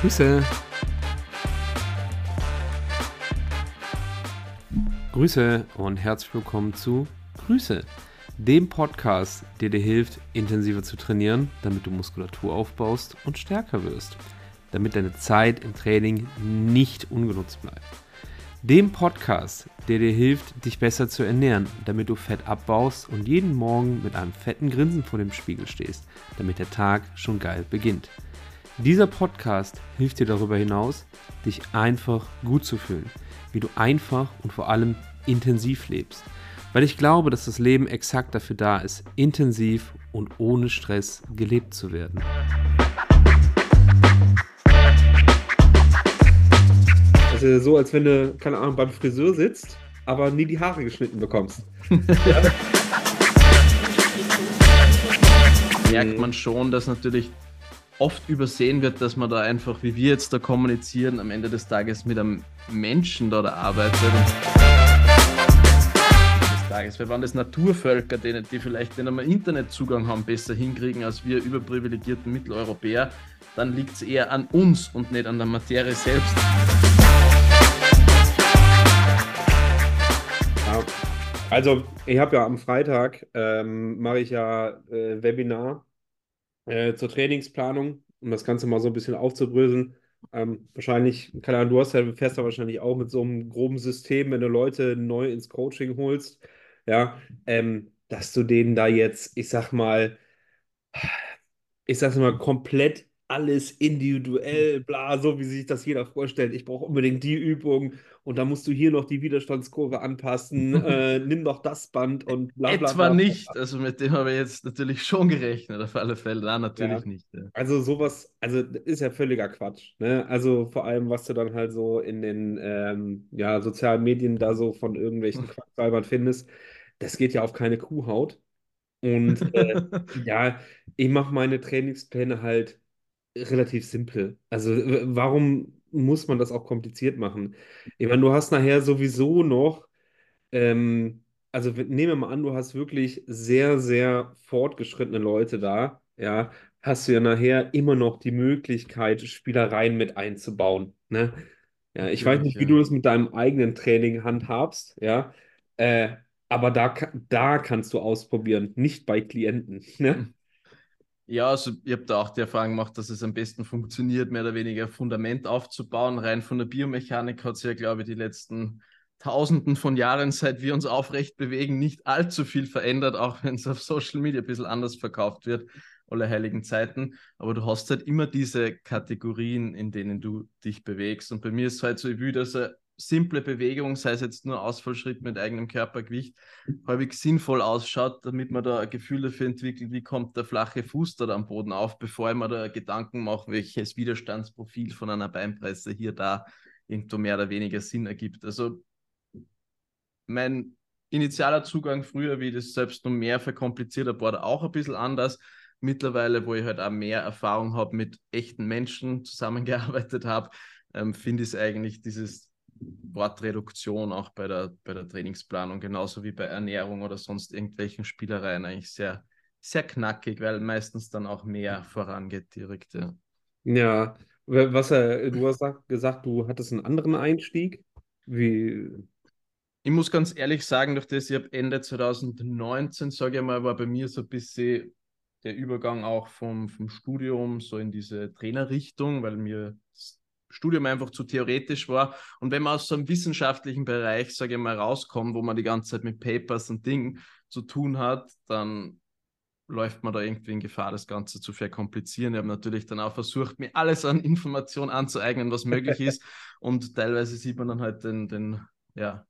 Grüße. Grüße und herzlich willkommen zu Grüße, dem Podcast, der dir hilft, intensiver zu trainieren, damit du Muskulatur aufbaust und stärker wirst, damit deine Zeit im Training nicht ungenutzt bleibt. Dem Podcast, der dir hilft, dich besser zu ernähren, damit du Fett abbaust und jeden Morgen mit einem fetten Grinsen vor dem Spiegel stehst, damit der Tag schon geil beginnt. Dieser Podcast hilft dir darüber hinaus, dich einfach gut zu fühlen, wie du einfach und vor allem intensiv lebst. Weil ich glaube, dass das Leben exakt dafür da ist, intensiv und ohne Stress gelebt zu werden. Das ist so, als wenn du, keine Ahnung, beim Friseur sitzt, aber nie die Haare geschnitten bekommst. Merkt man schon, dass natürlich oft übersehen wird, dass man da einfach, wie wir jetzt da kommunizieren, am Ende des Tages mit einem Menschen da, da arbeitet. Des Tages. Wir waren das Naturvölker, die, die vielleicht, wenn einmal Internetzugang haben, besser hinkriegen als wir überprivilegierten Mitteleuropäer, dann liegt es eher an uns und nicht an der Materie selbst. Also, ich habe ja am Freitag, ähm, mache ich ja äh, Webinar äh, zur Trainingsplanung, um das Ganze mal so ein bisschen aufzubröseln. Ähm, wahrscheinlich, keine Ahnung, du hast ja, fährst ja wahrscheinlich auch mit so einem groben System, wenn du Leute neu ins Coaching holst, ja, ähm, dass du denen da jetzt, ich sag mal, ich sag's mal, komplett alles individuell, bla, so wie sich das jeder vorstellt. Ich brauche unbedingt die Übung und dann musst du hier noch die Widerstandskurve anpassen, äh, nimm doch das Band und bla bla. Etwa nicht, also mit dem habe ich jetzt natürlich schon gerechnet, auf alle Fälle, da natürlich ja. nicht. Ja. Also sowas, also ist ja völliger Quatsch. Ne? Also vor allem, was du dann halt so in den ähm, ja, sozialen Medien da so von irgendwelchen Quacksalbern findest, das geht ja auf keine Kuhhaut. Und äh, ja, ich mache meine Trainingspläne halt relativ simpel. Also warum muss man das auch kompliziert machen? Ich meine, du hast nachher sowieso noch, ähm, also nehmen wir mal an, du hast wirklich sehr, sehr fortgeschrittene Leute da, ja, hast du ja nachher immer noch die Möglichkeit, Spielereien mit einzubauen, ne? Ja, ich weiß nicht, wie du das mit deinem eigenen Training handhabst, ja, äh, aber da, da kannst du ausprobieren, nicht bei Klienten, ne? Ja, also ich habe da auch die Erfahrung gemacht, dass es am besten funktioniert, mehr oder weniger Fundament aufzubauen. Rein von der Biomechanik hat sich ja, glaube ich, die letzten Tausenden von Jahren, seit wir uns aufrecht bewegen, nicht allzu viel verändert, auch wenn es auf Social Media ein bisschen anders verkauft wird, alle heiligen Zeiten. Aber du hast halt immer diese Kategorien, in denen du dich bewegst. Und bei mir ist es halt so, ich will, dass er simple Bewegung, sei es jetzt nur Ausfallschritt mit eigenem Körpergewicht, häufig sinnvoll ausschaut, damit man da ein Gefühl dafür entwickelt, wie kommt der flache Fuß da am Boden auf, bevor mir da Gedanken mache, welches Widerstandsprofil von einer Beinpresse hier da irgendwo mehr oder weniger Sinn ergibt. Also mein initialer Zugang früher, wie das selbst noch mehr verkompliziert habe, auch ein bisschen anders. Mittlerweile, wo ich halt auch mehr Erfahrung habe mit echten Menschen zusammengearbeitet habe, ähm, finde ich es eigentlich dieses Wortreduktion auch bei der, bei der Trainingsplanung, genauso wie bei Ernährung oder sonst irgendwelchen Spielereien eigentlich sehr, sehr knackig, weil meistens dann auch mehr vorangeht direkt. Ja, ja. was äh, du hast gesagt, du hattest einen anderen Einstieg. Wie? Ich muss ganz ehrlich sagen, durch das ich habe Ende 2019, sage ich mal, war bei mir so ein bisschen der Übergang auch vom, vom Studium so in diese Trainerrichtung, weil mir Studium einfach zu theoretisch war. Und wenn man aus so einem wissenschaftlichen Bereich, sage ich mal, rauskommt, wo man die ganze Zeit mit Papers und Dingen zu tun hat, dann läuft man da irgendwie in Gefahr, das Ganze zu verkomplizieren. Ich habe natürlich dann auch versucht, mir alles an Informationen anzueignen, was möglich ist. Und teilweise sieht man dann halt den, den ja,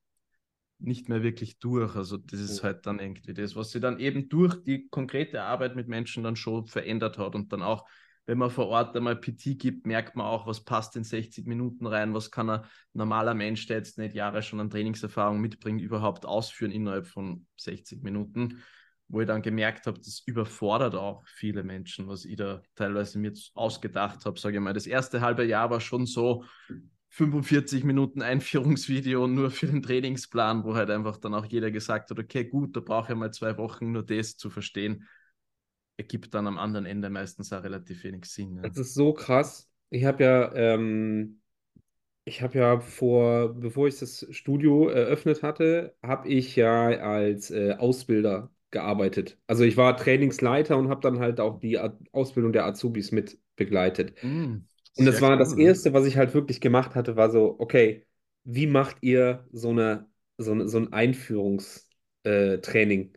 nicht mehr wirklich durch. Also das ist halt dann irgendwie das, was sich dann eben durch die konkrete Arbeit mit Menschen dann schon verändert hat und dann auch wenn man vor Ort einmal PT gibt, merkt man auch, was passt in 60 Minuten rein, was kann ein normaler Mensch, der jetzt nicht Jahre schon an Trainingserfahrung mitbringt, überhaupt ausführen innerhalb von 60 Minuten. Wo ich dann gemerkt habe, das überfordert auch viele Menschen, was ich da teilweise mir ausgedacht habe, sage ich mal. Das erste halbe Jahr war schon so, 45 Minuten Einführungsvideo nur für den Trainingsplan, wo halt einfach dann auch jeder gesagt hat, okay, gut, da brauche ich mal zwei Wochen nur das zu verstehen ergibt dann am anderen Ende meistens auch relativ wenig Sinn. Ja. Das ist so krass. ich habe ja, ähm, ich habe ja vor, bevor ich das Studio eröffnet hatte, habe ich ja als äh, Ausbilder gearbeitet. Also ich war Trainingsleiter und habe dann halt auch die A Ausbildung der Azubis mit begleitet. Mm, Und das war das cool. Ja. Erste, was ich halt wirklich gemacht hatte, war so, okay, wie macht ihr so eine, so eine, so ein Einführungstraining?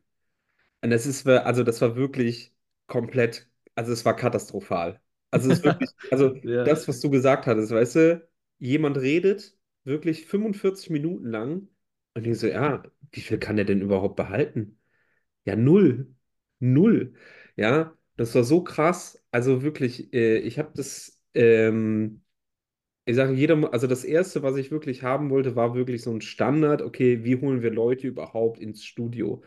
Und das ist, also das war wirklich komplett, also es war katastrophal. Also es ist wirklich, also Ja. das, was du gesagt hattest, weißt du, jemand redet wirklich 45 Minuten lang und ich so, ja, wie viel kann der denn überhaupt behalten? Ja, null. Null. Ja, das war so krass. Also wirklich, äh, ich habe das, ähm, ich sage jeder, also das Erste, was ich wirklich haben wollte, war wirklich so ein Standard. Okay, wie holen wir Leute überhaupt ins Studio?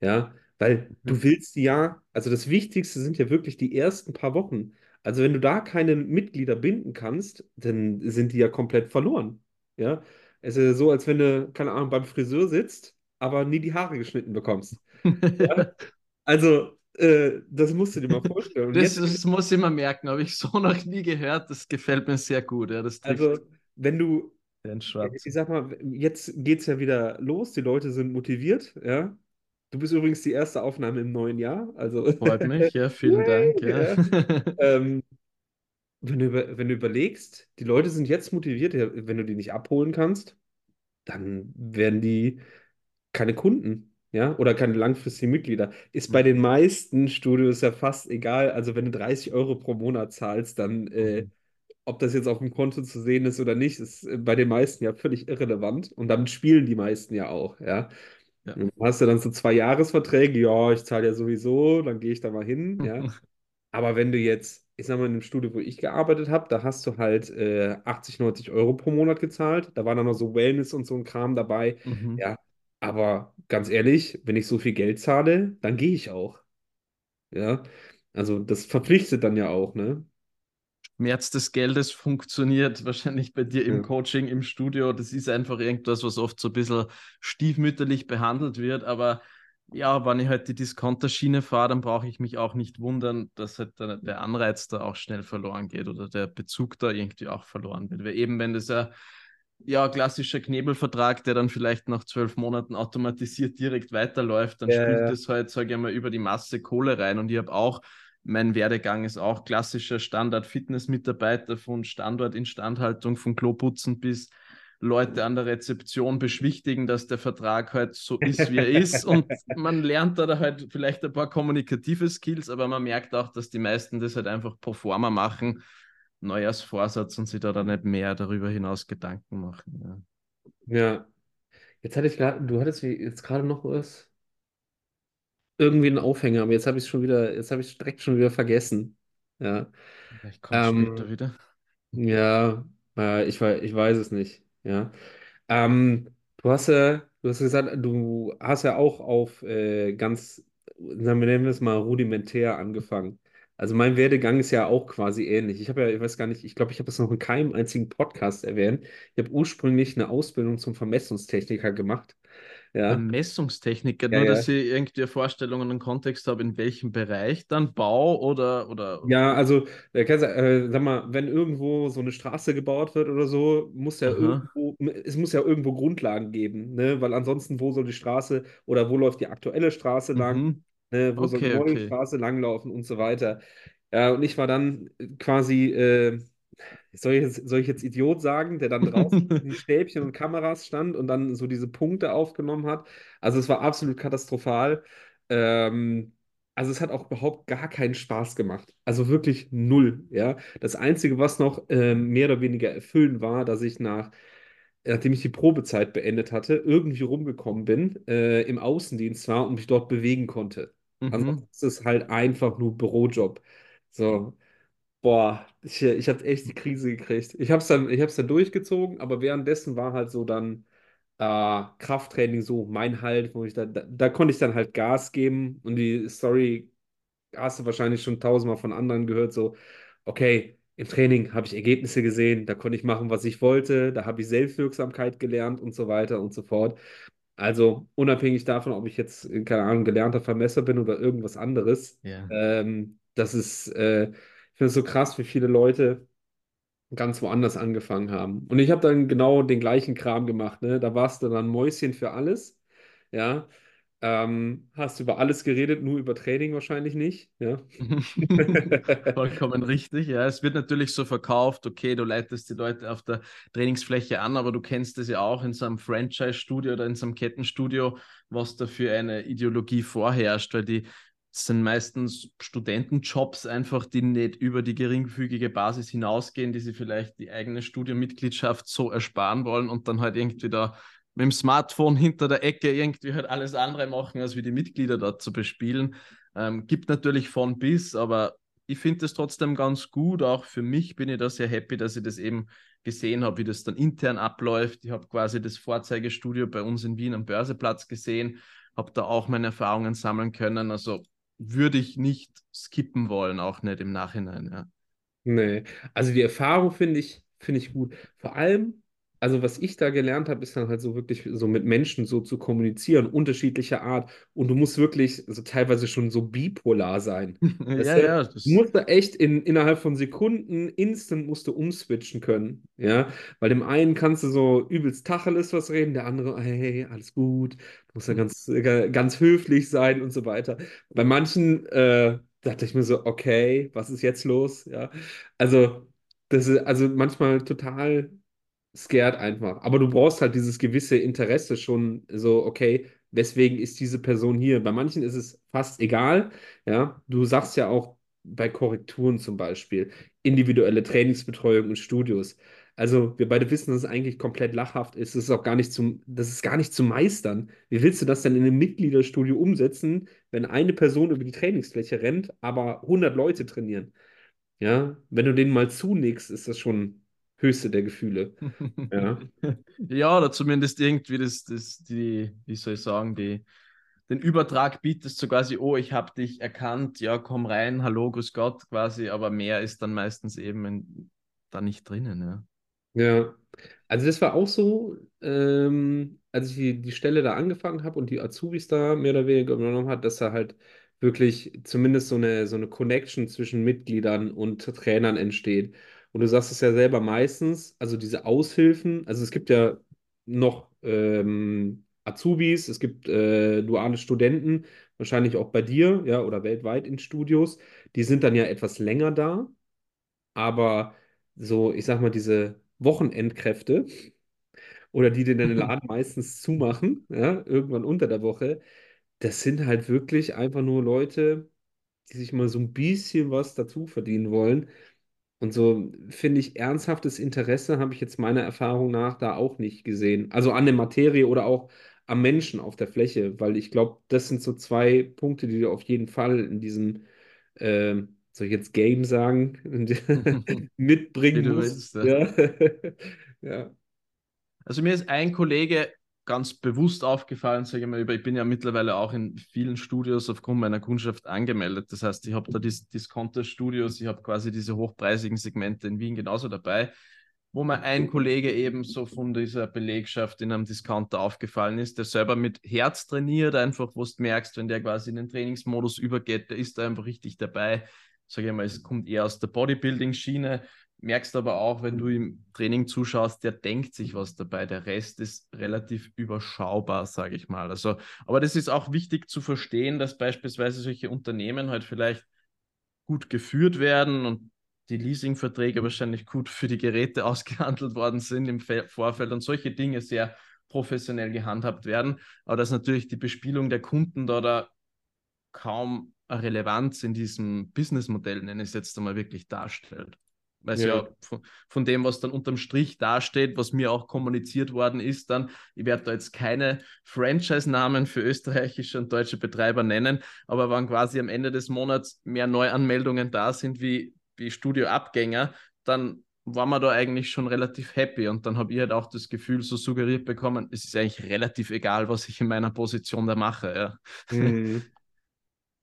Ja, weil du Mhm. willst ja, also das Wichtigste sind ja wirklich die ersten paar Wochen. Also wenn du da keine Mitglieder binden kannst, dann sind die ja komplett verloren. Ja, es ist ja so, als wenn du, keine Ahnung, beim Friseur sitzt, aber nie die Haare geschnitten bekommst. Ja? Also, äh, das musst du dir mal vorstellen. Und Das, jetzt das muss ich mir merken, habe ich so noch nie gehört. Das gefällt mir sehr gut. Ja, das trifft Also, wenn du, ich sag mal, jetzt geht's ja wieder los, die Leute sind motiviert, ja. Du bist übrigens die erste Aufnahme im neuen Jahr, also, Freut mich, ja, vielen Dank. Ja. Ähm, wenn du, über, wenn du überlegst, die Leute sind jetzt motiviert, wenn du die nicht abholen kannst, dann werden die keine Kunden, ja, oder keine langfristigen Mitglieder. Ist bei den meisten Studios ja fast egal. Also, wenn du 30 Euro pro Monat zahlst, dann äh, Mhm. ob das jetzt auf dem Konto zu sehen ist oder nicht, ist äh, bei den meisten ja völlig irrelevant. Und damit spielen die meisten ja auch, ja. Ja. Du hast du dann so zwei Jahresverträge, ja, ich zahle ja sowieso, dann gehe ich da mal hin, ja. Aber wenn du jetzt, ich sag mal, in dem Studio, wo ich gearbeitet habe, da hast du halt äh, 80, 90 Euro pro Monat gezahlt. Da war dann noch so Wellness und so ein Kram dabei. Mhm. Ja, aber ganz ehrlich, wenn ich so viel Geld zahle, dann gehe ich auch. Ja, also das verpflichtet dann ja auch, ne? Schmerz des Geldes funktioniert wahrscheinlich bei dir im Ja. Coaching, im Studio. Das ist einfach irgendwas, was oft so ein bisschen stiefmütterlich behandelt wird. Aber ja, wenn ich halt die Discounter-Schiene fahre, dann brauche ich mich auch nicht wundern, dass halt der, der Anreiz da auch schnell verloren geht oder der Bezug da irgendwie auch verloren wird. Weil eben, wenn das ja ja, klassischer Knebelvertrag, der dann vielleicht nach zwölf Monaten automatisiert direkt weiterläuft, dann Ja, spült ja. das halt, sage ich mal, über die Masse Kohle rein. Und ich habe auch, mein Werdegang ist auch klassischer Standard-Fitness-Mitarbeiter von Standort-Instandhaltung, von Kloputzen bis Leute an der Rezeption beschwichtigen, dass der Vertrag halt so ist, wie er ist. Und man lernt da halt vielleicht ein paar kommunikative Skills, aber man merkt auch, dass die meisten das halt einfach pro forma machen Neujahrsvorsatz und sich da dann nicht mehr darüber hinaus Gedanken machen. Ja. Ja. Jetzt hatte ich gerade, du hattest jetzt gerade noch was? Irgendwie einen Aufhänger, aber jetzt habe ich es schon wieder, jetzt habe ich es direkt schon wieder vergessen. Ja. Vielleicht kommt später Ähm, wieder. ja, äh, ich, ich weiß es nicht. Ja. Ähm, du hast ja, du hast gesagt, du hast ja auch auf äh, ganz, sagen wir nennen wir es mal rudimentär angefangen. Also mein Werdegang ist ja auch quasi ähnlich. Ich habe ja, ich weiß gar nicht, ich glaube, ich habe es noch in keinem einzigen Podcast erwähnt. Ich habe ursprünglich eine Ausbildung zum Vermessungstechniker gemacht. Ja, Vermessungstechniker, ja, nur dass ja. ich irgendwie eine Vorstellung und Kontext habe, in welchem Bereich dann Bau oder, oder Ja, also, äh, äh, sag mal, wenn irgendwo so eine Straße gebaut wird oder so, muss ja aha, irgendwo, es muss ja irgendwo Grundlagen geben, ne? Weil ansonsten, wo soll die Straße oder wo läuft die aktuelle Straße lang, mhm. ne? Wo soll die Okay, neue okay. Straße langlaufen und so weiter. Ja, und ich war dann quasi, äh, soll ich jetzt, soll ich jetzt Idiot sagen, der dann draußen mit diesen Stäbchen und Kameras stand und dann so diese Punkte aufgenommen hat. Also es war absolut katastrophal. Ähm, also es hat auch überhaupt gar keinen Spaß gemacht. Also wirklich null, ja. Das Einzige, was noch ähm, mehr oder weniger erfüllend war, dass ich nach, nachdem ich die Probezeit beendet hatte, irgendwie rumgekommen bin, äh, im Außendienst war und mich dort bewegen konnte. Ansonsten Mhm. ist es halt einfach nur Bürojob. So. Boah, ich, ich habe echt die Krise gekriegt. Ich habe es dann, ich hab's dann durchgezogen, aber währenddessen war halt so dann äh, Krafttraining so mein Halt, wo ich da, da, da konnte ich dann halt Gas geben und die Story hast du wahrscheinlich schon tausendmal von anderen gehört, so, okay, im Training habe ich Ergebnisse gesehen, da konnte ich machen, was ich wollte, da habe ich Selbstwirksamkeit gelernt und so weiter und so fort. Also unabhängig davon, ob ich jetzt, keine Ahnung, gelernter Vermesser bin oder irgendwas anderes, Ja. ähm, das ist, äh, finde es so krass, wie viele Leute ganz woanders angefangen haben. Und ich habe dann genau den gleichen Kram gemacht, ne? Da warst du dann Mäuschen für alles, ja. Ähm, hast über alles geredet, nur über Training wahrscheinlich nicht, ja. Vollkommen richtig, ja. Es wird natürlich so verkauft, okay, du leitest die Leute auf der Trainingsfläche an, aber du kennst es ja auch in so einem Franchise-Studio oder in so einem Kettenstudio, was da für eine Ideologie vorherrscht, weil die sind meistens Studentenjobs einfach, die nicht über die geringfügige Basis hinausgehen, die sie vielleicht die eigene Studienmitgliedschaft so ersparen wollen und dann halt irgendwie da mit dem Smartphone hinter der Ecke irgendwie halt alles andere machen, als wie die Mitglieder dort zu bespielen. Ähm, gibt natürlich von bis, aber ich finde es trotzdem ganz gut. Auch für mich bin ich da sehr happy, dass ich das eben gesehen habe, wie das dann intern abläuft. Ich habe quasi das Vorzeigestudio bei uns in Wien am Börseplatz gesehen, habe da auch meine Erfahrungen sammeln können. Also würde ich nicht skippen wollen, auch nicht im Nachhinein. Ja. Nee, also die Erfahrung finde ich, finde ich gut. Vor allem, also was ich da gelernt habe, ist dann halt so wirklich so mit Menschen so zu kommunizieren, unterschiedlicher Art. Und du musst wirklich also teilweise schon so bipolar sein. ja, du, ja. Du musst da echt in, innerhalb von Sekunden instant musst du umswitchen können. Ja, weil dem einen kannst du so übelst Tacheles was reden, der andere, hey, alles gut, du musst ja ganz, ganz höflich sein und so weiter. Bei manchen äh, dachte ich mir so, okay, was ist jetzt los? Ja, also das ist also manchmal total scared einfach. Aber du brauchst halt dieses gewisse Interesse schon so, okay, weswegen ist diese Person hier? Bei manchen ist es fast egal. Ja, du sagst ja auch bei Korrekturen zum Beispiel, individuelle Trainingsbetreuung und Studios. Also wir beide wissen, dass es eigentlich komplett lachhaft ist. Das ist auch gar nicht zum, das ist gar nicht zu meistern. Wie willst du das denn in einem Mitgliederstudio umsetzen, wenn eine Person über die Trainingsfläche rennt, aber 100 Leute trainieren? Ja, wenn du denen mal zunickst, ist das schon höchste der Gefühle. Ja, ja oder zumindest irgendwie das, das, die, wie soll ich sagen, die, den Übertrag bietest, so quasi, oh, ich habe dich erkannt, ja, komm rein, hallo, grüß Gott, quasi, aber mehr ist dann meistens eben in, da nicht drinnen, ja. Ja, also das war auch so, ähm, als ich die, die Stelle da angefangen habe und die Azubis da mehr oder weniger übernommen hat, dass da halt wirklich zumindest so eine, so eine Connection zwischen Mitgliedern und Trainern entsteht. Und du sagst es ja selber meistens, also diese Aushilfen, also es gibt ja noch ähm, Azubis, es gibt äh, duale Studenten, wahrscheinlich auch bei dir, ja, oder weltweit in Studios, die sind dann ja etwas länger da, aber so, ich sag mal, diese Wochenendkräfte oder die, die den Laden meistens zumachen, ja, irgendwann unter der Woche, das sind halt wirklich einfach nur Leute, die sich mal so ein bisschen was dazu verdienen wollen. Und so finde ich, ernsthaftes Interesse habe ich jetzt meiner Erfahrung nach da auch nicht gesehen. Also an der Materie oder auch am Menschen auf der Fläche, weil ich glaube, das sind so zwei Punkte, die du auf jeden Fall in diesem, äh, soll ich jetzt Game sagen, mitbringen musst. willst. Ja. Ja. Also mir ist ein Kollege ganz bewusst aufgefallen, sage ich mal, ich bin ja mittlerweile auch in vielen Studios aufgrund meiner Kundschaft angemeldet. Das heißt, ich habe da die Discounter-Studios, ich habe quasi diese hochpreisigen Segmente in Wien genauso dabei, wo mir ein Kollege eben so von dieser Belegschaft in einem Discounter aufgefallen ist, der selber mit Herz trainiert, einfach, wo du merkst, wenn der quasi in den Trainingsmodus übergeht, der ist da einfach richtig dabei. Sage ich mal, es kommt eher aus der Bodybuilding-Schiene, merkst aber auch, wenn du im Training zuschaust, der denkt sich was dabei. Der Rest ist relativ überschaubar, sage ich mal. Also, aber das ist auch wichtig zu verstehen, dass beispielsweise solche Unternehmen halt vielleicht gut geführt werden und die Leasingverträge wahrscheinlich gut für die Geräte ausgehandelt worden sind im Vorfeld und solche Dinge sehr professionell gehandhabt werden. Aber dass natürlich die Bespielung der Kunden da, da kaum Relevanz in diesem Businessmodell, nenne ich es jetzt einmal, wirklich darstellt. Weil es ja, ja von, von, dem, was dann unterm Strich dasteht, was mir auch kommuniziert worden ist, dann, ich werde da jetzt keine Franchise-Namen für österreichische und deutsche Betreiber nennen, aber wenn quasi am Ende des Monats mehr Neuanmeldungen da sind wie, wie Studioabgänger, dann war man da eigentlich schon relativ happy und dann habe ich halt auch das Gefühl so suggeriert bekommen, es ist eigentlich relativ egal, was ich in meiner Position da mache. Ja. Mhm.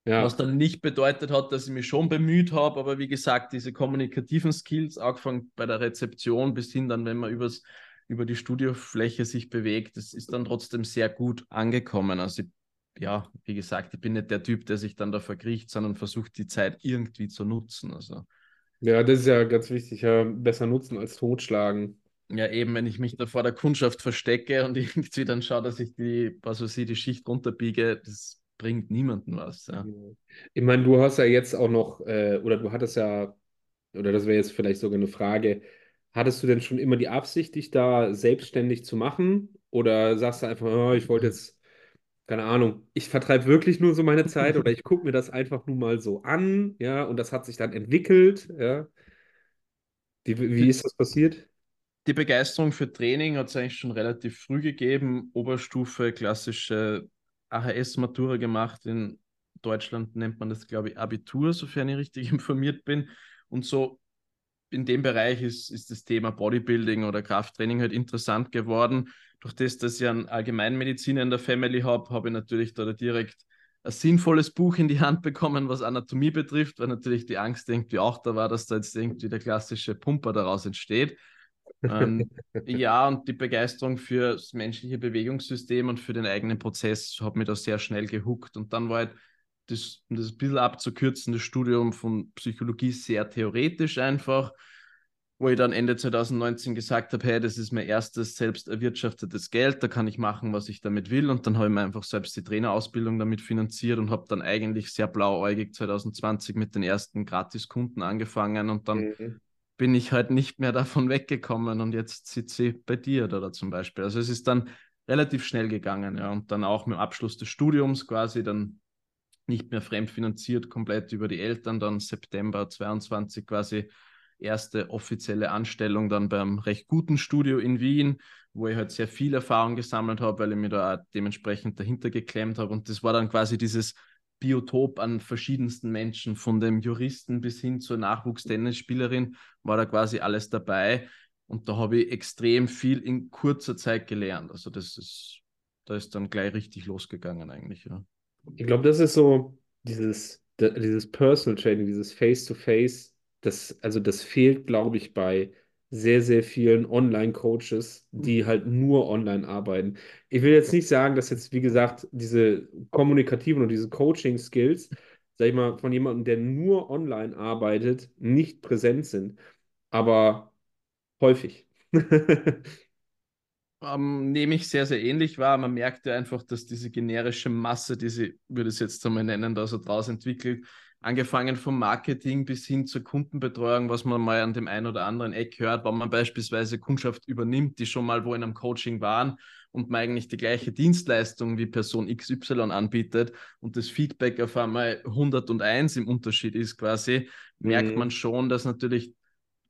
Ja. Was dann nicht bedeutet hat, dass ich mich schon bemüht habe, aber wie gesagt, diese kommunikativen Skills, angefangen bei der Rezeption bis hin dann, wenn man übers, über die Studiofläche sich bewegt, das ist dann trotzdem sehr gut angekommen. Also ich, ja, wie gesagt, ich bin nicht der Typ, der sich dann da verkriecht, sondern versucht, die Zeit irgendwie zu nutzen. Also Ja, das ist ja ganz wichtig, ja, besser nutzen als totschlagen. Ja, eben, wenn ich mich da vor der Kundschaft verstecke und irgendwie dann schaue, dass ich die, was weiß ich, die Schicht runterbiege, das bringt niemandem was. Ja. Ich meine, du hast ja jetzt auch noch, äh, oder du hattest ja, oder das wäre jetzt vielleicht sogar eine Frage, hattest du denn schon immer die Absicht, dich da selbstständig zu machen? Oder sagst du einfach, oh, ich wollte jetzt, keine Ahnung, ich vertreibe wirklich nur so meine Zeit oder ich gucke mir das einfach nur mal so an, ja, und das hat sich dann entwickelt, ja. Die, wie ist das passiert? Die Begeisterung für Training hat es eigentlich schon relativ früh gegeben. Oberstufe, klassische AHS-Matura gemacht. In Deutschland nennt man das, glaube ich, Abitur, sofern ich richtig informiert bin. Und so in dem Bereich ist, ist das Thema Bodybuilding oder Krafttraining halt interessant geworden. Durch das, dass ich einen Allgemeinmediziner in der Family habe, habe ich natürlich da direkt ein sinnvolles Buch in die Hand bekommen, was Anatomie betrifft, weil natürlich die Angst irgendwie auch da war, dass da jetzt irgendwie der klassische Pumper daraus entsteht. Ähm, ja, und die Begeisterung für das menschliche Bewegungssystem und für den eigenen Prozess hat mich da sehr schnell gehuckt. Und dann war halt das, um das ein bisschen abzukürzen, das Studium von Psychologie sehr theoretisch einfach, wo ich dann Ende 2019 gesagt habe, hey, das ist mein erstes selbst erwirtschaftetes Geld, da kann ich machen, was ich damit will. Und dann habe ich mir einfach selbst die Trainerausbildung damit finanziert und habe dann eigentlich sehr blauäugig 2020 mit den ersten Gratiskunden angefangen und dann mhm. Bin ich halt nicht mehr davon weggekommen und jetzt sitze ich bei dir da zum Beispiel. Also es ist dann relativ schnell gegangen, ja, und dann auch mit Abschluss des Studiums quasi dann nicht mehr fremdfinanziert, komplett über die Eltern, dann September 22 quasi erste offizielle Anstellung dann beim recht guten Studio in Wien, wo ich halt sehr viel Erfahrung gesammelt habe, weil ich mir da dementsprechend dahinter geklemmt habe. Und das war dann quasi dieses Biotop an verschiedensten Menschen, von dem Juristen bis hin zur Nachwuchstennisspielerin, war da quasi alles dabei. Und da habe ich extrem viel in kurzer Zeit gelernt. Also das ist, da ist dann gleich richtig losgegangen eigentlich, ja. Ich glaube, das ist so dieses, dieses Personal Training, dieses Face-to-Face, das, also das fehlt, glaube ich, bei sehr, sehr vielen Online-Coaches, die halt nur online arbeiten. Ich will jetzt nicht sagen, dass jetzt, wie gesagt, diese kommunikativen und diese Coaching-Skills, sag ich mal, von jemandem, der nur online arbeitet, nicht präsent sind, aber häufig. ähm, nehme ich sehr, sehr ähnlich wahr. Man merkt ja einfach, dass diese generische Masse, die sie, würde es jetzt einmal nennen, da so draus entwickelt, angefangen vom Marketing bis hin zur Kundenbetreuung, was man mal an dem einen oder anderen Eck hört, wenn man beispielsweise Kundschaft übernimmt, die schon mal wo in einem Coaching waren und man eigentlich die gleiche Dienstleistung wie Person XY anbietet und das Feedback auf einmal 101 im Unterschied ist quasi, merkt mhm. man schon, dass natürlich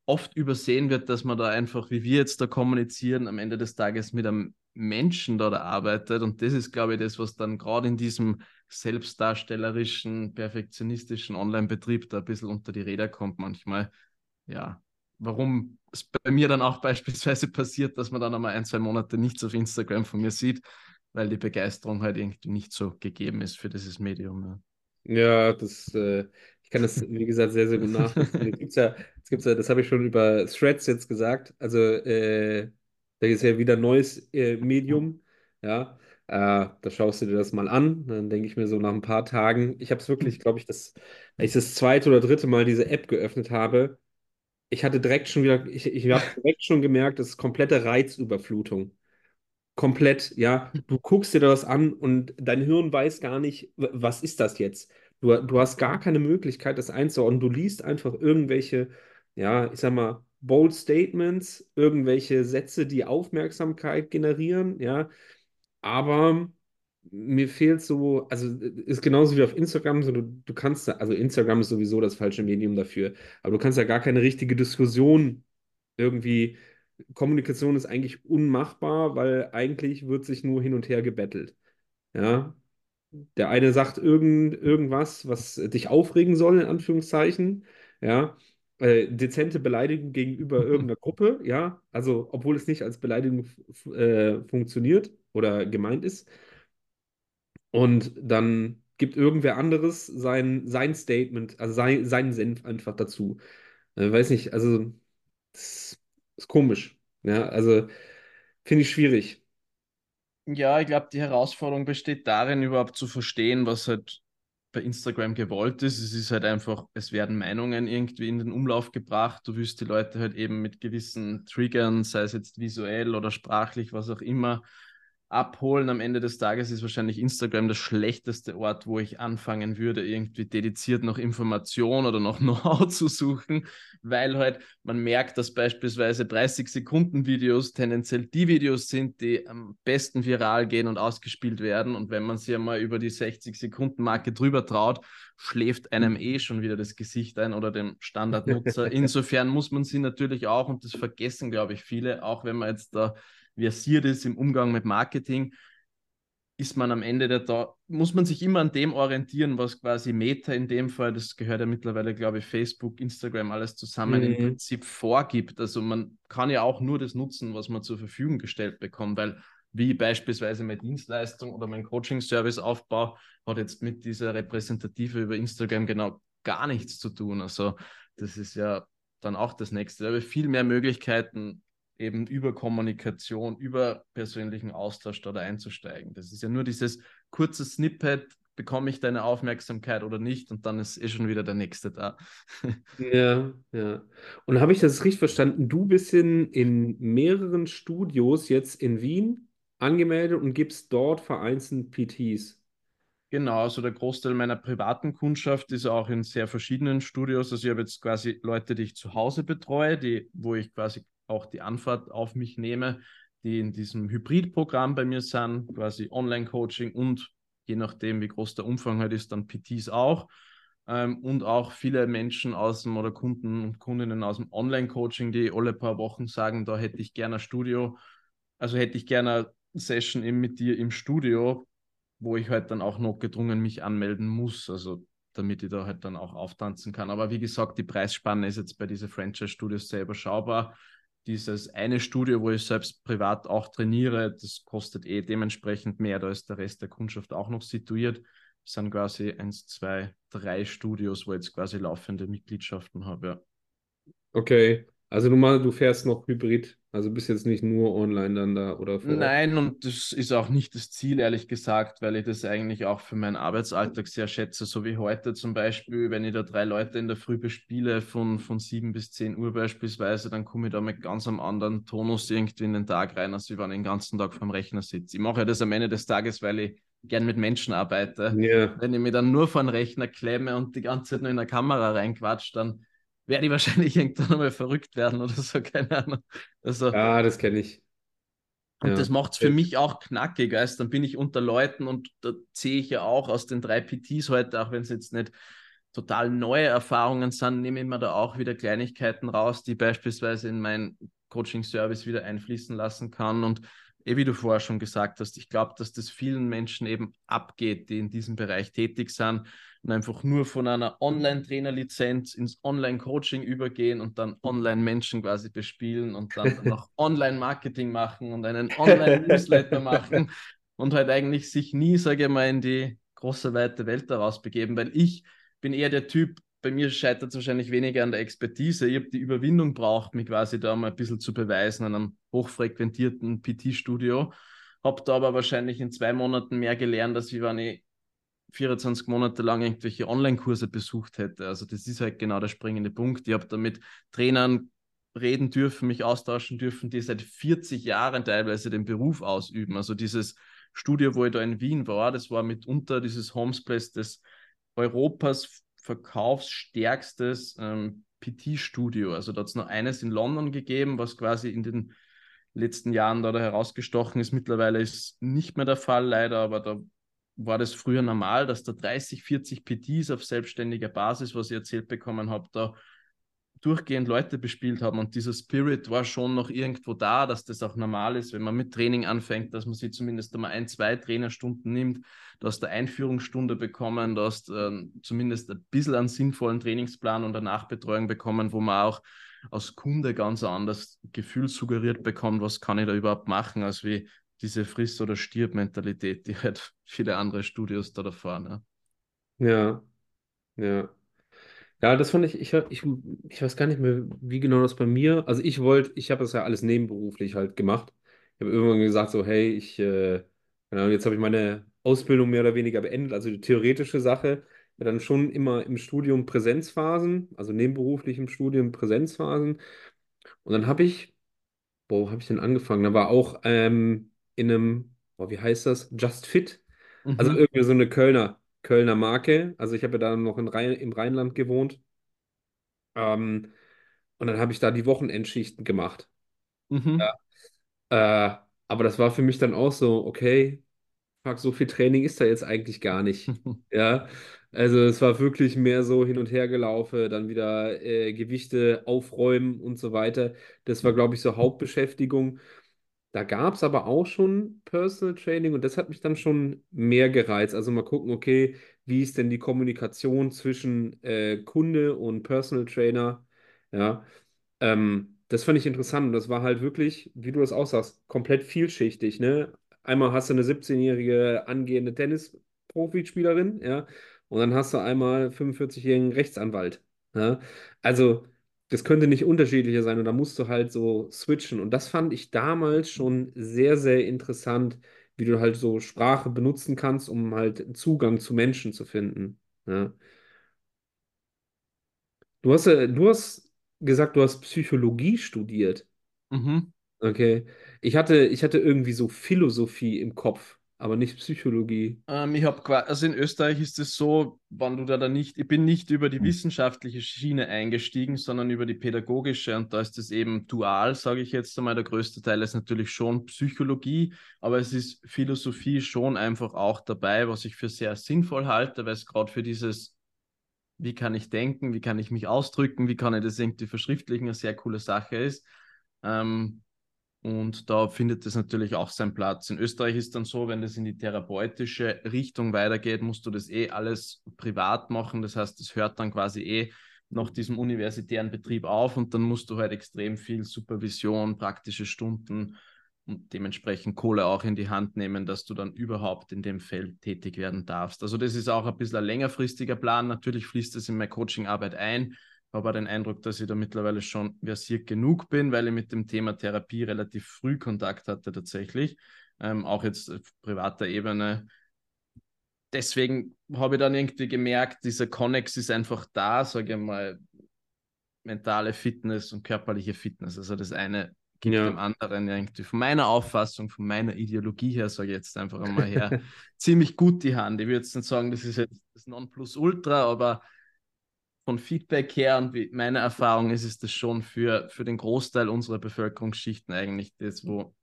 oft übersehen wird, dass man da einfach, wie wir jetzt da kommunizieren, am Ende des Tages mit einem Menschen da, da arbeitet. Und das ist, glaube ich, das, was dann gerade in diesem selbstdarstellerischen, perfektionistischen Online-Betrieb da ein bisschen unter die Räder kommt manchmal. Ja, warum es bei mir dann auch beispielsweise passiert, dass man dann einmal ein, zwei Monate nichts auf Instagram von mir sieht, weil die Begeisterung halt irgendwie nicht so gegeben ist für dieses Medium. Ja, ja das, äh, ich kann das, wie gesagt, sehr, sehr gut nachvollziehen. Es gibt ja, das habe ich schon über Threads jetzt gesagt. Also, äh, da ist ja wieder ein neues äh, Medium. Ja, äh, da schaust du dir das mal an. Dann denke ich mir so nach ein paar Tagen, ich habe es wirklich, glaube ich, das, als ich das zweite oder dritte Mal diese App geöffnet habe, ich hatte direkt schon wieder, ich, ich habe direkt schon gemerkt, das ist komplette Reizüberflutung. Komplett, ja. Du guckst dir das an und dein Hirn weiß gar nicht, was ist das jetzt? Du, du hast gar keine Möglichkeit, das einzuordnen. Du liest einfach irgendwelche, ja, ich sag mal, bold Statements, irgendwelche Sätze, die Aufmerksamkeit generieren, ja. Aber mir fehlt so, also ist genauso wie auf Instagram, so du, du kannst, also Instagram ist sowieso das falsche Medium dafür, aber du kannst ja gar keine richtige Diskussion irgendwie, Kommunikation ist eigentlich unmachbar, weil eigentlich wird sich nur hin und her gebettelt. Ja, der eine sagt irgend, irgendwas, was dich aufregen soll, in Anführungszeichen, ja, äh, dezente Beleidigung gegenüber irgendeiner Gruppe, ja, also obwohl es nicht als Beleidigung äh, funktioniert oder gemeint ist. Und dann gibt irgendwer anderes sein, sein Statement, also sein, seinen Senf einfach dazu. Äh, weiß nicht, also das ist komisch. Ja, also finde ich schwierig. Ja, ich glaube, die Herausforderung besteht darin, überhaupt zu verstehen, was halt bei Instagram gewollt ist. Es ist halt einfach, es werden Meinungen irgendwie in den Umlauf gebracht. Du wirst die Leute halt eben mit gewissen Triggern, sei es jetzt visuell oder sprachlich, was auch immer, abholen. Am Ende des Tages ist wahrscheinlich Instagram der schlechteste Ort, wo ich anfangen würde, irgendwie dediziert noch Information oder noch Know-how zu suchen, weil halt man merkt, dass beispielsweise 30 Sekunden Videos tendenziell die Videos sind, die am besten viral gehen und ausgespielt werden. Und wenn man sich einmal über die 60 Sekunden Marke drüber traut, schläft einem eh schon wieder das Gesicht ein oder dem Standardnutzer. Insofern muss man sie natürlich auch, und das vergessen, glaube ich, viele, auch wenn man jetzt da versiert ist im Umgang mit Marketing, ist man am Ende der Tag, muss man sich immer an dem orientieren, was quasi Meta in dem Fall, das gehört ja mittlerweile, glaube ich, Facebook, Instagram, alles zusammen mhm. im Prinzip vorgibt. Also man kann ja auch nur das nutzen, was man zur Verfügung gestellt bekommt, weil wie beispielsweise meine Dienstleistung oder mein Coaching-Service-Aufbau hat jetzt mit dieser Repräsentative über Instagram genau gar nichts zu tun. Also das ist ja dann auch das nächste. Da habe ich viel mehr Möglichkeiten, eben über Kommunikation, über persönlichen Austausch da einzusteigen. Das ist ja nur dieses kurze Snippet, bekomme ich deine Aufmerksamkeit oder nicht und dann ist eh schon wieder der nächste da. ja, ja. Und habe ich das richtig verstanden? Du bist in, in mehreren Studios jetzt in Wien angemeldet und gibst dort vereinzelt PTs. Genau, also der Großteil meiner privaten Kundschaft ist auch in sehr verschiedenen Studios. Also ich habe jetzt quasi Leute, die ich zu Hause betreue, die, wo ich quasi auch die Anfahrt auf mich nehme, die in diesem Hybridprogramm bei mir sind, quasi Online-Coaching und je nachdem, wie groß der Umfang halt ist, dann PTs auch. Ähm, und auch viele Menschen aus dem oder Kunden und Kundinnen aus dem Online-Coaching, die alle paar Wochen sagen, da hätte ich gerne ein Studio, also hätte ich gerne eine Session eben mit dir im Studio, wo ich halt dann auch noch gedrungen mich anmelden muss. Also damit ich da halt dann auch auftanzen kann. Aber wie gesagt, die Preisspanne ist jetzt bei diesen Franchise-Studios sehr überschaubar dieses eine Studio, wo ich selbst privat auch trainiere, das kostet eh dementsprechend mehr, da ist der Rest der Kundschaft auch noch situiert. Es sind quasi eins, zwei, drei Studios, wo ich jetzt quasi laufende Mitgliedschaften habe. Ja. Okay, also du, mal, du fährst noch Hybrid also bist jetzt nicht nur online dann da oder Nein, und das ist auch nicht das Ziel, ehrlich gesagt, weil ich das eigentlich auch für meinen Arbeitsalltag sehr schätze, so wie heute zum Beispiel, wenn ich da drei Leute in der Früh bespiele, von, von 7 bis 10 Uhr beispielsweise, dann komme ich da mit ganz einem anderen Tonus irgendwie in den Tag rein, als wenn ich den ganzen Tag vom Rechner sitze. Ich mache ja das am Ende des Tages, weil ich gern mit Menschen arbeite. Yeah. Wenn ich mir dann nur vor den Rechner klemme und die ganze Zeit nur in der Kamera reinquatsche, dann werde ich wahrscheinlich irgendwann mal verrückt werden oder so, keine Ahnung. Also, ja, das kenne ich. Und ja. das macht es für mich auch knackig, weißt Dann bin ich unter Leuten und da sehe ich ja auch aus den drei PTs heute, auch wenn es jetzt nicht total neue Erfahrungen sind, nehme ich mir da auch wieder Kleinigkeiten raus, die beispielsweise in meinen Coaching-Service wieder einfließen lassen kann. Und eh wie du vorher schon gesagt hast, ich glaube, dass das vielen Menschen eben abgeht, die in diesem Bereich tätig sind und einfach nur von einer Online-Trainer-Lizenz ins Online-Coaching übergehen und dann Online-Menschen quasi bespielen und dann noch Online-Marketing machen und einen Online-Newsletter machen und halt eigentlich sich nie, sage ich mal, in die große, weite Welt daraus begeben, weil ich bin eher der Typ, bei mir scheitert es wahrscheinlich weniger an der Expertise. Ich habe die Überwindung braucht, mich quasi da mal ein bisschen zu beweisen an einem hochfrequentierten PT-Studio. Habe da aber wahrscheinlich in zwei Monaten mehr gelernt, als wenn ich 24 Monate lang irgendwelche Online-Kurse besucht hätte. Also das ist halt genau der springende Punkt. Ich habe da mit Trainern reden dürfen, mich austauschen dürfen, die seit 40 Jahren teilweise den Beruf ausüben. Also dieses Studio, wo ich da in Wien war, das war mitunter dieses Homesplace des Europas verkaufsstärkstes ähm, PT-Studio. Also da hat es noch eines in London gegeben, was quasi in den letzten Jahren da, da herausgestochen ist. Mittlerweile ist nicht mehr der Fall, leider, aber da war das früher normal, dass da 30, 40 PTs auf selbstständiger Basis, was ich erzählt bekommen habe, da durchgehend Leute bespielt haben und dieser Spirit war schon noch irgendwo da, dass das auch normal ist, wenn man mit Training anfängt, dass man sich zumindest einmal ein, zwei Trainerstunden nimmt, du hast eine Einführungsstunde bekommen, du hast äh, zumindest ein bisschen einen sinnvollen Trainingsplan und eine Nachbetreuung bekommen, wo man auch als Kunde ganz anders Gefühl suggeriert bekommt, was kann ich da überhaupt machen, als wie diese Friss- oder Stirb-Mentalität, die halt viele andere Studios da fahren. Ja. ja, ja. Ja, das fand ich, ich, ich, ich weiß gar nicht mehr, wie genau das bei mir, also ich wollte, ich habe das ja alles nebenberuflich halt gemacht. Ich habe irgendwann gesagt, so, hey, ich, äh, jetzt habe ich meine Ausbildung mehr oder weniger beendet, also die theoretische Sache. ja dann schon immer im Studium Präsenzphasen, also nebenberuflich im Studium Präsenzphasen. Und dann habe ich, boah, wo habe ich denn angefangen? Da war auch ähm, in einem, boah, wie heißt das? Just Fit. Also Mhm. irgendwie so eine Kölner, Kölner Marke. Also ich habe ja da noch in Rhein, im Rheinland gewohnt. Ähm, und dann habe ich da die Wochenendschichten gemacht. Mhm. Äh, aber das war für mich dann auch so, okay, fuck, so viel Training ist da jetzt eigentlich gar nicht. Ja, also es war wirklich mehr so hin und her gelaufen, dann wieder äh, Gewichte aufräumen und so weiter. Das war, glaube ich, so Hauptbeschäftigung. Da gab es aber auch schon Personal Training und das hat mich dann schon mehr gereizt. Also mal gucken, okay, wie ist denn die Kommunikation zwischen äh, Kunde und Personal Trainer? Ja, ähm, das fand ich interessant und das war halt wirklich, wie du das auch sagst, komplett vielschichtig, ne? Einmal hast du eine 17-jährige angehende Tennis-Profispielerin, ja, und dann hast du einmal 45-jährigen Rechtsanwalt. Ja? Also, das könnte nicht unterschiedlicher sein und da musst du halt so switchen. Und das fand ich damals schon sehr, sehr interessant, wie du halt so Sprache benutzen kannst, um halt Zugang zu Menschen zu finden. Ja? Du hast, äh, du hast gesagt, du hast Psychologie studiert. Mhm. Okay. Ich hatte, ich hatte irgendwie so Philosophie im Kopf, aber nicht Psychologie. Ähm, ich habe quasi, also in Österreich ist es so, wenn du da, da nicht, ich bin nicht über die wissenschaftliche Schiene eingestiegen, sondern über die pädagogische und da ist es eben dual, sage ich jetzt einmal. Der größte Teil ist natürlich schon Psychologie, aber es ist Philosophie schon einfach auch dabei, was ich für sehr sinnvoll halte, weil es gerade für dieses, wie kann ich denken, wie kann ich mich ausdrücken, wie kann ich das irgendwie verschriftlichen, eine sehr coole Sache ist. Ähm, und da findet es natürlich auch seinen Platz. In Österreich ist dann so, wenn das in die therapeutische Richtung weitergeht, musst du das eh alles privat machen. Das heißt, es hört dann quasi eh nach diesem universitären Betrieb auf und dann musst du halt extrem viel Supervision, praktische Stunden und dementsprechend Kohle auch in die Hand nehmen, dass du dann überhaupt in dem Feld tätig werden darfst. Also das ist auch ein bisschen ein längerfristiger Plan. Natürlich fließt das in meine Coachingarbeit ein habe den Eindruck, dass ich da mittlerweile schon versiert genug bin, weil ich mit dem Thema Therapie relativ früh Kontakt hatte tatsächlich, ähm, auch jetzt auf privater Ebene. Deswegen habe ich dann irgendwie gemerkt, dieser Connex ist einfach da, sage ich mal, mentale Fitness und körperliche Fitness. Also das eine gibt Ja. dem anderen irgendwie von meiner Auffassung, von meiner Ideologie her, sage ich jetzt einfach einmal her, ziemlich gut die Hand. Ich würde jetzt nicht sagen, das ist jetzt das Nonplusultra, aber von Feedback her und wie meine Erfahrung ist, ist das schon für, für den Großteil unserer Bevölkerungsschichten eigentlich das, wo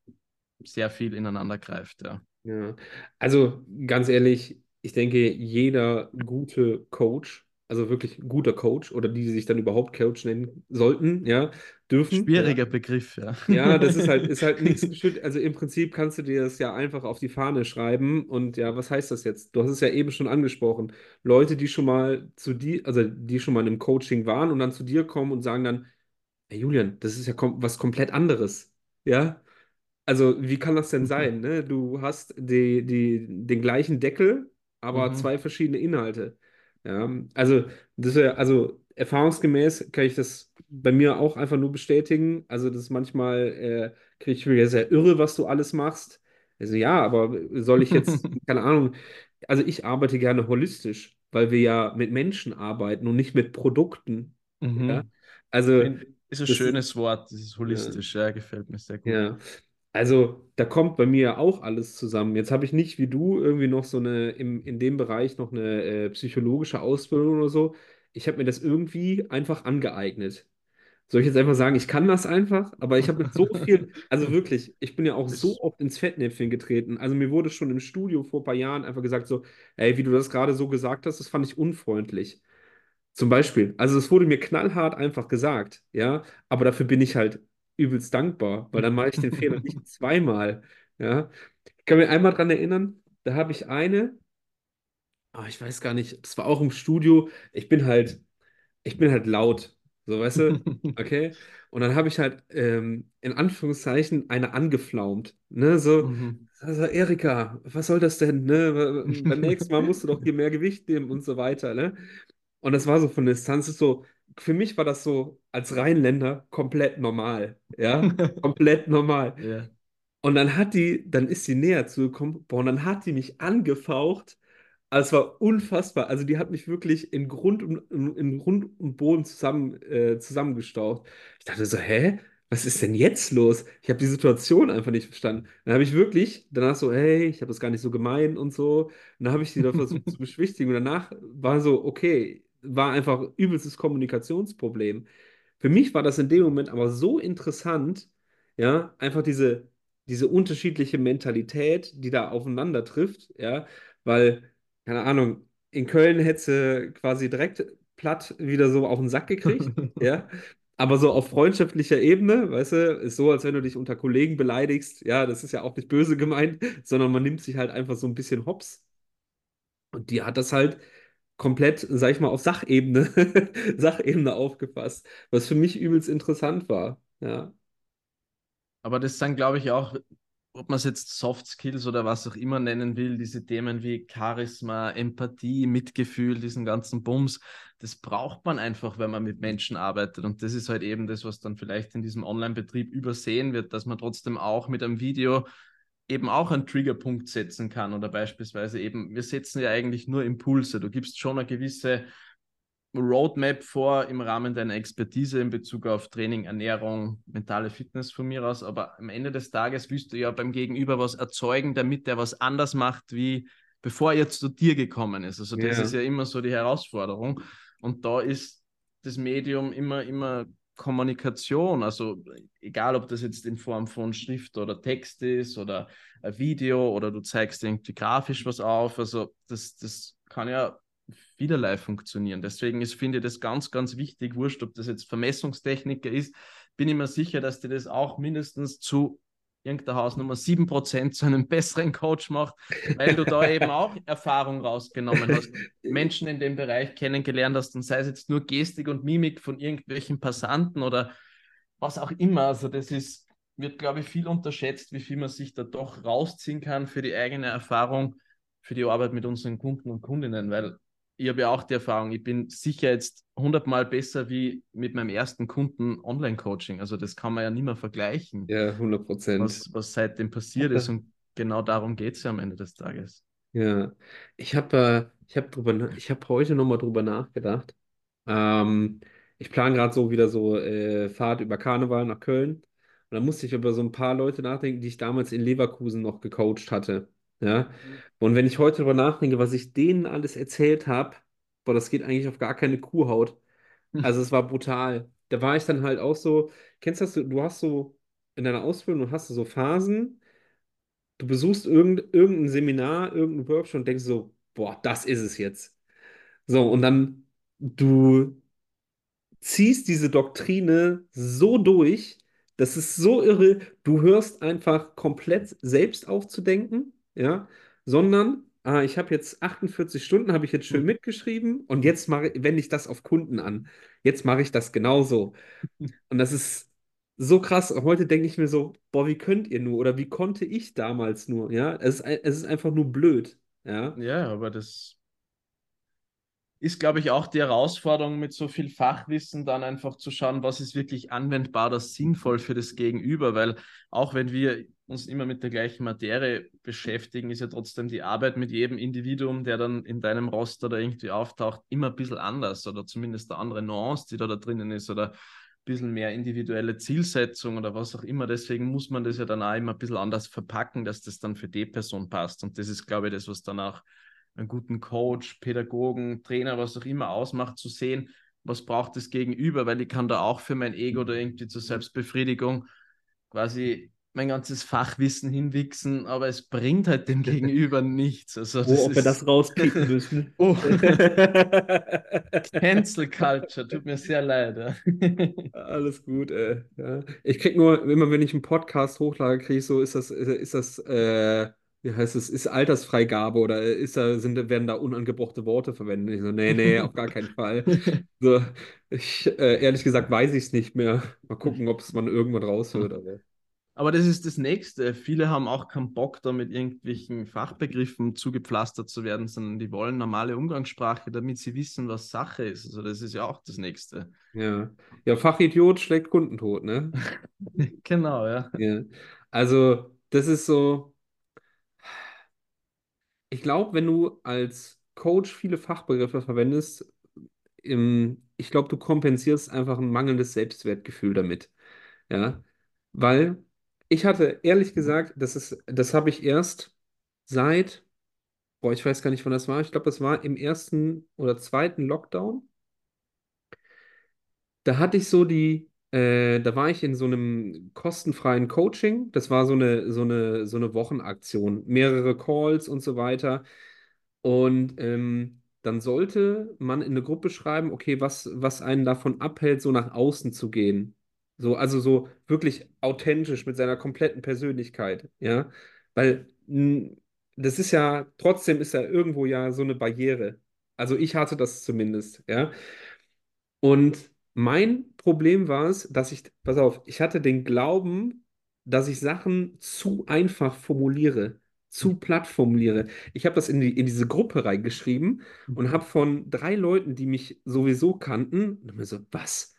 sehr viel ineinander greift. Ja. Ja. Also ganz ehrlich, ich denke, jeder gute Coach, also wirklich guter Coach oder die, die sich dann überhaupt Coach nennen sollten, ja, dürfen. Schwieriger Begriff, ja. Ja, das ist halt, ist halt nichts geschützt. Also im Prinzip kannst du dir das ja einfach auf die Fahne schreiben. Und ja, was heißt das jetzt? Du hast es ja eben schon angesprochen. Leute, die schon mal zu dir, also die schon mal in einem Coaching waren und dann zu dir kommen und sagen dann, hey Julian, das ist ja kom was komplett anderes. Ja? Also, wie kann das denn sein, ne? Du hast die, die, den gleichen Deckel, aber Mhm. zwei verschiedene Inhalte. Ja, also, das ist ja, also erfahrungsgemäß kann ich das bei mir auch einfach nur bestätigen. Also, das ist manchmal, äh, kriege ich mir sehr irre, was du alles machst. Also, ja, aber soll ich jetzt, keine Ahnung, also ich arbeite gerne holistisch, weil wir ja mit Menschen arbeiten und nicht mit Produkten. Ja, Mhm. also, Ist ein das schönes Wort, das ist ja. holistisch, ja, gefällt mir sehr gut. Ja, also da kommt bei mir auch alles zusammen. Jetzt habe ich nicht wie du irgendwie noch so eine, im, in dem Bereich noch eine äh, psychologische Ausbildung oder so. Ich habe mir das irgendwie einfach angeeignet. Soll ich jetzt einfach sagen, ich kann das einfach, aber ich habe mit so viel, also wirklich, ich bin ja auch so oft ins Fettnäpfchen getreten. Also mir wurde schon im Studio vor ein paar Jahren einfach gesagt so, ey, wie du das gerade so gesagt hast, das fand ich unfreundlich. Zum Beispiel, also es wurde mir knallhart einfach gesagt, ja, aber dafür bin ich halt übelst dankbar, weil dann mache ich den Fehler nicht zweimal, ja. Ich kann mich einmal dran erinnern, da habe ich eine, ah, ich weiß gar nicht, das war auch im Studio, ich bin halt, ich bin halt laut, so weißt du, okay? Und dann habe ich halt ähm, in Anführungszeichen eine angeflaumt, ne, so, Mhm. also Erika, was soll das denn, ne? Beim nächsten Mal musst du doch hier mehr Gewicht nehmen und so weiter, ne? Und das war so von der Distanz, ist so, für mich war das so als Rheinländer komplett normal, ja, komplett normal. Ja. Und dann hat die, dann ist sie näher zugekommen, boah, und dann hat die mich angefaucht Also es war unfassbar. Also die hat mich wirklich in Grund und, in, Grund und Boden zusammen, äh, zusammengestaucht. Ich dachte so, hä? Was ist denn jetzt los? Ich habe die Situation einfach nicht verstanden. Dann habe ich wirklich danach so, hey, ich habe das gar nicht so gemeint und so. Und dann habe ich sie da versucht zu beschwichtigen. Und danach war so, okay, war einfach übelstes Kommunikationsproblem. Für mich war das in dem Moment aber so interessant, ja, einfach diese, diese unterschiedliche Mentalität, die da aufeinander trifft, ja, weil keine Ahnung, in Köln hätte quasi direkt platt wieder so auf den Sack gekriegt, ja. Aber so auf freundschaftlicher Ebene, weißt du, ist so, als wenn du dich unter Kollegen beleidigst. Ja, das ist ja auch nicht böse gemeint, sondern man nimmt sich halt einfach so ein bisschen hops. Und die hat das halt komplett, sag ich mal, auf Sachebene, Sachebene aufgefasst, was für mich übelst interessant war. Ja. Aber das sind, glaube ich, auch ob man es jetzt Soft Skills oder was auch immer nennen will, diese Themen wie Charisma, Empathie, Mitgefühl, diesen ganzen Bums, das braucht man einfach, wenn man mit Menschen arbeitet. Und das ist halt eben das, was dann vielleicht in diesem Online-Betrieb übersehen wird, dass man trotzdem auch mit einem Video eben auch einen Triggerpunkt setzen kann oder beispielsweise eben, wir setzen ja eigentlich nur Impulse. Du gibst schon eine gewisse Roadmap vor im Rahmen deiner Expertise in Bezug auf Training, Ernährung, mentale Fitness von mir aus. Aber am Ende des Tages willst du ja beim Gegenüber was erzeugen, damit der was anders macht, wie bevor er zu dir gekommen ist. Also das yeah. ist ja immer so die Herausforderung. Und da ist das Medium immer, immer Kommunikation. Also egal, ob das jetzt in Form von Schrift oder Text ist oder ein Video oder du zeigst irgendwie grafisch was auf. Also das, das kann ja vielerlei funktionieren. Deswegen ist, finde ich das ganz, ganz wichtig, wurscht, ob das jetzt Vermessungstechniker ist, bin ich mir sicher, dass dir das auch mindestens zu irgendeiner Hausnummer 7% zu einem besseren Coach macht, weil du da eben auch Erfahrung rausgenommen hast, Menschen in dem Bereich kennengelernt hast und sei es jetzt nur Gestik und Mimik von irgendwelchen Passanten oder was auch immer. Also das ist, wird, glaube ich, viel unterschätzt, wie viel man sich da doch rausziehen kann für die eigene Erfahrung, für die Arbeit mit unseren Kunden und Kundinnen, weil ich habe ja auch die Erfahrung, ich bin sicher jetzt hundertmal besser wie mit meinem ersten Kunden Online-Coaching. Also das kann man ja nicht mehr vergleichen. Ja, 100 Prozent. Was, was seitdem passiert ist und genau darum geht es ja am Ende des Tages. Ja, ich habe äh, ich hab hab heute nochmal drüber nachgedacht. Ähm, ich plane gerade so wieder so äh, Fahrt über Karneval nach Köln. Und da musste ich über so ein paar Leute nachdenken, die ich damals in Leverkusen noch gecoacht hatte. Ja. Und wenn ich heute darüber nachdenke, was ich denen alles erzählt habe, boah, das geht eigentlich auf gar keine Kuhhaut. Also es war brutal. Da war ich dann halt auch so, kennst du das, du hast so in deiner Ausbildung, hast du so Phasen, du besuchst irgend, irgendein Seminar, irgendein Workshop und denkst so, boah, das ist es jetzt. So, und dann du ziehst diese Doktrine so durch, das ist so irre, du hörst einfach komplett selbst aufzudenken ja, sondern ah, ich habe jetzt 48 Stunden, habe ich jetzt schön mhm. mitgeschrieben und jetzt mache, wende ich das auf Kunden an. Jetzt mache ich das genauso. Und das ist so krass. Heute denke ich mir so, boah, wie könnt ihr nur oder wie konnte ich damals nur? Ja, es ist, es ist einfach nur blöd. Ja, ja aber das ist, glaube ich, auch die Herausforderung mit so viel Fachwissen dann einfach zu schauen, was ist wirklich anwendbar oder sinnvoll für das Gegenüber, weil auch wenn wir uns immer mit der gleichen Materie beschäftigen, ist ja trotzdem die Arbeit mit jedem Individuum, der dann in deinem Roster da irgendwie auftaucht, immer ein bisschen anders oder zumindest eine andere Nuance, die da, da drinnen ist oder ein bisschen mehr individuelle Zielsetzung oder was auch immer. Deswegen muss man das ja dann auch immer ein bisschen anders verpacken, dass das dann für die Person passt. Und das ist, glaube ich, das, was dann auch einen guten Coach, Pädagogen, Trainer, was auch immer ausmacht, zu sehen, was braucht das Gegenüber, weil ich kann da auch für mein Ego oder irgendwie zur Selbstbefriedigung quasi mein ganzes Fachwissen hinwichsen, aber es bringt halt dem Gegenüber nichts. Also oh, ob ist... wir das rauspicken müssen. Oh. Cancel Culture, tut mir sehr leid. Alles gut, ey. Ja. Ich krieg nur, immer wenn ich einen Podcast hochlade, kriege ich so, ist das, ist das, äh, wie heißt es, ist Altersfreigabe oder ist da, sind, werden da unangebrochte Worte verwendet? Ich so, nee, nee, auf gar keinen Fall. So, ich, äh, ehrlich gesagt, weiß ich es nicht mehr. Mal gucken, ob es man irgendwann raushört. Aber. Aber das ist das Nächste. Viele haben auch keinen Bock, da mit irgendwelchen Fachbegriffen zugepflastert zu werden, sondern die wollen normale Umgangssprache, damit sie wissen, was Sache ist. Also das ist ja auch das Nächste. Ja, ja Fachidiot schlägt Kundentod, ne? genau, ja. ja. Also das ist so, ich glaube, wenn du als Coach viele Fachbegriffe verwendest, im, ich glaube, du kompensierst einfach ein mangelndes Selbstwertgefühl damit. Ja, weil ich hatte ehrlich gesagt, das ist, das habe ich erst seit, boah, ich weiß gar nicht, wann das war. Ich glaube, das war im ersten oder zweiten Lockdown. Da hatte ich so die, äh, da war ich in so einem kostenfreien Coaching. Das war so eine, so eine, so eine Wochenaktion, mehrere Calls und so weiter. Und ähm, dann sollte man in eine Gruppe schreiben, okay, was, was einen davon abhält, so nach außen zu gehen. So, also so wirklich authentisch mit seiner kompletten Persönlichkeit, ja. Weil mh, das ist ja, trotzdem ist ja irgendwo ja so eine Barriere. Also ich hatte das zumindest, ja. Und mein Problem war es, dass ich, pass auf, ich hatte den Glauben, dass ich Sachen zu einfach formuliere, zu platt formuliere. Ich habe das in die, in diese Gruppe reingeschrieben und habe von drei Leuten, die mich sowieso kannten, und mir so, was?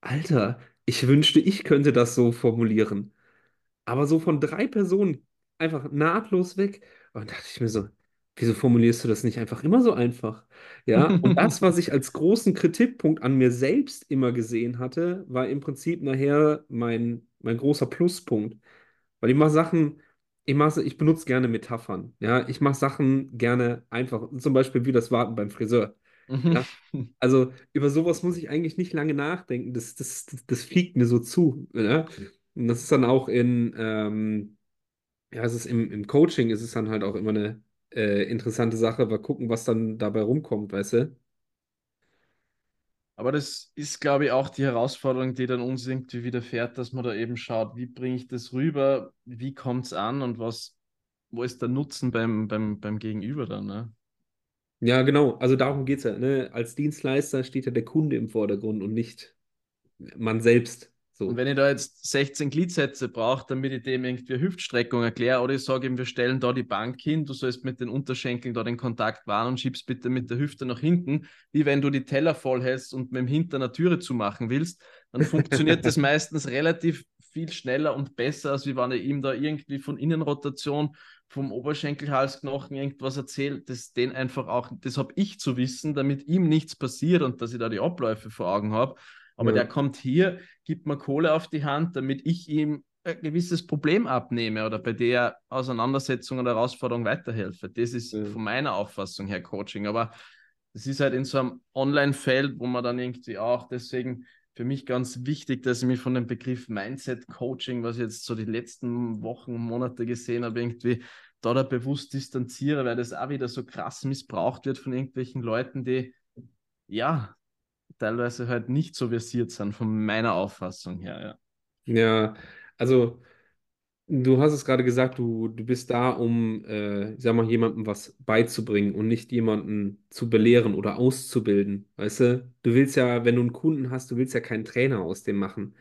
Alter, ich wünschte, ich könnte das so formulieren. Aber so von drei Personen einfach nahtlos weg. Und dachte ich mir so, wieso formulierst du das nicht einfach immer so einfach? Ja, und das, was ich als großen Kritikpunkt an mir selbst immer gesehen hatte, war im Prinzip nachher mein, mein großer Pluspunkt. Weil ich mache Sachen, ich mache, ich benutze gerne Metaphern. Ja, ich mache Sachen gerne einfach. Zum Beispiel wie das Warten beim Friseur. Ja, also über sowas muss ich eigentlich nicht lange nachdenken. Das, das, das, das fliegt mir so zu. Ja? Und das ist dann auch in, ähm, ja, es ist im, im Coaching ist es dann halt auch immer eine äh, interessante Sache. Mal gucken, was dann dabei rumkommt, weißt du? Aber das ist, glaube ich, auch die Herausforderung, die dann uns irgendwie widerfährt, dass man da eben schaut, wie bringe ich das rüber, wie kommt es an und was, wo ist der Nutzen beim, beim, beim Gegenüber dann, ne? Ja, genau. Also darum geht es ja. Ne? Als Dienstleister steht ja der Kunde im Vordergrund und nicht man selbst. Und So. wenn ich da jetzt 16 Gliedsätze brauche, damit ich dem irgendwie Hüftstreckung erkläre, oder ich sage ihm, wir stellen da die Bank hin, du sollst mit den Unterschenkeln da den Kontakt wahren und schiebst bitte mit der Hüfte nach hinten, wie wenn du die Teller voll hältst und mit dem Hintern eine Türe zumachen willst, dann funktioniert das meistens relativ viel schneller und besser, als wenn ich ihm da irgendwie von Innenrotation, vom Oberschenkelhalsknochen irgendwas erzählt, das den einfach auch, das habe ich zu wissen, damit ihm nichts passiert und dass ich da die Abläufe vor Augen habe. Aber Ja. der kommt hier, gibt mir Kohle auf die Hand, damit ich ihm ein gewisses Problem abnehme oder bei der Auseinandersetzung oder Herausforderung weiterhelfe. Das ist Ja. von meiner Auffassung her Coaching. Aber das ist halt in so einem Online-Feld, wo man dann irgendwie auch deswegen für mich ganz wichtig, dass ich mich von dem Begriff Mindset-Coaching, was ich jetzt so die letzten Wochen und Monate gesehen habe, irgendwie da, da bewusst distanziere, weil das auch wieder so krass missbraucht wird von irgendwelchen Leuten, die ja teilweise halt nicht so versiert sind, von meiner Auffassung her. Ja. Ja, also du hast es gerade gesagt, du, du bist da, um, äh, ich sag mal, jemandem was beizubringen und nicht jemanden zu belehren oder auszubilden. Weißt du? Du willst ja, wenn du einen Kunden hast, du willst ja keinen Trainer aus dem machen.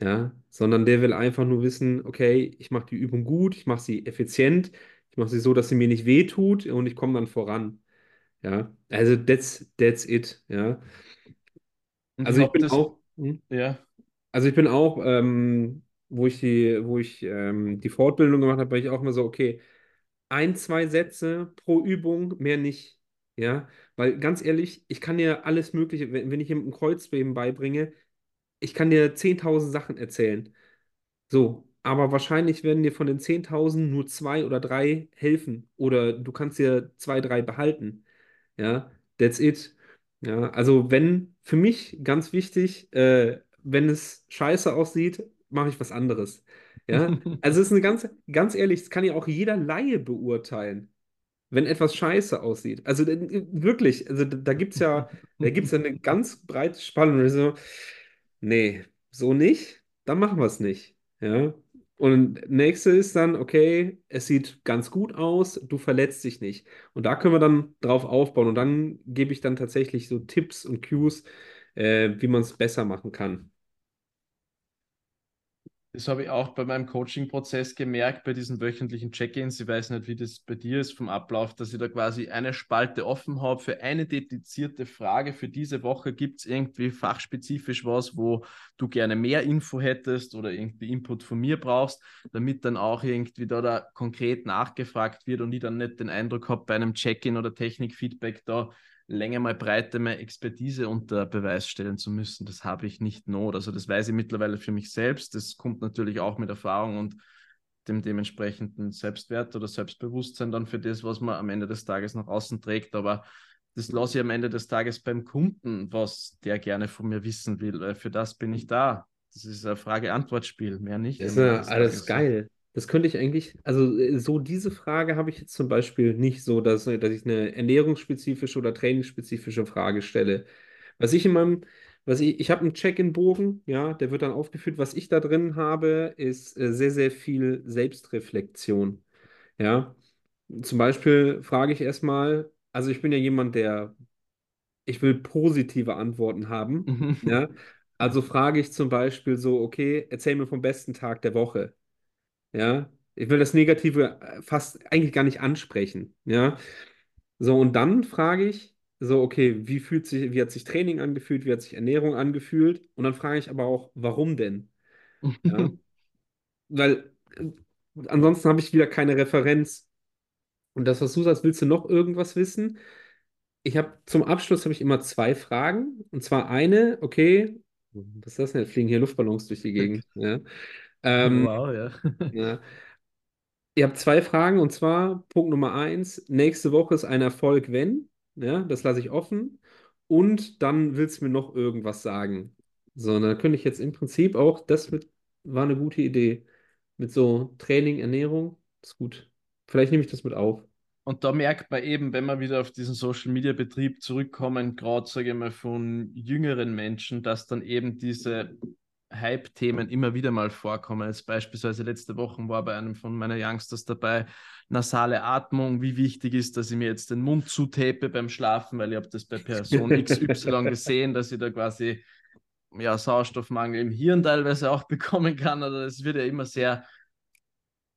Ja, sondern der will einfach nur wissen, okay, ich mache die Übung gut, ich mache sie effizient, ich mache sie so, dass sie mir nicht wehtut und ich komme dann voran. Ja, also that's, that's it. Ja, Und also ich bin das, auch. Hm? ja, Also ich bin auch, ähm, wo ich die, wo ich ähm, die Fortbildung gemacht habe, war ich auch immer so, okay, ein, zwei Sätze pro Übung, mehr nicht. Ja, weil ganz ehrlich, ich kann dir alles Mögliche, wenn, wenn ich jemandem Kreuzbeben beibringe, ich kann dir 10.000 Sachen erzählen. So, aber wahrscheinlich werden dir von den 10.000 nur zwei oder drei helfen. Oder du kannst dir zwei, drei behalten. Ja, that's it. Ja, also wenn, für mich ganz wichtig, äh, wenn es scheiße aussieht, mache ich was anderes. Ja, also es ist eine ganz, ganz ehrlich, das kann ja auch jeder Laie beurteilen, wenn etwas scheiße aussieht. Also äh, wirklich, also da, gibt es ja, da gibt's ja eine ganz breite Spannung. Also, nee, so nicht, dann machen wir es nicht. Ja. Und nächste ist dann, okay, es sieht ganz gut aus, du verletzt dich nicht. Und da können wir dann drauf aufbauen. Und dann gebe ich dann tatsächlich so Tipps und Cues, äh, wie man es besser machen kann. Das habe ich auch bei meinem Coaching-Prozess gemerkt, bei diesen wöchentlichen Check-ins. Ich weiß nicht, wie das bei dir ist vom Ablauf, dass ich da quasi eine Spalte offen habe für eine dedizierte Frage. Für diese Woche gibt es irgendwie fachspezifisch was, wo du gerne mehr Info hättest oder irgendwie Input von mir brauchst, damit dann auch irgendwie da, da konkret nachgefragt wird und ich dann nicht den Eindruck habe, bei einem Check-in oder Technik-Feedback da länger mal breite mehr Expertise unter Beweis stellen zu müssen. Das habe ich nicht not. Also das weiß ich mittlerweile für mich selbst. Das kommt natürlich auch mit Erfahrung und dem dementsprechenden Selbstwert oder Selbstbewusstsein dann für das, was man am Ende des Tages nach außen trägt. Aber das lasse ich am Ende des Tages beim Kunden, was der gerne von mir wissen will, weil für das bin ich da. Das ist ein Frage-Antwort-Spiel, mehr nicht. Das ist alles geil. Das könnte ich eigentlich, also äh, so diese Frage habe ich jetzt zum Beispiel nicht so, dass, dass ich eine ernährungsspezifische oder trainingsspezifische Frage stelle. Was ich in meinem, was ich, ich habe einen Check-in-Bogen, ja, der wird dann aufgeführt. Was ich da drin habe, ist äh, sehr, sehr viel Selbstreflexion. Ja, zum Beispiel frage ich erstmal, also ich bin ja jemand, der, ich will positive Antworten haben, ja. Also frage ich zum Beispiel so, okay, erzähl mir vom besten Tag der Woche. Ja, ich will das Negative äh, fast eigentlich gar nicht ansprechen. Ja, so und dann frage ich so, okay, wie fühlt sich, wie hat sich Training angefühlt, wie hat sich Ernährung angefühlt? Und dann frage ich aber auch, warum denn? Ja, weil äh, ansonsten habe ich wieder keine Referenz. Und das, was du sagst, willst du noch irgendwas wissen? Ich habe zum Abschluss habe ich immer zwei Fragen. Und zwar eine, okay, was ist das denn? Fliegen hier Luftballons durch die Gegend. Ja. Ähm, wow, ja. ja. Ihr habt zwei Fragen und zwar Punkt Nummer eins: nächste Woche ist ein Erfolg, wenn. Ja, das lasse ich offen. Und dann willst du mir noch irgendwas sagen. So, dann könnte ich jetzt im Prinzip auch, das mit, war eine gute Idee. Mit so Training, Ernährung, ist gut. Vielleicht nehme ich das mit auf. Und da merkt man eben, wenn wir wieder auf diesen Social Media Betrieb zurückkommen, gerade sage ich mal von jüngeren Menschen, dass dann eben diese Hype-Themen immer wieder mal vorkommen. Jetzt beispielsweise letzte Woche war bei einem von meiner Youngsters dabei nasale Atmung. Wie wichtig ist, dass ich mir jetzt den Mund zutape beim Schlafen, weil ich habe das bei Person XY gesehen, dass ich da quasi ja, Sauerstoffmangel im Hirn teilweise auch bekommen kann. Also es wird ja immer sehr,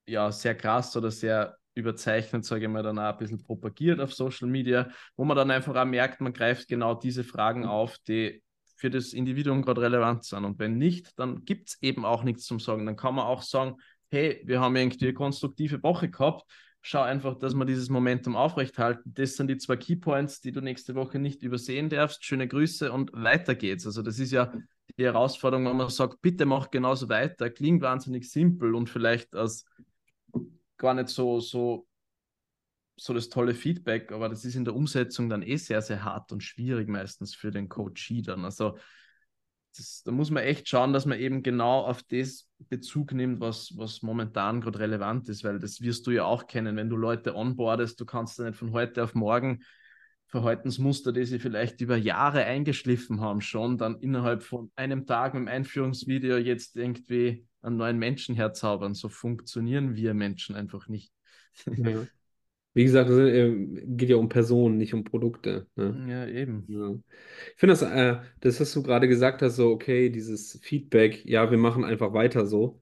ja, sehr krass oder sehr überzeichnet, sage ich mal, dann auch ein bisschen propagiert auf Social Media, wo man dann einfach auch merkt, man greift genau diese Fragen auf, die für das Individuum gerade relevant sind. Und wenn nicht, dann gibt es eben auch nichts zum Sagen. Dann kann man auch sagen, hey, wir haben irgendwie eine konstruktive Woche gehabt. Schau einfach, dass wir dieses Momentum aufrechthalten. Das sind die zwei Keypoints, die du nächste Woche nicht übersehen darfst. Schöne Grüße und weiter geht's. Also das ist ja die Herausforderung, wenn man sagt, bitte mach genauso weiter. Klingt wahnsinnig simpel und vielleicht als gar nicht so, so so das tolle Feedback, aber das ist in der Umsetzung dann eh sehr, sehr hart und schwierig meistens für den Coachee dann. Also das, da muss man echt schauen, dass man eben genau auf das Bezug nimmt, was, was momentan gerade relevant ist, weil das wirst du ja auch kennen, wenn du Leute onboardest, du kannst ja nicht von heute auf morgen Verhaltensmuster, die sie vielleicht über Jahre eingeschliffen haben, schon dann innerhalb von einem Tag mit dem Einführungsvideo jetzt irgendwie einen neuen Menschen herzaubern. So funktionieren wir Menschen einfach nicht. Ja. Wie gesagt, es äh, geht ja um Personen, nicht um Produkte. Ne? Ja, eben. Ja. Ich finde das, äh, das, was du gerade gesagt hast, so, okay, dieses Feedback, ja, wir machen einfach weiter so,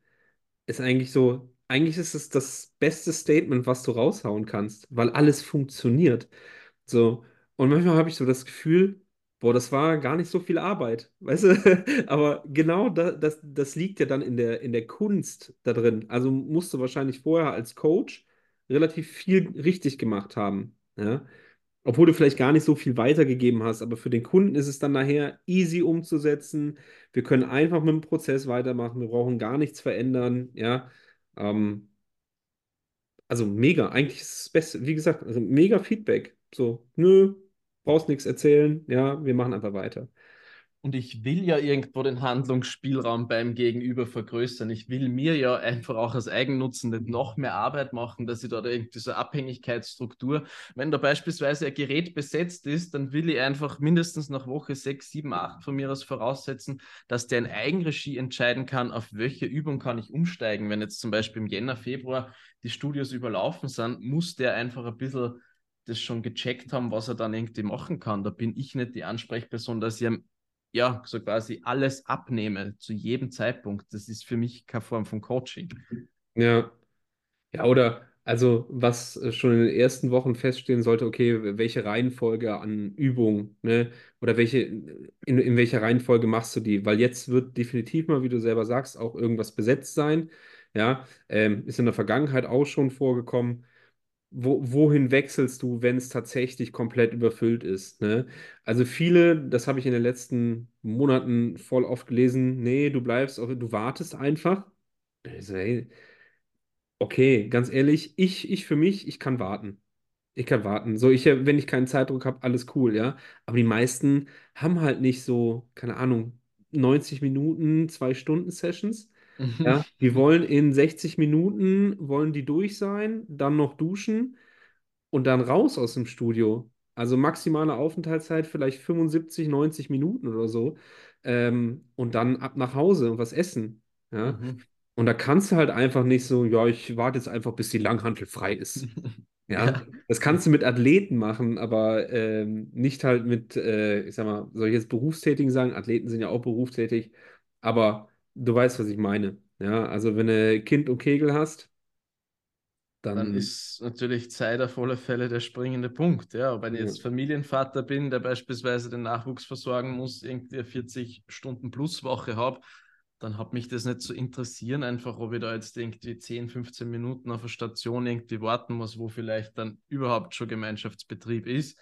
ist eigentlich so, eigentlich ist es das beste Statement, was du raushauen kannst, weil alles funktioniert. So, und manchmal habe ich so das Gefühl, boah, das war gar nicht so viel Arbeit, weißt du? Aber genau da, das, das liegt ja dann in der, in der Kunst da drin. Also musst du wahrscheinlich vorher als Coach relativ viel richtig gemacht haben. Ja? Obwohl du vielleicht gar nicht so viel weitergegeben hast, aber für den Kunden ist es dann nachher easy umzusetzen. Wir können einfach mit dem Prozess weitermachen, wir brauchen gar nichts verändern. Ja, ähm, also mega, eigentlich ist es das Beste, wie gesagt, also mega Feedback. So, nö, brauchst nichts erzählen, ja, wir machen einfach weiter. Und ich will ja irgendwo den Handlungsspielraum beim Gegenüber vergrößern. Ich will mir ja einfach auch als Eigennutzen nicht noch mehr Arbeit machen, dass ich da irgendwie so Abhängigkeitsstruktur, wenn da beispielsweise ein Gerät besetzt ist, dann will ich einfach mindestens nach Woche 6, 7, 8 von mir aus voraussetzen, dass der in Eigenregie entscheiden kann, auf welche Übung kann ich umsteigen. Wenn jetzt zum Beispiel im Jänner, Februar die Studios überlaufen sind, muss der einfach ein bisschen das schon gecheckt haben, was er dann irgendwie machen kann. Da bin ich nicht die Ansprechperson, dass ich ihm ja, so quasi alles abnehme zu jedem Zeitpunkt. Das ist für mich keine Form von Coaching. Ja. Ja, oder also was äh, schon in den ersten Wochen feststehen sollte, okay, welche Reihenfolge an Übungen, ne? Oder welche, in, in welcher Reihenfolge machst du die? Weil jetzt wird definitiv mal, wie du selber sagst, auch irgendwas besetzt sein. Ja, ähm, ist in der Vergangenheit auch schon vorgekommen. Wo, wohin wechselst du, wenn es tatsächlich komplett überfüllt ist? Ne? Also viele, das habe ich in den letzten Monaten voll oft gelesen, nee, du bleibst, du wartest einfach. Okay, ganz ehrlich, ich, ich für mich, ich kann warten. Ich kann warten. So, ich, wenn ich keinen Zeitdruck habe, alles cool, ja. Aber die meisten haben halt nicht so, keine Ahnung, 90 Minuten, zwei Stunden Sessions. Ja, die wollen in 60 Minuten, wollen die durch sein, dann noch duschen und dann raus aus dem Studio. Also maximale Aufenthaltszeit vielleicht 75, 90 Minuten oder so. Ähm, und dann ab nach Hause und was essen. Ja. Mhm. Und da kannst du halt einfach nicht so, ja, ich warte jetzt einfach, bis die Langhantel frei ist. Ja, Ja. das kannst du mit Athleten machen, aber ähm, nicht halt mit, äh, ich sag mal, soll ich jetzt Berufstätigen sagen? Athleten sind ja auch berufstätig, aber du weißt, was ich meine. Ja, also wenn du Kind und Kegel hast, Dann dann, ist natürlich Zeit auf alle Fälle der springende Punkt. Ja, wenn ich ja, jetzt Familienvater bin, der beispielsweise den Nachwuchs versorgen muss, irgendwie eine 40 Stunden plus Woche habe, dann hat mich das nicht zu interessieren, einfach ob ich da jetzt irgendwie 10, 15 Minuten auf der Station irgendwie warten muss, wo vielleicht dann überhaupt schon Gemeinschaftsbetrieb ist.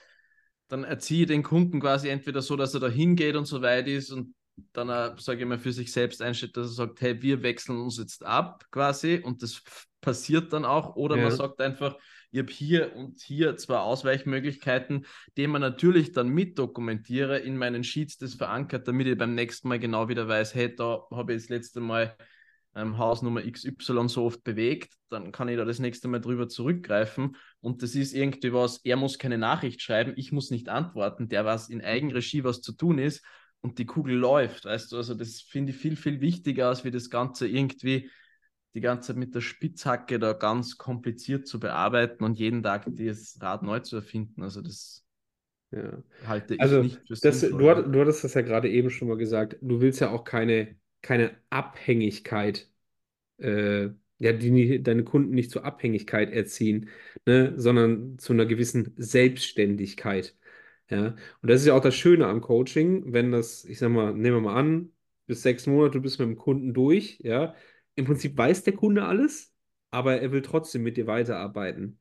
Dann erziehe ich den Kunden quasi entweder so, dass er da hingeht und so weit ist und dann, sage ich mal, für sich selbst einsteht, dass er sagt, hey, wir wechseln uns jetzt ab quasi und das passiert dann auch. Oder man ja, sagt einfach, ich habe hier und hier zwei Ausweichmöglichkeiten, die man natürlich dann mit dokumentiere, in meinen Sheets das verankert, damit ich beim nächsten Mal genau wieder weiß, hey, da habe ich das letzte Mal ähm, Hausnummer XY so oft bewegt, dann kann ich da das nächste Mal drüber zurückgreifen. Und das ist irgendwie was, er muss keine Nachricht schreiben, ich muss nicht antworten, der weiß in Eigenregie, was zu tun ist und die Kugel läuft, weißt du, also das finde ich viel, viel wichtiger, als wie das Ganze irgendwie die ganze Zeit mit der Spitzhacke da ganz kompliziert zu bearbeiten und jeden Tag das Rad neu zu erfinden. Also das ja. halte ich Also, nicht für das, sinnvoll. du, Ja. hat- du hattest das ja gerade eben schon mal gesagt, du willst ja auch keine, keine Abhängigkeit äh, ja, die, deine Kunden nicht zur Abhängigkeit erziehen, ne, sondern zu einer gewissen Selbstständigkeit. Ja, und das ist ja auch das Schöne am Coaching, wenn das, ich sag mal, nehmen wir mal an, bis sechs Monate, bist mit dem Kunden durch, ja. Im Prinzip weiß der Kunde alles, aber er will trotzdem mit dir weiterarbeiten.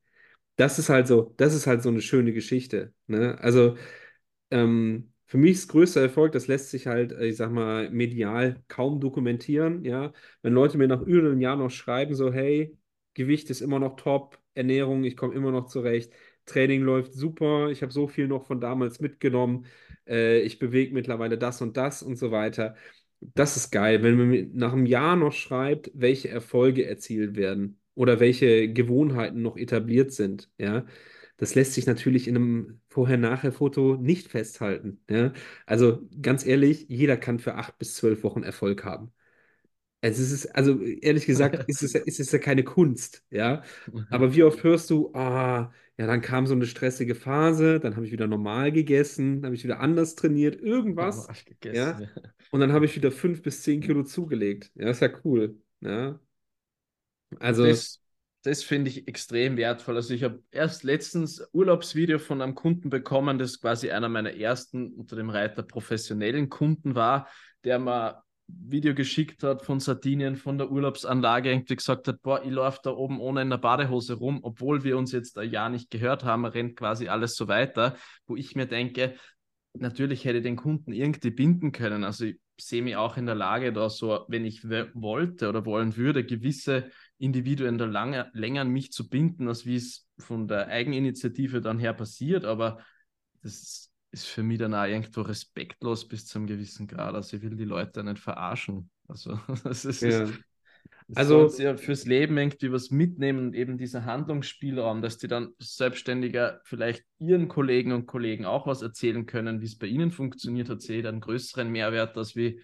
Das ist halt so, das ist halt so eine schöne Geschichte, ne? Also, ähm, für mich ist größter Erfolg, das lässt sich halt, äh, ich sag mal, medial kaum dokumentieren, ja. Wenn Leute mir nach über einem Jahr noch schreiben, so, hey, Gewicht ist immer noch top, Ernährung, ich komme immer noch zurecht, Training läuft super, ich habe so viel noch von damals mitgenommen, äh, ich bewege mittlerweile das und das und so weiter. Das ist geil, wenn man mir nach einem Jahr noch schreibt, welche Erfolge erzielt werden oder welche Gewohnheiten noch etabliert sind, ja. Das lässt sich natürlich in einem Vorher-Nachher-Foto nicht festhalten. Ja? Also ganz ehrlich, jeder kann für acht bis zwölf Wochen Erfolg haben. Es ist, also ehrlich gesagt, ist es, ist es ja keine Kunst, ja. Aber wie oft hörst du, ah, ja, dann kam so eine stressige Phase, dann habe ich wieder normal gegessen, dann habe ich wieder anders trainiert, irgendwas, ja. ja. Und dann habe ich wieder fünf bis zehn Kilo zugelegt. Ja, ist ja cool. Ja. Also, das, das finde ich extrem wertvoll. Also ich habe erst letztens Urlaubsvideo von einem Kunden bekommen, das quasi einer meiner ersten unter dem Reiter professionellen Kunden war, der mir Video geschickt hat von Sardinien, von der Urlaubsanlage, irgendwie gesagt hat, boah, ich laufe da oben ohne in der Badehose rum, obwohl wir uns jetzt ein Jahr nicht gehört haben, rennt quasi alles so weiter, wo ich mir denke, natürlich hätte ich den Kunden irgendwie binden können. Also ich sehe mich auch in der Lage, da so, wenn ich wollte oder wollen würde, gewisse Individuen da lange, länger an mich zu binden, als wie es von der Eigeninitiative dann her passiert. Aber das ist für mich dann auch irgendwo respektlos bis zu einem gewissen Grad. Also ich will die Leute nicht verarschen. Also das ist, ja. es Also- ja fürs Leben irgendwie was mitnehmen und eben dieser Handlungsspielraum, dass die dann selbstständiger vielleicht ihren Kollegen und Kollegen auch was erzählen können, wie es bei ihnen funktioniert hat, sehe ich dann einen größeren Mehrwert, als wie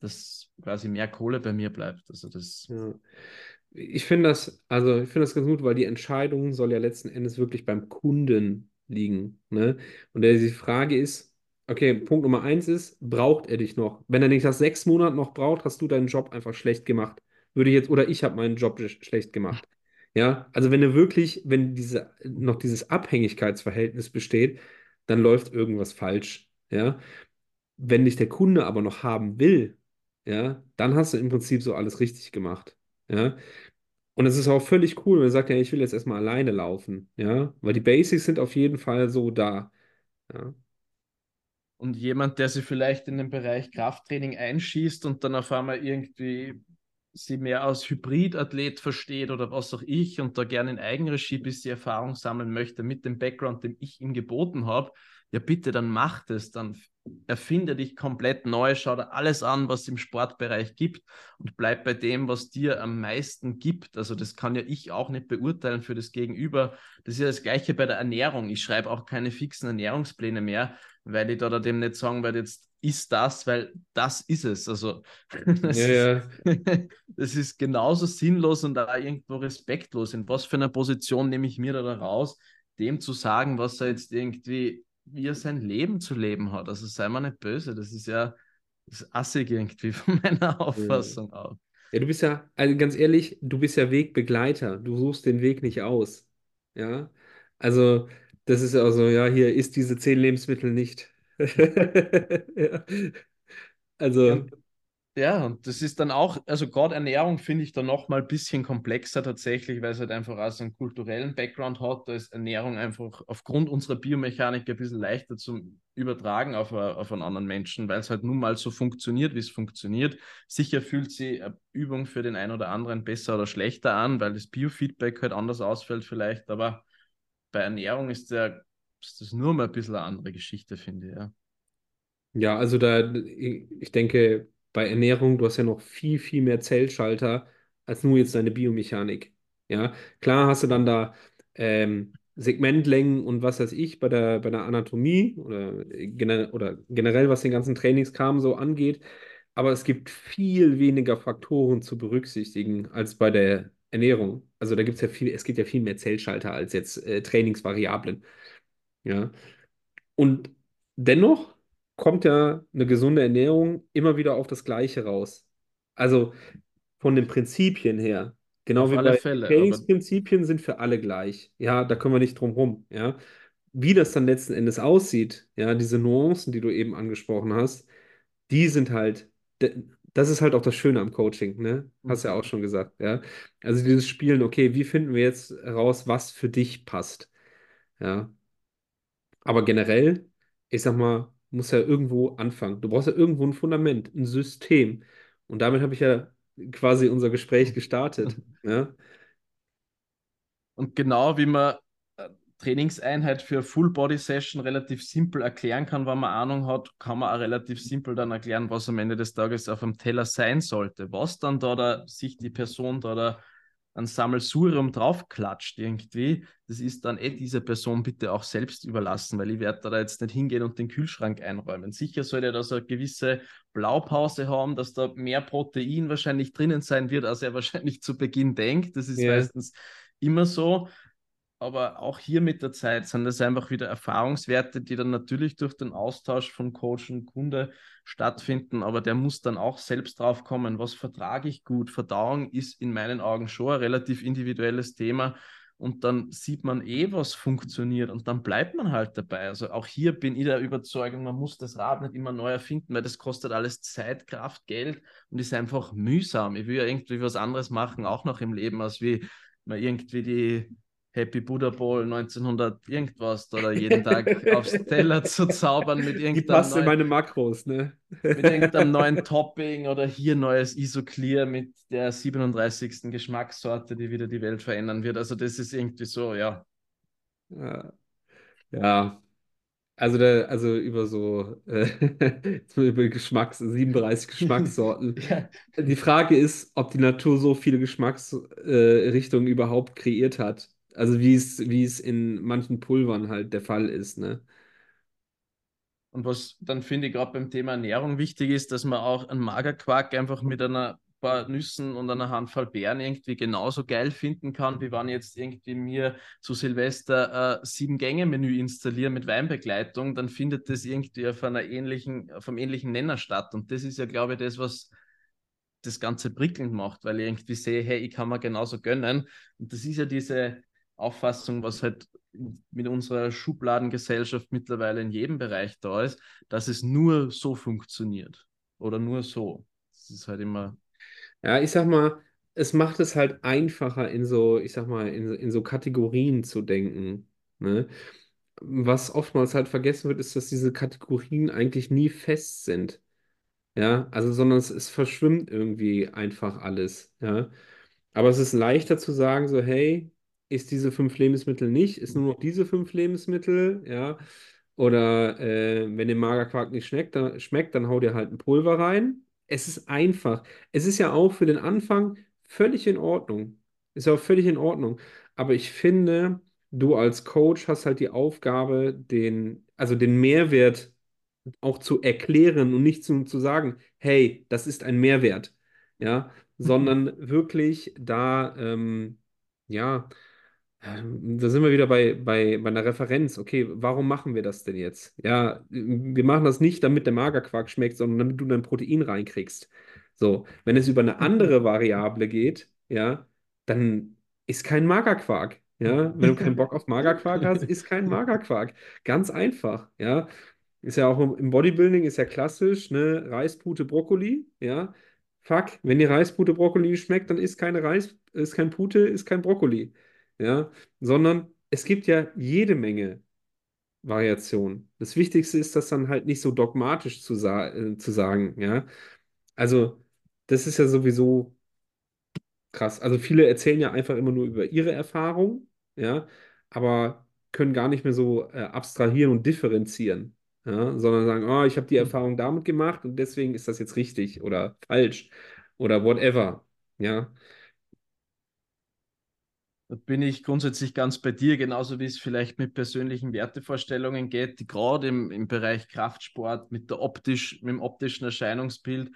dass quasi mehr Kohle bei mir bleibt. Also das Ja. Ich finde das, also ich finde das ganz gut, weil die Entscheidung soll ja letzten Endes wirklich beim Kunden liegen. Ne? Und die Frage ist, Okay, Punkt Nummer eins ist, braucht er dich noch? Wenn er dich nach sechs Monaten noch braucht, hast du deinen Job einfach schlecht gemacht. Würde ich jetzt, oder ich habe meinen Job sch schlecht gemacht. Ja, also wenn er wirklich, wenn diese, noch dieses Abhängigkeitsverhältnis besteht, dann läuft irgendwas falsch. Ja, wenn dich der Kunde aber noch haben will, ja, dann hast du im Prinzip so alles richtig gemacht. Ja, und es ist auch völlig cool, wenn er sagt, ja, ich will jetzt erstmal alleine laufen. Ja, weil die Basics sind auf jeden Fall so da. Ja. Und jemand, der sich vielleicht in den Bereich Krafttraining einschießt und dann auf einmal irgendwie sie mehr als Hybridathlet versteht oder was auch ich und da gerne in Eigenregie bis die Erfahrung sammeln möchte mit dem Background, den ich ihm geboten habe, ja bitte, dann mach das, dann erfinde dich komplett neu, schau dir alles an, was es im Sportbereich gibt und bleib bei dem, was dir am meisten gibt. Also das kann ja ich auch nicht beurteilen für das Gegenüber. Das ist ja das gleiche bei der Ernährung. Ich schreibe auch keine fixen Ernährungspläne mehr, weil ich da dem nicht sagen werde, jetzt ist das, weil das ist es. Also das, ja, ja. das ist genauso sinnlos und auch irgendwo respektlos. In was für einer Position nehme ich mir da raus, dem zu sagen, was er jetzt irgendwie wie er sein Leben zu leben hat. Also sei mal nicht böse, das ist ja das ist assig irgendwie von meiner Auffassung auch. Ja, du bist ja, also ganz ehrlich, du bist ja Wegbegleiter. Du suchst den Weg nicht aus. Ja, also das ist ja auch so, ja, hier isst diese zehn Lebensmittel nicht. ja. Also. Ja, und das ist dann auch, also gerade Ernährung finde ich da nochmal ein bisschen komplexer tatsächlich, weil es halt einfach auch so einen kulturellen Background hat. Da ist Ernährung einfach aufgrund unserer Biomechanik ein bisschen leichter zu übertragen auf, auf einen anderen Menschen, weil es halt nun mal so funktioniert, wie es funktioniert. Sicher fühlt sich eine Übung für den einen oder anderen besser oder schlechter an, weil das Biofeedback halt anders ausfällt vielleicht, aber bei Ernährung ist, der, ist das nur mal ein bisschen eine andere Geschichte, finde ich, ja. Ja, also da, ich denke, bei Ernährung, du hast ja noch viel, viel mehr Zellschalter als nur jetzt deine Biomechanik. Ja, klar hast du dann da ähm, Segmentlängen und was weiß ich bei der, bei der Anatomie oder, oder generell, was den ganzen Trainingskram so angeht. Aber es gibt viel weniger Faktoren zu berücksichtigen als bei der Ernährung. Also da gibt es ja viel, es gibt ja viel mehr Zellschalter als jetzt äh, Trainingsvariablen. Ja. Und dennoch kommt ja eine gesunde Ernährung immer wieder auf das Gleiche raus. Also von den Prinzipien her. Genau auf wie bei Fälle, Trainingsprinzipien sind für alle gleich. Ja, da können wir nicht drum rum. Ja. Wie das dann letzten Endes aussieht, ja, diese Nuancen, die du eben angesprochen hast, die sind halt, das ist halt auch das Schöne am Coaching, ne? Hast ja auch mhm. schon gesagt, ja. Also dieses Spielen, okay, wie finden wir jetzt raus, was für dich passt? Ja. Aber generell, ich sag mal, muss ja irgendwo anfangen. Du brauchst ja irgendwo ein Fundament, ein System. Und damit habe ich ja quasi unser Gespräch gestartet. Ja? Und genau wie man äh, Trainingseinheit für Full-Body-Session relativ simpel erklären kann, wenn man Ahnung hat, kann man auch relativ simpel dann erklären, was am Ende des Tages auf dem Teller sein sollte. Was dann da, da sich die Person da, da ein Sammelsurium draufklatscht irgendwie, das ist dann eh dieser Person bitte auch selbst überlassen, weil ich werde da jetzt nicht hingehen und den Kühlschrank einräumen. Sicher soll er da so eine gewisse Blaupause haben, dass da mehr Protein wahrscheinlich drinnen sein wird, als er wahrscheinlich zu Beginn denkt. Das ist yeah. meistens immer so. Aber auch hier mit der Zeit sind das einfach wieder Erfahrungswerte, die dann natürlich durch den Austausch von Coach und Kunde stattfinden. Aber der muss dann auch selbst drauf kommen, was vertrage ich gut. Verdauung ist in meinen Augen schon ein relativ individuelles Thema. Und dann sieht man eh, was funktioniert und dann bleibt man halt dabei. Also auch hier bin ich der Überzeugung, man muss das Rad nicht immer neu erfinden, weil das kostet alles Zeit, Kraft, Geld und ist einfach mühsam. Ich will ja irgendwie was anderes machen, auch noch im Leben, als wie man irgendwie die Happy Buddha Bowl 1900 irgendwas oder jeden Tag aufs Teller zu zaubern mit irgendeinem Die passt neuen, in meine Makros, ne? mit irgendeinem neuen Topping oder hier neues Isoclear mit der 37. Geschmackssorte, die wieder die Welt verändern wird. Also das ist irgendwie so, ja. Ja, ja. Also, der, also über so äh, über Geschmacks, 37 Geschmackssorten. ja. Die Frage ist, ob die Natur so viele Geschmacksrichtungen äh, überhaupt kreiert hat. Also wie es, wie es in manchen Pulvern halt der Fall ist, ne? Und was dann finde ich gerade beim Thema Ernährung wichtig ist, dass man auch einen Magerquark einfach mit einer paar Nüssen und einer Handvoll Beeren irgendwie genauso geil finden kann, wie wenn ich jetzt irgendwie mir zu Silvester äh, sieben Gänge-Menü installiere mit Weinbegleitung, dann findet das irgendwie auf einer ähnlichen, auf ähnlichen Nenner statt. Und das ist ja, glaube ich, das, was das Ganze prickelnd macht, weil ich irgendwie sehe, hey, ich kann mir genauso gönnen. Und das ist ja diese Auffassung, was halt mit unserer Schubladengesellschaft mittlerweile in jedem Bereich da ist, dass es nur so funktioniert oder nur so. Das ist halt immer. Ja, ich sag mal, es macht es halt einfacher, in so, ich sag mal, in, in so Kategorien zu denken. Ne? Was oftmals halt vergessen wird, ist, dass diese Kategorien eigentlich nie fest sind. Ja, also, sondern es, es verschwimmt irgendwie einfach alles. Ja. Aber es ist leichter zu sagen, so, hey, ist diese fünf Lebensmittel nicht, ist nur noch diese fünf Lebensmittel, ja. Oder äh, wenn der Magerquark nicht schmeckt dann, schmeckt, dann hau dir halt ein Pulver rein. Es ist einfach. Es ist ja auch für den Anfang völlig in Ordnung. Ist auch völlig in Ordnung. Aber ich finde, du als Coach hast halt die Aufgabe, den, also den Mehrwert auch zu erklären und nicht zu, zu sagen, hey, das ist ein Mehrwert, ja, sondern wirklich da, ähm, ja, da sind wir wieder bei, bei, bei einer Referenz. Okay, warum machen wir das denn jetzt? Ja, wir machen das nicht, damit der Magerquark schmeckt, sondern damit du dein Protein reinkriegst. So, wenn es über eine andere Variable geht, ja, dann ist kein Magerquark. Ja, wenn du keinen Bock auf Magerquark hast, ist kein Magerquark. Ganz einfach, ja. Ist ja auch im Bodybuilding, ist ja klassisch, ne? Reispute, Brokkoli, ja. Fuck, wenn die Reispute Brokkoli schmeckt, dann ist keine Reis, ist kein Pute, ist kein Brokkoli ja, sondern es gibt ja jede Menge Variationen. Das Wichtigste ist, das dann halt nicht so dogmatisch zu, sa äh, zu sagen, ja. Also, das ist ja sowieso krass. Also, viele erzählen ja einfach immer nur über ihre Erfahrung, ja, aber können gar nicht mehr so äh, abstrahieren und differenzieren, ja, sondern sagen, oh, ich habe die Erfahrung damit gemacht und deswegen ist das jetzt richtig oder falsch oder whatever, ja. Da bin ich grundsätzlich ganz bei dir, genauso wie es vielleicht mit persönlichen Wertevorstellungen geht, die gerade im, im Bereich Kraftsport mit, der optisch, mit dem optischen Erscheinungsbild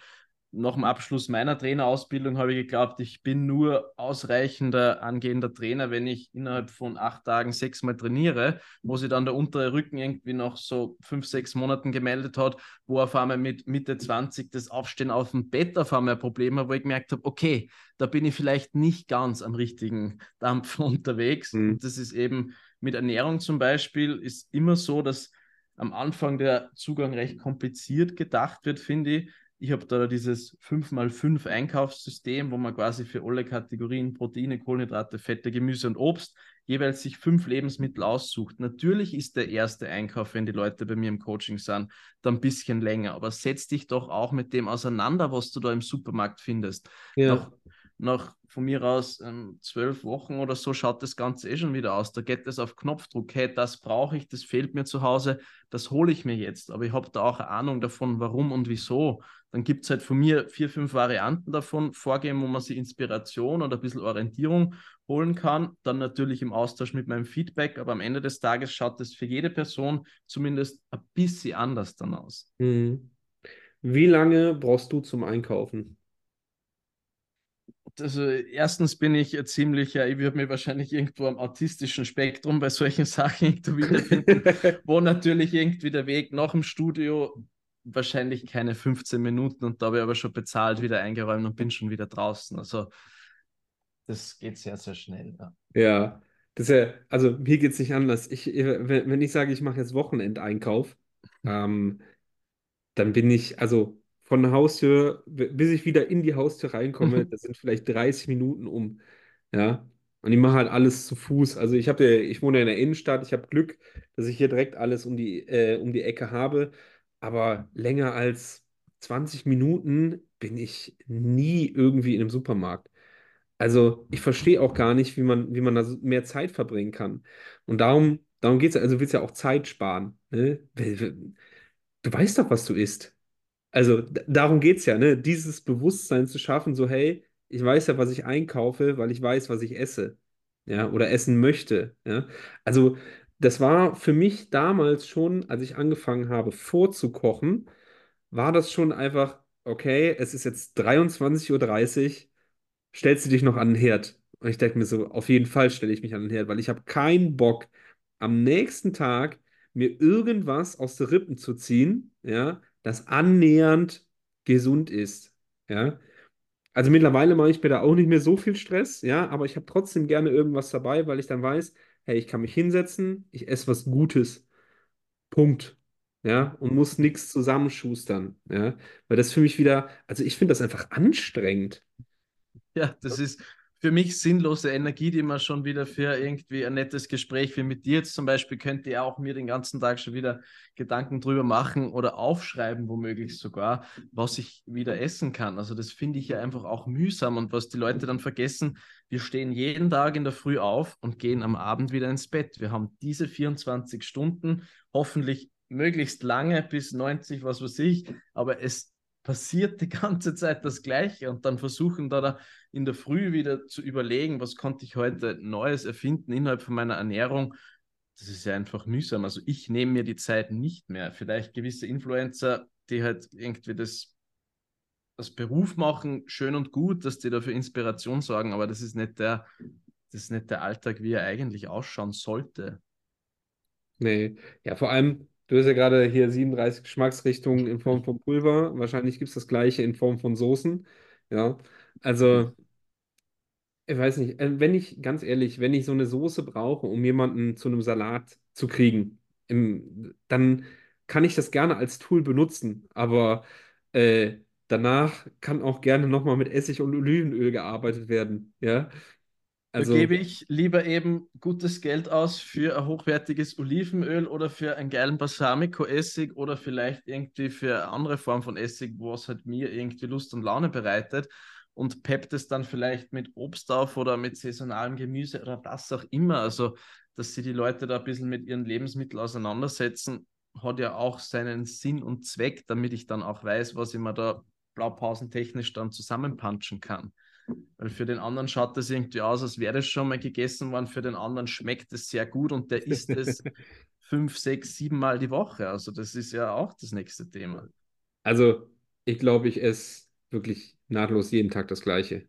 nach dem Abschluss meiner Trainerausbildung habe ich geglaubt, ich bin nur ausreichender angehender Trainer, wenn ich innerhalb von acht Tagen sechsmal trainiere, wo sich dann der untere Rücken irgendwie noch so fünf, sechs Monaten gemeldet hat, wo auf einmal mit Mitte 20 das Aufstehen auf dem Bett auf einmal ein Problem hat, wo ich gemerkt habe, okay, da bin ich vielleicht nicht ganz am richtigen Dampf unterwegs. Mhm. Und das ist eben mit Ernährung zum Beispiel, ist immer so, dass am Anfang der Zugang recht kompliziert gedacht wird, finde ich ich habe da dieses 5x5 Einkaufssystem, wo man quasi für alle Kategorien Proteine, Kohlenhydrate, Fette, Gemüse und Obst jeweils sich fünf Lebensmittel aussucht. Natürlich ist der erste Einkauf, wenn die Leute bei mir im Coaching sind, dann ein bisschen länger, aber setz dich doch auch mit dem auseinander, was du da im Supermarkt findest. Ja. Nach, nach von mir aus ähm, zwölf Wochen oder so schaut das Ganze eh schon wieder aus. Da geht es auf Knopfdruck. Hey, das brauche ich, das fehlt mir zu Hause, das hole ich mir jetzt. Aber ich habe da auch eine Ahnung davon, warum und wieso. Dann gibt es halt von mir vier, fünf Varianten davon, vorgeben, wo man sich Inspiration oder ein bisschen Orientierung holen kann. Dann natürlich im Austausch mit meinem Feedback. Aber am Ende des Tages schaut es für jede Person zumindest ein bisschen anders dann aus. Mhm. Wie lange brauchst du zum Einkaufen? also erstens bin ich ziemlich, ja, ich würde mir wahrscheinlich irgendwo am autistischen Spektrum bei solchen Sachen irgendwo wiederfinden, wo natürlich irgendwie der Weg nach dem Studio wahrscheinlich keine 15 Minuten und da habe ich aber schon bezahlt, wieder eingeräumt und bin schon wieder draußen. Also das geht sehr, sehr schnell. Ja, ja das ist ja, also mir geht es nicht anders. Ich, wenn, wenn ich sage, ich mache jetzt Wochenendeinkauf, ähm, dann bin ich, also von der Haustür, bis ich wieder in die Haustür reinkomme, das sind vielleicht 30 Minuten um. Ja. Und ich mache halt alles zu Fuß. Also ich habe, ich wohne in der Innenstadt, ich habe Glück, dass ich hier direkt alles um die, äh, um die Ecke habe. Aber länger als 20 Minuten bin ich nie irgendwie in einem Supermarkt. Also ich verstehe auch gar nicht, wie man, wie man da mehr Zeit verbringen kann. Und darum, darum geht es, also willst ja auch Zeit sparen. Ne? Du weißt doch, was du isst. Also darum geht es ja, ne? Dieses Bewusstsein zu schaffen, so, hey, ich weiß ja, was ich einkaufe, weil ich weiß, was ich esse. Ja, oder essen möchte. Ja. Also, das war für mich damals schon, als ich angefangen habe vorzukochen, war das schon einfach okay, es ist jetzt 23.30 Uhr, stellst du dich noch an den Herd? Und ich denke mir so, auf jeden Fall stelle ich mich an den Herd, weil ich habe keinen Bock, am nächsten Tag mir irgendwas aus den Rippen zu ziehen, ja, das annähernd gesund ist, ja. Also mittlerweile mache ich mir da auch nicht mehr so viel Stress, ja, aber ich habe trotzdem gerne irgendwas dabei, weil ich dann weiß, hey, ich kann mich hinsetzen, ich esse was Gutes. Punkt. Ja, und muss nichts zusammenschustern. Ja, weil das für mich wieder, also ich finde das einfach anstrengend. Ja, das ist für mich sinnlose Energie, die man schon wieder für irgendwie ein nettes Gespräch wie mit dir jetzt zum Beispiel könnte ja auch mir den ganzen Tag schon wieder Gedanken drüber machen oder aufschreiben, womöglich sogar, was ich wieder essen kann. Also das finde ich ja einfach auch mühsam und was die Leute dann vergessen, wir stehen jeden Tag in der Früh auf und gehen am Abend wieder ins Bett. Wir haben diese 24 Stunden, hoffentlich möglichst lange bis 90, was weiß ich, aber es passiert die ganze Zeit das Gleiche und dann versuchen da, da in der Früh wieder zu überlegen, was konnte ich heute Neues erfinden innerhalb von meiner Ernährung. Das ist ja einfach mühsam. Also ich nehme mir die Zeit nicht mehr. Vielleicht gewisse Influencer, die halt irgendwie das, das Beruf machen, schön und gut, dass die dafür Inspiration sorgen, aber das ist nicht der, das ist nicht der Alltag, wie er eigentlich ausschauen sollte. Nee, ja, vor allem, du hast ja gerade hier 37 Geschmacksrichtungen in Form von Pulver. Wahrscheinlich gibt es das gleiche in Form von Soßen. Ja, also, ich weiß nicht, äh, wenn ich, ganz ehrlich, wenn ich so eine Soße brauche, um jemanden zu einem Salat zu kriegen, im, dann kann ich das gerne als Tool benutzen. Aber äh, danach kann auch gerne nochmal mit Essig und Olivenöl gearbeitet werden. Ja, Da also. gebe ich lieber eben gutes Geld aus für ein hochwertiges Olivenöl oder für einen geilen Balsamico-Essig oder vielleicht irgendwie für eine andere Form von Essig, wo es halt mir irgendwie Lust und Laune bereitet und peppt es dann vielleicht mit Obst auf oder mit saisonalem Gemüse oder was auch immer. Also, dass sich die Leute da ein bisschen mit ihren Lebensmitteln auseinandersetzen, hat ja auch seinen Sinn und Zweck, damit ich dann auch weiß, was ich mir da blaupausentechnisch dann zusammenpunchen kann. Weil für den anderen schaut das irgendwie aus, als wäre das schon mal gegessen worden. Für den anderen schmeckt es sehr gut und der isst es fünf, sechs, sieben Mal die Woche. Also das ist ja auch das nächste Thema. Also, ich glaube, ich esse wirklich nahtlos jeden Tag das Gleiche.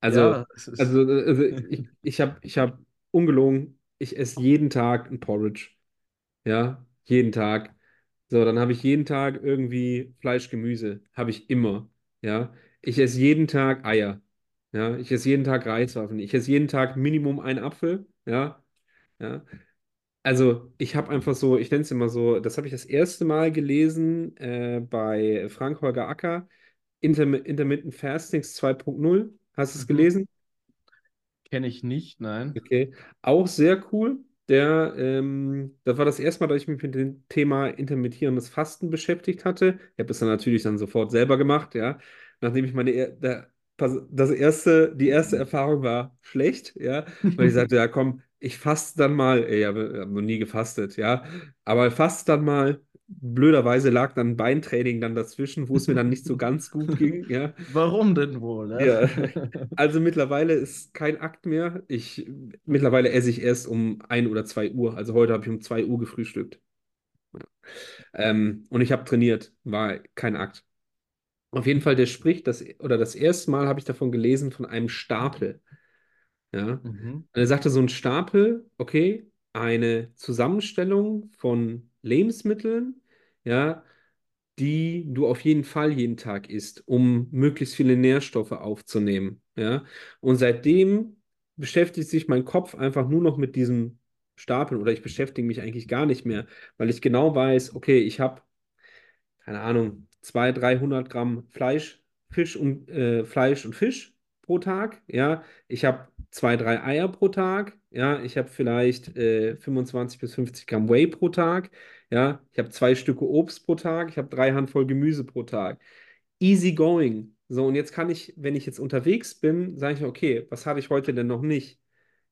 Also, Ja, ist, also, also ich, ich habe ich hab ungelogen, ich esse jeden Tag ein Porridge. Ja, jeden Tag. So, dann habe ich jeden Tag irgendwie Fleisch, Gemüse. Habe ich immer. Ja, ich esse jeden Tag Eier. Ja, ich esse jeden Tag Reiswaffeln. Ich esse jeden Tag Minimum einen Apfel. Ja, ja. Also, ich habe einfach so, ich nenne es immer so, das habe ich das erste Mal gelesen äh, bei Frank-Holger Acker, Interm Intermittent Fastings 2.0. Hast du es mhm. gelesen? Kenne ich nicht, nein. Okay. Auch sehr cool. Der, ähm, das war das erste Mal, dass ich mich mit dem Thema intermittierendes Fasten beschäftigt hatte. Ich habe das dann natürlich dann sofort selber gemacht, ja. Nachdem ich meine, er- pass- das erste, die erste Erfahrung war schlecht, ja, weil ich sagte, ja komm, ich faste dann mal, ey, ich habe hab noch nie gefastet, ja, aber faste dann mal. Blöderweise lag dann ein Beintraining dann dazwischen, wo es mir dann nicht so ganz gut ging, ja. Warum denn wohl? Ne? Ja, also mittlerweile ist kein Akt mehr. Ich, mittlerweile esse ich erst um ein oder zwei Uhr. Also heute habe ich um zwei Uhr gefrühstückt. Ja. Ähm, und ich habe trainiert, war kein Akt. Auf jeden Fall, der spricht, das, oder das erste Mal habe ich davon gelesen, von einem Stapel. Ja. Und Mhm. er sagte so ein Stapel, okay, eine Zusammenstellung von Lebensmitteln, ja, die du auf jeden Fall jeden Tag isst, um möglichst viele Nährstoffe aufzunehmen. Ja? Und seitdem beschäftigt sich mein Kopf einfach nur noch mit diesem Stapel oder ich beschäftige mich eigentlich gar nicht mehr, weil ich genau weiß, okay, ich habe, keine Ahnung, 200, 300 Gramm Fleisch, Fisch und äh, Fleisch und Fisch pro Tag. Ja, ich habe zwei, drei Eier pro Tag. Ja, ich habe vielleicht äh, 25 bis 50 Gramm Whey pro Tag. Ja, ich habe zwei Stücke Obst pro Tag, ich habe drei Handvoll Gemüse pro Tag. Easy going. So, und jetzt kann ich, wenn ich jetzt unterwegs bin, sage ich, okay, was habe ich heute denn noch nicht?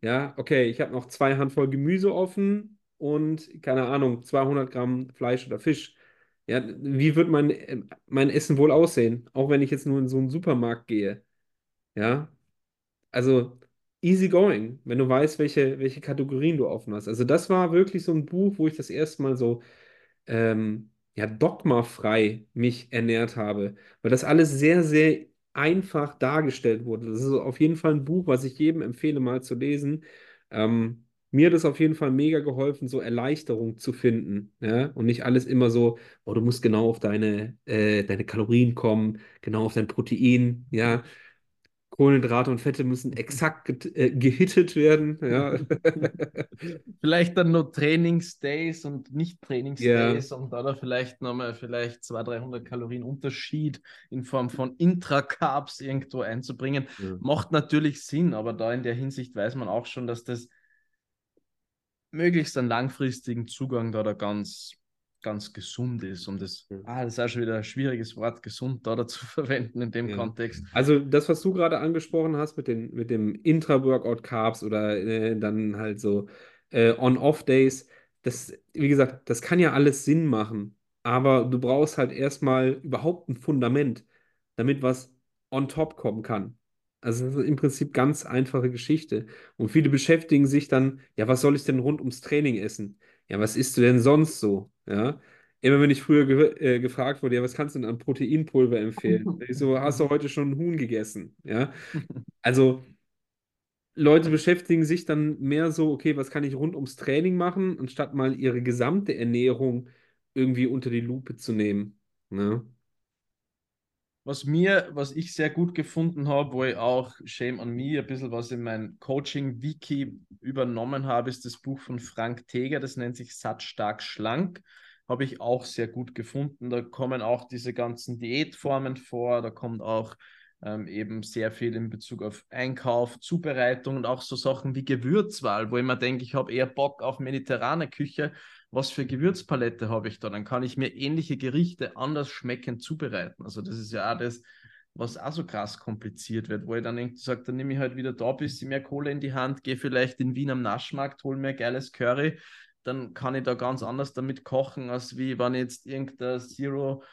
Ja, okay, ich habe noch zwei Handvoll Gemüse offen und, keine Ahnung, 200 Gramm Fleisch oder Fisch. Ja, wie wird mein, mein Essen wohl aussehen? Auch wenn ich jetzt nur in so einen Supermarkt gehe. Ja, also easy going, wenn du weißt, welche, welche Kategorien du offen hast. Also das war wirklich so ein Buch, wo ich das erste Mal so ähm, ja, dogmafrei mich ernährt habe, weil das alles sehr, sehr einfach dargestellt wurde. Das ist auf jeden Fall ein Buch, was ich jedem empfehle, mal zu lesen. Ähm, mir hat es auf jeden Fall mega geholfen, so Erleichterung zu finden. Ja? Und nicht alles immer so, oh, du musst genau auf deine, äh, deine Kalorien kommen, genau auf dein Protein, ja. Kohlenhydrate und Fette müssen exakt ge äh, gehittet werden. Ja. vielleicht dann nur Trainingsdays und nicht Trainingsdays ja. und da vielleicht nochmal vielleicht 200, 300 Kalorien Unterschied in Form von Intracarbs irgendwo einzubringen. Ja. Macht natürlich Sinn, aber da in der Hinsicht weiß man auch schon, dass das möglichst einen langfristigen Zugang da, da ganz ganz gesund ist, um das, ah, das ist auch schon wieder ein schwieriges Wort, gesund da zu verwenden in dem ja. Kontext. Also das, was du gerade angesprochen hast mit, den, mit dem Intra-Workout-Carbs oder äh, dann halt so äh, On-Off-Days, das, wie gesagt, das kann ja alles Sinn machen, aber du brauchst halt erstmal überhaupt ein Fundament, damit was on top kommen kann. Also das ist im Prinzip ganz einfache Geschichte. Und viele beschäftigen sich dann, ja, was soll ich denn rund ums Training essen? Ja, was isst du denn sonst so? Ja. Immer wenn ich früher ge äh, gefragt wurde, ja, was kannst du denn an Proteinpulver empfehlen? Ich so, hast du heute schon ein Huhn gegessen? Ja. Also Leute beschäftigen sich dann mehr so, okay, was kann ich rund ums Training machen, anstatt mal ihre gesamte Ernährung irgendwie unter die Lupe zu nehmen. Ne? Was mir, was ich sehr gut gefunden habe, wo ich auch Shame on Me ein bisschen was in mein Coaching-Wiki übernommen habe, ist das Buch von Frank Teger, das nennt sich Satt, stark, schlank. Habe ich auch sehr gut gefunden. Da kommen auch diese ganzen Diätformen vor, da kommt auch ähm, eben sehr viel in Bezug auf Einkauf, Zubereitung und auch so Sachen wie Gewürzwahl, wo ich mir denke, ich habe eher Bock auf mediterrane Küche. Was für Gewürzpalette habe ich da? Dann kann ich mir ähnliche Gerichte anders schmeckend zubereiten. Also das ist ja auch das, was auch so krass kompliziert wird, wo ich dann irgendwie sage, dann nehme ich halt wieder da ein bisschen mehr Kohle in die Hand, gehe vielleicht in Wien am Naschmarkt, hole mir geiles Curry, dann kann ich da ganz anders damit kochen, als wie wenn ich jetzt irgendein Zero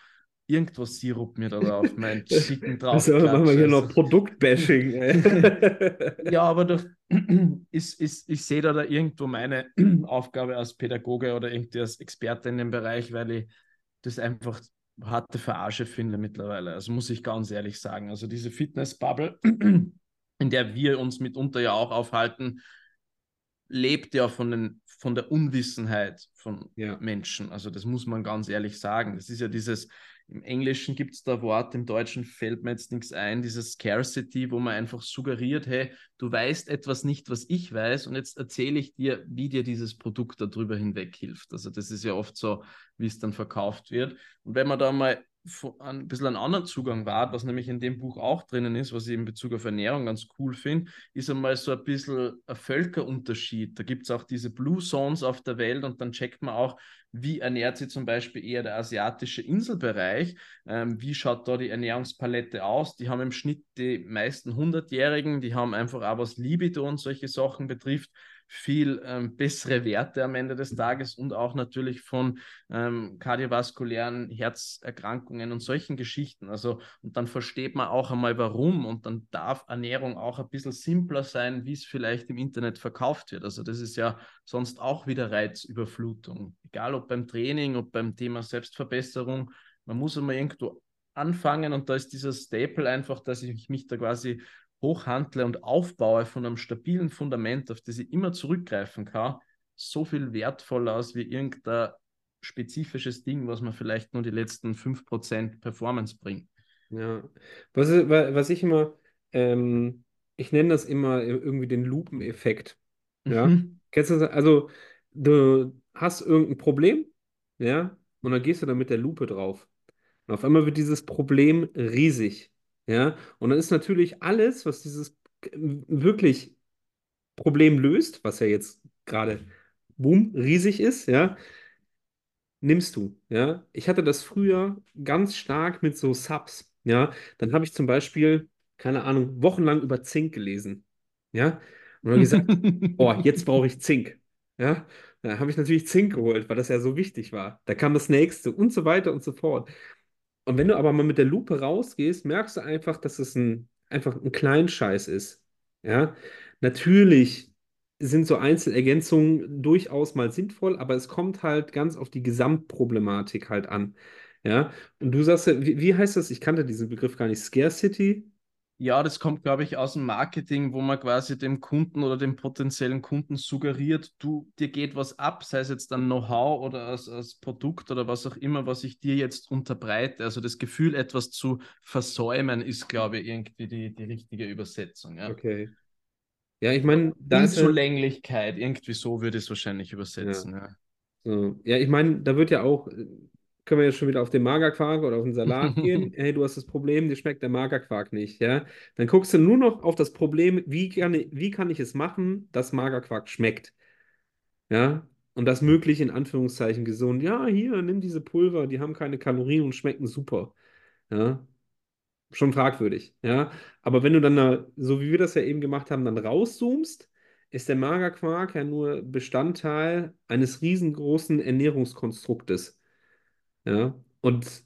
irgendwas Sirup mir da auf mein Chicken drauf. Also machen wir hier noch Produktbashing. ja, aber doch, ist, ist, ich sehe da, da irgendwo meine Aufgabe als Pädagoge oder irgendwie als Experte in dem Bereich, weil ich das einfach harte Verarsche finde mittlerweile. Also muss ich ganz ehrlich sagen. Also diese Fitness-Bubble, in der wir uns mitunter ja auch aufhalten, lebt ja von, den, von der Unwissenheit von ja. Menschen. Also das muss man ganz ehrlich sagen. Das ist ja dieses, im Englischen gibt es da Wort, im Deutschen fällt mir jetzt nichts ein, dieses Scarcity, wo man einfach suggeriert, hey, du weißt etwas nicht, was ich weiß und jetzt erzähle ich dir, wie dir dieses Produkt darüber hinweg hilft. Also das ist ja oft so, wie es dann verkauft wird. Und wenn man da mal ein bisschen einen anderen Zugang wahrt, was nämlich in dem Buch auch drinnen ist, was ich in Bezug auf Ernährung ganz cool finde, ist einmal so ein bisschen ein Völkerunterschied. Da gibt es auch diese Blue Zones auf der Welt und dann checkt man auch, wie ernährt sich zum Beispiel eher der asiatische Inselbereich, ähm, wie schaut da die Ernährungspalette aus. Die haben im Schnitt die meisten Hundertjährigen, die haben einfach auch was Libido und solche Sachen betrifft, viel ähm, bessere Werte am Ende des Tages und auch natürlich von ähm, kardiovaskulären Herzerkrankungen und solchen Geschichten. Also, und dann versteht man auch einmal warum und dann darf Ernährung auch ein bisschen simpler sein, wie es vielleicht im Internet verkauft wird. Also, das ist ja sonst auch wieder Reizüberflutung. Egal ob beim Training, ob beim Thema Selbstverbesserung. Man muss einmal irgendwo anfangen und da ist dieser Staple einfach, dass ich mich da quasi hochhandle und aufbaue von einem stabilen Fundament, auf das ich immer zurückgreifen kann, so viel wertvoller als wie irgendein spezifisches Ding, was mir vielleicht nur die letzten 5% Performance bringt. Ja, was, was ich immer, ähm, ich nenne das immer irgendwie den Lupeneffekt. Ja, mhm. kennst du das? Also, du hast irgendein Problem, ja, und dann gehst du da mit der Lupe drauf. Und auf einmal wird dieses Problem riesig. Ja, und dann ist natürlich alles, was dieses wirklich Problem löst, was ja jetzt gerade boom, riesig ist, ja, nimmst du. Ja, ich hatte das früher ganz stark mit so Subs. Ja, dann habe ich zum Beispiel, keine Ahnung, wochenlang über Zink gelesen. Ja, und dann gesagt, oh, jetzt brauche ich Zink. Ja, da habe ich natürlich Zink geholt, weil das ja so wichtig war. Da kam das nächste und so weiter und so fort. Und wenn du aber mal mit der Lupe rausgehst, merkst du einfach, dass es ein, einfach ein Kleinscheiß ist. Ja, natürlich sind so Einzelergänzungen durchaus mal sinnvoll, aber es kommt halt ganz auf die Gesamtproblematik halt an. Ja, und du sagst wie, wie heißt das? Ich kannte diesen Begriff gar nicht. Scarcity? Ja, das kommt, glaube ich, aus dem Marketing, wo man quasi dem Kunden oder dem potenziellen Kunden suggeriert, du, dir geht was ab, sei es jetzt ein Know-how oder als, als Produkt oder was auch immer, was ich dir jetzt unterbreite. Also das Gefühl, etwas zu versäumen, ist, glaube ich, irgendwie die, die richtige Übersetzung. Ja. Okay. Ja, ich meine, da ja, Unzulänglichkeit, irgendwie so würde ich es wahrscheinlich übersetzen. Ja, so. ja ich meine, da wird ja auch, können wir jetzt schon wieder auf den Magerquark oder auf den Salat gehen. Hey, du hast das Problem, dir schmeckt der Magerquark nicht, ja? Dann guckst du nur noch auf das Problem, wie kann, ich, wie kann ich es machen, dass Magerquark schmeckt? Ja? Und das möglich in Anführungszeichen gesund. Ja, hier, nimm diese Pulver, die haben keine Kalorien und schmecken super. Ja? Schon fragwürdig, ja? Aber wenn du dann, da, so wie wir das ja eben gemacht haben, dann rauszoomst, ist der Magerquark ja nur Bestandteil eines riesengroßen Ernährungskonstruktes. Ja, und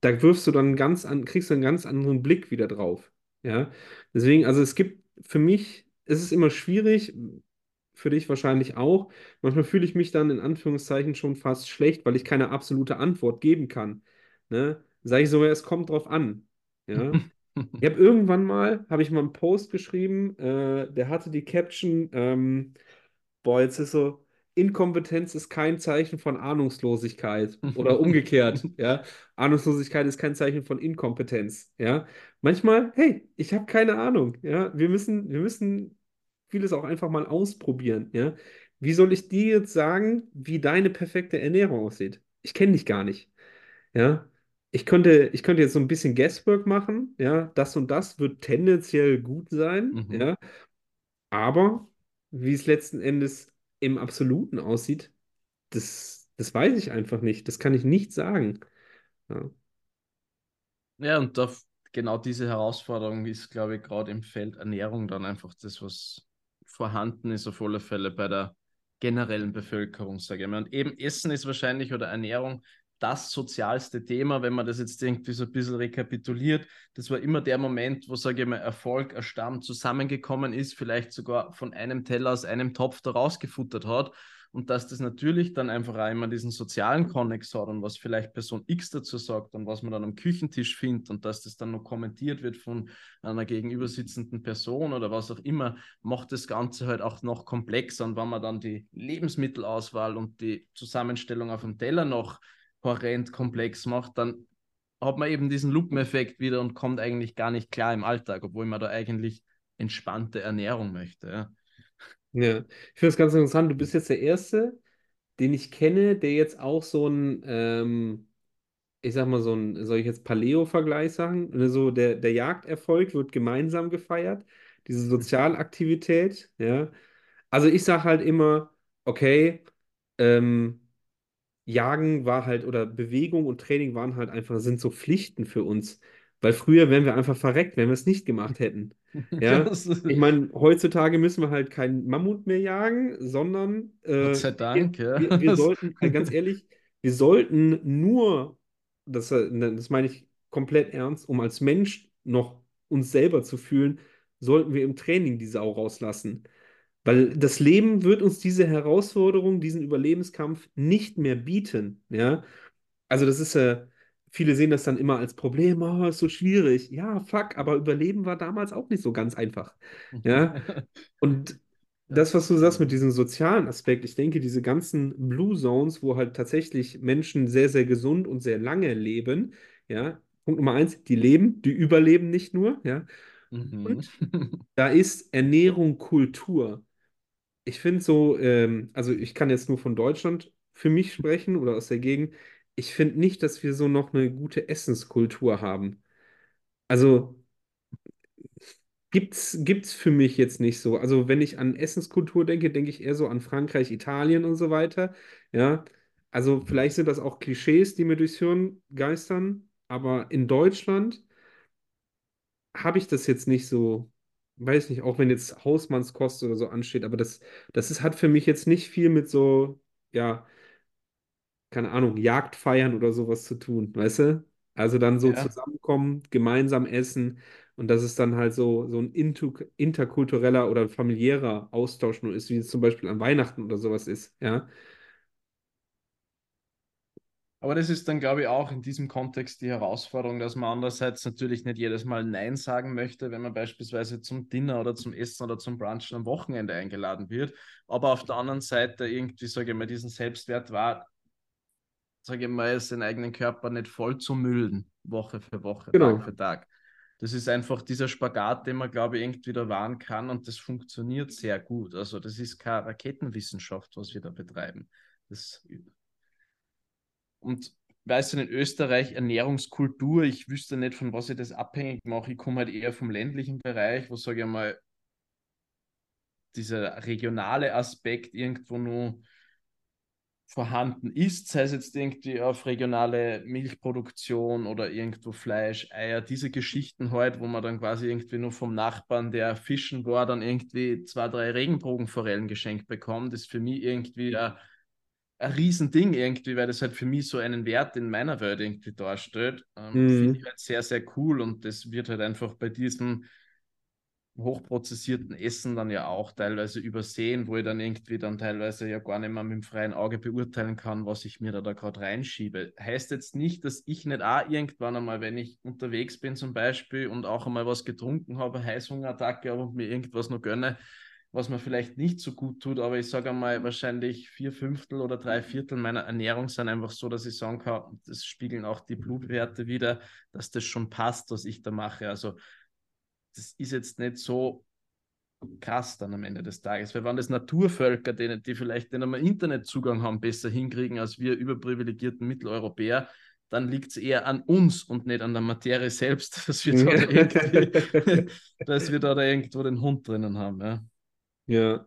da wirfst du dann ganz an, kriegst du einen ganz anderen Blick wieder drauf. Ja, deswegen, also es gibt für mich, ist es immer schwierig, für dich wahrscheinlich auch. Manchmal fühle ich mich dann in Anführungszeichen schon fast schlecht, weil ich keine absolute Antwort geben kann. Ne? Sage ich sogar, es kommt drauf an. Ja. Ich habe irgendwann mal, habe ich mal einen Post geschrieben, äh, der hatte die Caption, ähm, boah, jetzt ist so, Inkompetenz ist kein Zeichen von Ahnungslosigkeit oder umgekehrt, ja. Ahnungslosigkeit ist kein Zeichen von Inkompetenz, ja. Manchmal, hey, ich habe keine Ahnung, ja. Wir müssen, wir müssen vieles auch einfach mal ausprobieren, ja. Wie soll ich dir jetzt sagen, wie deine perfekte Ernährung aussieht? Ich kenne dich gar nicht, ja. Ich könnte, ich könnte jetzt so ein bisschen Guesswork machen, ja. Das und das wird tendenziell gut sein, Mhm. ja. Aber wie es letzten Endes im Absoluten aussieht, das, das weiß ich einfach nicht. Das kann ich nicht sagen. Ja. Ja, und da, genau diese Herausforderung ist, glaube ich, gerade im Feld Ernährung dann einfach das, was vorhanden ist, auf alle Fälle bei der generellen Bevölkerung, sage ich mal. Und eben Essen ist wahrscheinlich oder Ernährung das sozialste Thema, wenn man das jetzt irgendwie so ein bisschen rekapituliert. Das war immer der Moment, wo, sage ich mal, Erfolg, ein zusammengekommen ist, vielleicht sogar von einem Teller aus einem Topf da rausgefuttert hat. Und dass das natürlich dann einfach auch immer diesen sozialen Konnex hat und was vielleicht Person X dazu sagt und was man dann am Küchentisch findet und dass das dann noch kommentiert wird von einer gegenüber sitzenden Person oder was auch immer, macht das Ganze halt auch noch komplexer. Und wenn man dann die Lebensmittelauswahl und die Zusammenstellung auf dem Teller noch horrend komplex macht, dann hat man eben diesen Lupeneffekt wieder und kommt eigentlich gar nicht klar im Alltag, obwohl man da eigentlich entspannte Ernährung möchte. Ja. Ja, ich finde es ganz interessant. Du bist jetzt der Erste, den ich kenne, der jetzt auch so ein, ähm, ich sag mal, so ein, soll ich jetzt Paleo-Vergleich sagen? Ne, So der, der Jagderfolg wird gemeinsam gefeiert, diese Sozialaktivität, ja. Also ich sage halt immer, okay, ähm, Jagen war halt, oder Bewegung und Training waren halt einfach, sind so Pflichten für uns. Weil früher wären wir einfach verreckt, wenn wir es nicht gemacht hätten. Ja, ich meine, heutzutage müssen wir halt keinen Mammut mehr jagen, sondern äh, Gott sei Dank, wir, ja. wir, wir sollten, äh, ganz ehrlich, wir sollten nur, das, äh, das meine ich komplett ernst, um als Mensch noch uns selber zu fühlen, sollten wir im Training die Sau rauslassen. Weil das Leben wird uns diese Herausforderung, diesen Überlebenskampf nicht mehr bieten. Ja, also das ist äh, viele sehen das dann immer als Problem, oh, ist so schwierig. Ja, fuck, aber Überleben war damals auch nicht so ganz einfach. Ja, und das, was du sagst mit diesem sozialen Aspekt, ich denke, diese ganzen Blue Zones, wo halt tatsächlich Menschen sehr, sehr gesund und sehr lange leben, ja, Punkt Nummer eins, die leben, die überleben nicht nur, ja, Mhm. da ist Ernährung Kultur. Ich finde so, ähm, also ich kann jetzt nur von Deutschland für mich sprechen oder aus der Gegend. Ich finde nicht, dass wir so noch eine gute Essenskultur haben. Also gibt's, gibt's für mich jetzt nicht so. Also wenn ich an Essenskultur denke, denke ich eher so an Frankreich, Italien und so weiter. Ja, also vielleicht sind das auch Klischees, die mir durchs Hirn geistern, aber in Deutschland habe ich das jetzt nicht so, weiß nicht, auch wenn jetzt Hausmannskost oder so ansteht, aber das, das ist, hat für mich jetzt nicht viel mit so, ja, keine Ahnung, Jagdfeiern oder sowas zu tun, weißt du? Also dann so Ja. zusammenkommen, gemeinsam essen Und dass es dann halt so, so ein interkultureller oder familiärer Austausch nur ist, wie es zum Beispiel an Weihnachten oder sowas ist, ja. Aber das ist dann, glaube ich, auch in diesem Kontext die Herausforderung, dass man andererseits natürlich nicht jedes Mal Nein sagen möchte, wenn man beispielsweise zum Dinner oder zum Essen oder zum Brunchen am Wochenende eingeladen wird. Aber auf der anderen Seite irgendwie, sage ich mal, diesen Selbstwert war, sage ich mal, seinen eigenen Körper nicht voll zu müllen, Woche für Woche, Genau. Tag für Tag. Das ist einfach dieser Spagat, den man, glaube ich, irgendwie da wahren kann und das funktioniert sehr gut. Also das ist keine Raketenwissenschaft, was wir da betreiben. Das und weißt du, in Österreich Ernährungskultur, ich wüsste nicht, von was ich das abhängig mache. Ich komme halt eher vom ländlichen Bereich, wo, sage ich mal, dieser regionale Aspekt irgendwo nur vorhanden ist, sei es jetzt irgendwie auf regionale Milchproduktion oder irgendwo Fleisch, Eier, diese Geschichten halt, wo man dann quasi irgendwie nur vom Nachbarn, der fischen war, dann irgendwie zwei, drei Regenbogenforellen geschenkt bekommt, ist für mich irgendwie ein, ein Riesending irgendwie, weil das halt für mich so einen Wert in meiner Welt irgendwie darstellt. Ähm, Mhm. Finde ich halt sehr, sehr cool und das wird halt einfach bei diesem hochprozessierten Essen dann ja auch teilweise übersehen, wo ich dann irgendwie dann teilweise ja gar nicht mehr mit dem freien Auge beurteilen kann, was ich mir da, da gerade reinschiebe. Heißt jetzt nicht, dass ich nicht auch irgendwann einmal, wenn ich unterwegs bin zum Beispiel und auch einmal was getrunken habe, Heißhungerattacke habe und mir irgendwas noch gönne, was mir vielleicht nicht so gut tut, aber ich sage einmal, wahrscheinlich vier Fünftel oder drei Viertel meiner Ernährung sind einfach so, dass ich sagen kann, das spiegeln auch die Blutwerte wieder, dass das schon passt, was ich da mache. Also das ist jetzt nicht so krass dann am Ende des Tages. Weil wenn das Naturvölker, die, die vielleicht den einmal Internetzugang haben, besser hinkriegen als wir überprivilegierten Mitteleuropäer, dann liegt es eher an uns und nicht an der Materie selbst, dass wir da, irgendwie, dass wir da, da irgendwo den Hund drinnen haben. Ja. Ja.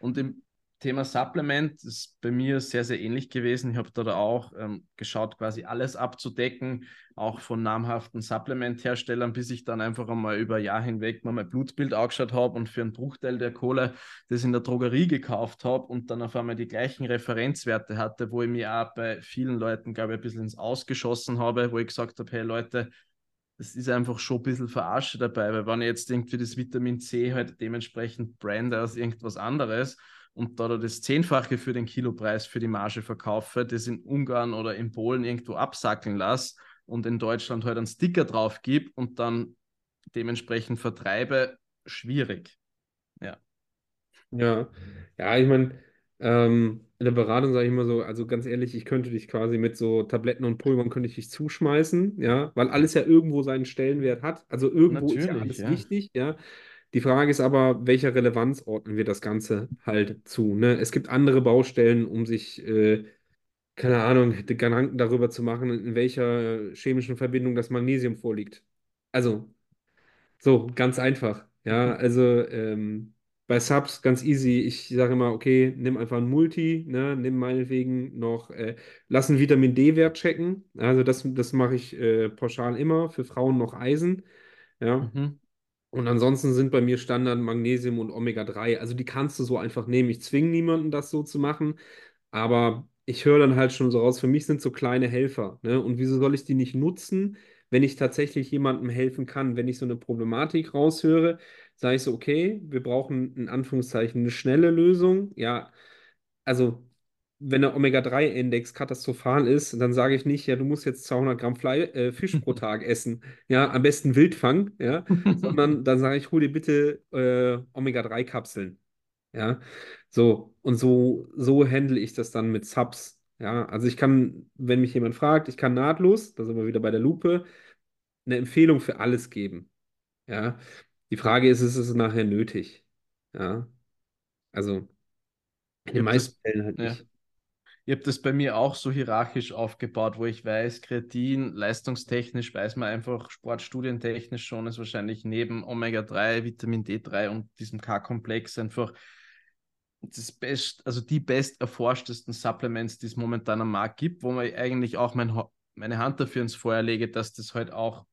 Und im Thema Supplement ist bei mir sehr, sehr ähnlich gewesen. Ich habe da, auch ähm, geschaut, quasi alles abzudecken, auch von namhaften Supplement-Herstellern, bis ich dann einfach einmal über ein Jahr hinweg mal mein Blutbild angeschaut habe und für einen Bruchteil der Kohle das in der Drogerie gekauft habe und dann auf einmal die gleichen Referenzwerte hatte, wo ich mir auch bei vielen Leuten, glaube ich, ein bisschen ins Ausgeschossen habe, wo ich gesagt habe, hey Leute, das ist einfach schon ein bisschen Verarsche dabei, weil wenn ich jetzt irgendwie das Vitamin C halt dementsprechend brande als irgendwas anderes und da das Zehnfache für den Kilopreis für die Marge verkaufe, das in Ungarn oder in Polen irgendwo absackeln lasse und in Deutschland halt einen Sticker drauf gebe und dann dementsprechend vertreibe, schwierig. Ja. Ja, ja, ich meine, ähm, in der Beratung sage ich immer so, also ganz ehrlich, ich könnte dich quasi mit so Tabletten und Pulvern könnte ich dich zuschmeißen, ja, weil alles ja irgendwo seinen Stellenwert hat. Also irgendwo ist ja Natürlich, alles ja. wichtig, ja. Die Frage ist aber, welcher Relevanz ordnen wir das Ganze halt zu, ne? Es gibt andere Baustellen, um sich, äh, keine Ahnung, Gedanken darüber zu machen, in welcher chemischen Verbindung das Magnesium vorliegt. Also, so, ganz einfach. Ja, also ähm, bei Subs ganz easy. Ich sage immer, okay, nimm einfach ein Multi, ne, nimm meinetwegen noch, äh, lass einen Vitamin D-Wert checken. Also das, das mache ich äh, pauschal immer. Für Frauen noch Eisen. Ja. Mhm. Und ansonsten sind bei mir Standard Magnesium und Omega-3. Also die kannst du so einfach nehmen. Ich zwinge niemanden, das so zu machen. Aber ich höre dann halt schon so raus, für mich sind so kleine Helfer. Ne? Und wieso soll ich die nicht nutzen, wenn ich tatsächlich jemandem helfen kann? Wenn ich so eine Problematik raushöre, sage ich so, okay, wir brauchen in Anführungszeichen eine schnelle Lösung. Ja, also wenn der Omega-3-Index katastrophal ist, dann sage ich nicht, ja, du musst jetzt 200 Gramm Fle äh, Fisch pro Tag essen. Ja, am besten Wildfang, ja, sondern dann sage ich, hol dir bitte äh, Omega-3-Kapseln. Ja, so und so, so handle ich das dann mit Subs. Ja, also ich kann, wenn mich jemand fragt, ich kann nahtlos, da sind wir wieder bei der Lupe, eine Empfehlung für alles geben. Ja, die Frage ist, ist es nachher nötig? Ja, also in den meisten das, Fällen halt ja. nicht. Ich habe das bei mir auch so hierarchisch aufgebaut, wo ich weiß, Kreatin, leistungstechnisch weiß man einfach, sportstudientechnisch schon, ist wahrscheinlich neben Omega-3, Vitamin D3 und diesem K-Komplex einfach das best, also die best erforschtesten Supplements, die es momentan am Markt gibt, wo man eigentlich auch mein, meine Hand dafür ins Feuer lege, dass das halt auch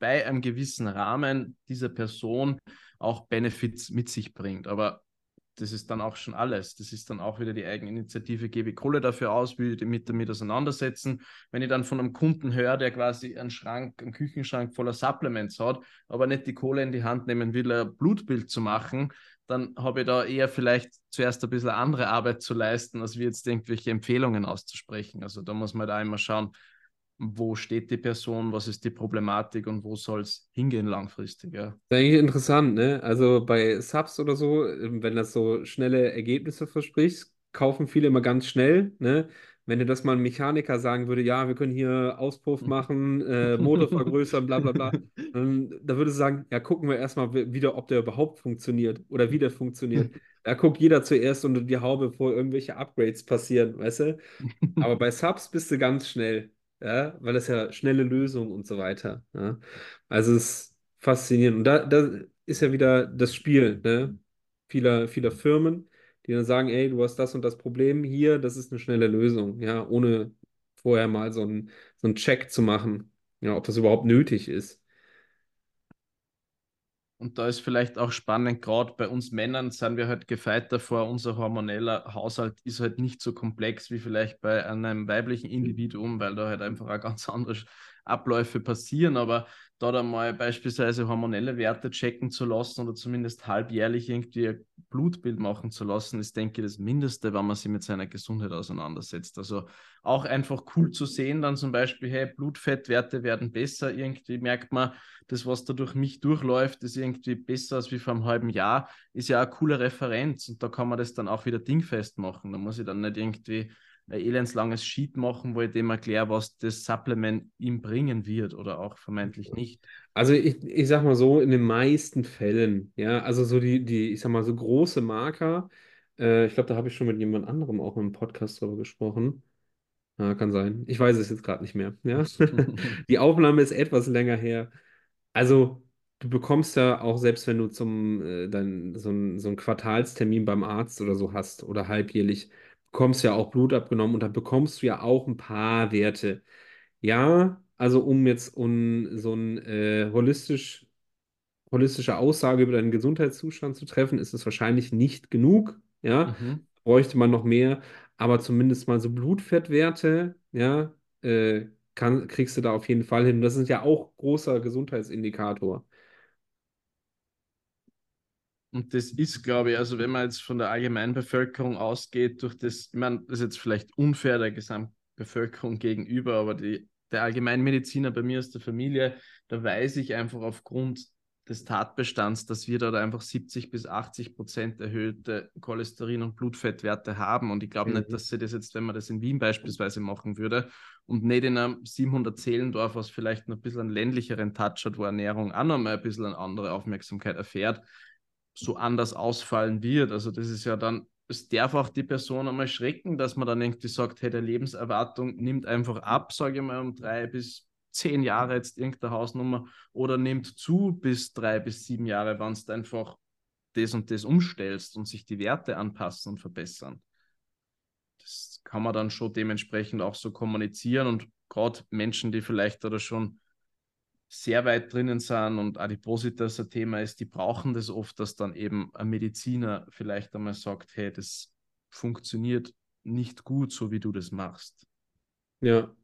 bei einem gewissen Rahmen dieser Person auch Benefits mit sich bringt. Aber das ist dann auch schon alles. Das ist dann auch wieder die Eigeninitiative, gebe ich Kohle dafür aus, will ich mich damit auseinandersetzen. Wenn ich dann von einem Kunden höre, der quasi einen Schrank, einen Küchenschrank voller Supplements hat, aber nicht die Kohle in die Hand nehmen will, ein Blutbild zu machen, dann habe ich da eher vielleicht zuerst ein bisschen andere Arbeit zu leisten, als wie jetzt irgendwelche Empfehlungen auszusprechen. Also da muss man da immer schauen, wo steht die Person, was ist die Problematik und wo soll es hingehen langfristig. Ja. Das ist eigentlich interessant, ne? Also bei Subs oder so, ähm, wenn das so schnelle Ergebnisse verspricht, kaufen viele immer ganz schnell, ne? Wenn dir das mal ein Mechaniker sagen würde, ja, wir können hier Auspuff machen, äh, Motor vergrößern, bla bla bla, dann, da würde sagen, ja, gucken wir erstmal wieder, ob der überhaupt funktioniert oder wie der funktioniert. Da guckt jeder zuerst unter die Haube, bevor irgendwelche Upgrades passieren, weißt du? Aber bei Subs bist du ganz schnell ja, weil das ja schnelle Lösungen und so weiter. Ja. Also es ist faszinierend. Und da, da ist ja wieder das Spiel, ne? Vieler, vieler Firmen, die dann sagen, ey, du hast das und das Problem hier, das ist eine schnelle Lösung, ja, ohne vorher mal so einen, so einen Check zu machen, ja, ob das überhaupt nötig ist. Und da ist vielleicht auch spannend, gerade bei uns Männern sind wir halt gefeit davor, unser hormoneller Haushalt ist halt nicht so komplex wie vielleicht bei einem weiblichen Individuum, weil da halt einfach auch ganz andere Abläufe passieren. Aber da dann mal beispielsweise hormonelle Werte checken zu lassen oder zumindest halbjährlich irgendwie ein Blutbild machen zu lassen, ist, denke ich, das Mindeste, wenn man sich mit seiner Gesundheit auseinandersetzt. Also auch einfach cool zu sehen, dann zum Beispiel, hey, Blutfettwerte werden besser, irgendwie merkt man, das, was da durch mich durchläuft, ist irgendwie besser als wie vor einem halben Jahr, ist ja eine coole Referenz und da kann man das dann auch wieder dingfest machen. Da muss ich dann nicht irgendwie ein elendslanges Sheet machen, wo ich dem erkläre, was das Supplement ihm bringen wird oder auch vermeintlich nicht. Also ich, ich sag mal so, in den meisten Fällen, ja, also so die, die, ich sag mal, so große Marker, äh, ich glaube, da habe ich schon mit jemand anderem auch im Podcast drüber gesprochen. Ja, kann sein. Ich weiß es jetzt gerade nicht mehr. Ja? Die Aufnahme ist etwas länger her. Also, du bekommst ja auch, selbst wenn du zum äh, dein, so ein, so einen Quartalstermin beim Arzt oder so hast oder halbjährlich, bekommst ja auch Blut abgenommen und dann bekommst du ja auch ein paar Werte. Ja, also um jetzt um so eine äh, holistisch, holistische Aussage über deinen Gesundheitszustand zu treffen, ist es wahrscheinlich nicht genug. Ja, Mhm. bräuchte man noch mehr, aber zumindest mal so Blutfettwerte, ja, äh, kann, kriegst du da auf jeden Fall hin. Und das ist ja auch großer Gesundheitsindikator. Und das ist, glaube ich, also wenn man jetzt von der Allgemeinbevölkerung ausgeht, durch das, ich meine, das ist jetzt vielleicht unfair der Gesamtbevölkerung gegenüber, aber die, der Allgemeinmediziner bei mir aus der Familie, da weiß ich einfach aufgrund des Tatbestands, dass wir da einfach 70 bis 80 Prozent erhöhte Cholesterin- und Blutfettwerte haben. Und ich glaube Mhm. nicht, dass sie das jetzt, wenn man das in Wien beispielsweise machen würde und nicht in einem 700 Seelendorf, was vielleicht noch ein bisschen einen ländlicheren Touch hat, wo Ernährung auch noch mal ein bisschen eine andere Aufmerksamkeit erfährt, so anders ausfallen wird. Also das ist ja dann, es darf auch die Person einmal schrecken, dass man dann irgendwie sagt, hey, der Lebenserwartung nimmt einfach ab, sage ich mal, um drei bis zehn Jahre jetzt irgendeine Hausnummer oder nimmt zu bis drei bis sieben Jahre, wenn du einfach das und das umstellst und sich die Werte anpassen und verbessern. Das kann man dann schon dementsprechend auch so kommunizieren und gerade Menschen, die vielleicht oder schon sehr weit drinnen sind und Adipositas ein Thema ist, die brauchen das oft, dass dann eben ein Mediziner vielleicht einmal sagt, hey, das funktioniert nicht gut, so wie du das machst. Ja,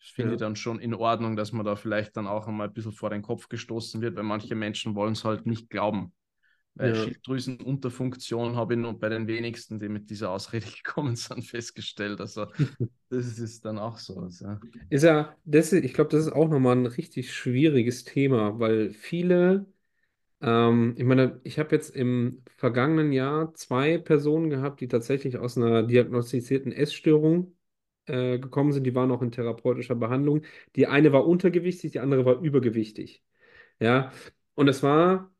Das finde Ja. ich dann schon in Ordnung, dass man da vielleicht dann auch einmal ein bisschen vor den Kopf gestoßen wird, weil manche Menschen wollen es halt nicht glauben. Weil Ja. Schilddrüsenunterfunktion habe ich nur bei den wenigsten, die mit dieser Ausrede gekommen sind, festgestellt. Also das ist dann auch so. Also. Ist ja, das, ich glaube, das ist auch nochmal ein richtig schwieriges Thema, weil viele, ähm, ich meine, ich habe jetzt im vergangenen Jahr zwei Personen gehabt, die tatsächlich aus einer diagnostizierten Essstörung äh, gekommen sind. Die waren auch in therapeutischer Behandlung. Die eine war untergewichtig, die andere war übergewichtig. Ja, und es war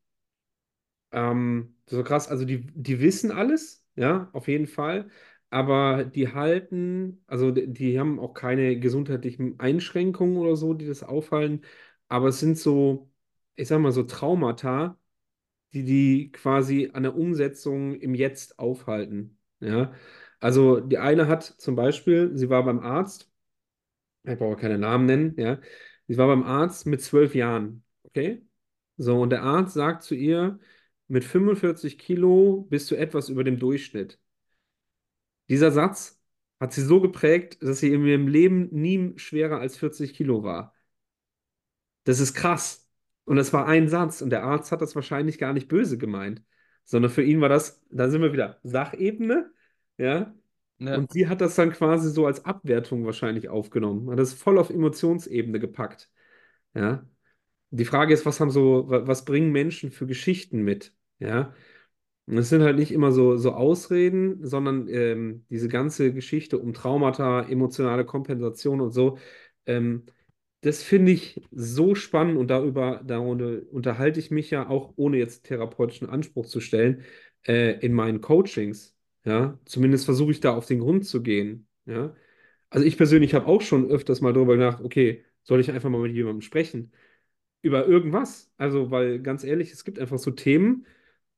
ähm, so krass, also die, die wissen alles, ja, auf jeden Fall, aber die halten, also die, die haben auch keine gesundheitlichen Einschränkungen oder so, die das auffallen, aber es sind so, ich sag mal, so Traumata, die die quasi an der Umsetzung im Jetzt aufhalten, ja. Also die eine hat zum Beispiel, sie war beim Arzt, ich brauche keine Namen nennen, ja, sie war beim Arzt mit zwölf Jahren, okay? So, und der Arzt sagt zu ihr, mit 45 Kilo bist du etwas über dem Durchschnitt. Dieser Satz hat sie so geprägt, dass sie in ihrem Leben nie schwerer als 40 Kilo war. Das ist krass. Und das war ein Satz. Und der Arzt hat das wahrscheinlich gar nicht böse gemeint, sondern für ihn war das, da sind wir wieder, Sachebene, ja. Ja. Und sie hat das dann quasi so als Abwertung wahrscheinlich aufgenommen, hat das voll auf Emotionsebene gepackt, ja. Die Frage ist, was haben so, wa- was bringen Menschen für Geschichten mit, ja. Und es sind halt nicht immer so, so Ausreden, sondern ähm, diese ganze Geschichte um Traumata, emotionale Kompensation und so. Ähm, das finde ich so spannend und darüber, darüber unterhalte ich mich ja auch, ohne jetzt therapeutischen Anspruch zu stellen, äh, in meinen Coachings. Ja, zumindest versuche ich da auf den Grund zu gehen. Ja, also ich persönlich habe auch schon öfters mal darüber gedacht, okay, soll ich einfach mal mit jemandem sprechen? Über irgendwas. Also, weil ganz ehrlich, es gibt einfach so Themen,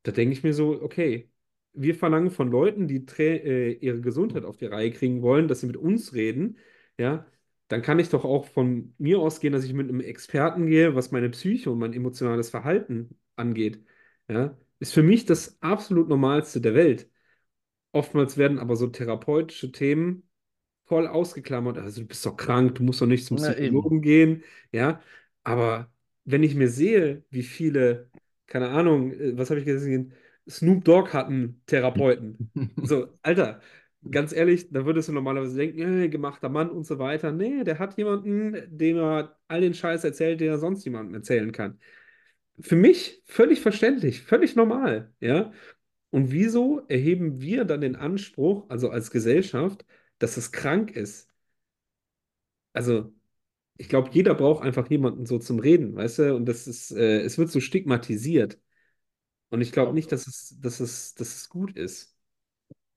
da denke ich mir so, okay, wir verlangen von Leuten, die äh, ihre Gesundheit auf die Reihe kriegen wollen, dass sie mit uns reden, ja, dann kann ich doch auch von mir ausgehen, dass ich mit einem Experten gehe, was meine Psyche und mein emotionales Verhalten angeht, ja, ist für mich das absolut Normalste der Welt. Oftmals werden aber so therapeutische Themen voll ausgeklammert. Also du bist doch krank, du musst doch nicht zum Na, Psychologen gehen, ja. Aber wenn ich mir sehe, wie viele, keine Ahnung, äh, was habe ich gesehen, Snoop Dogg hatten Therapeuten. So, Alter, ganz ehrlich, da würdest du normalerweise denken, äh, gemachter Mann und so weiter. Nee, der hat jemanden, dem er all den Scheiß erzählt, den er sonst jemandem erzählen kann. Für mich völlig verständlich, völlig normal, ja. Und wieso erheben wir dann den Anspruch, also als Gesellschaft, dass es krank ist? Also, ich glaube, jeder braucht einfach jemanden so zum Reden, weißt du? Und das ist, äh, es wird so stigmatisiert. Und ich glaube nicht, dass es, dass es, dass es gut ist.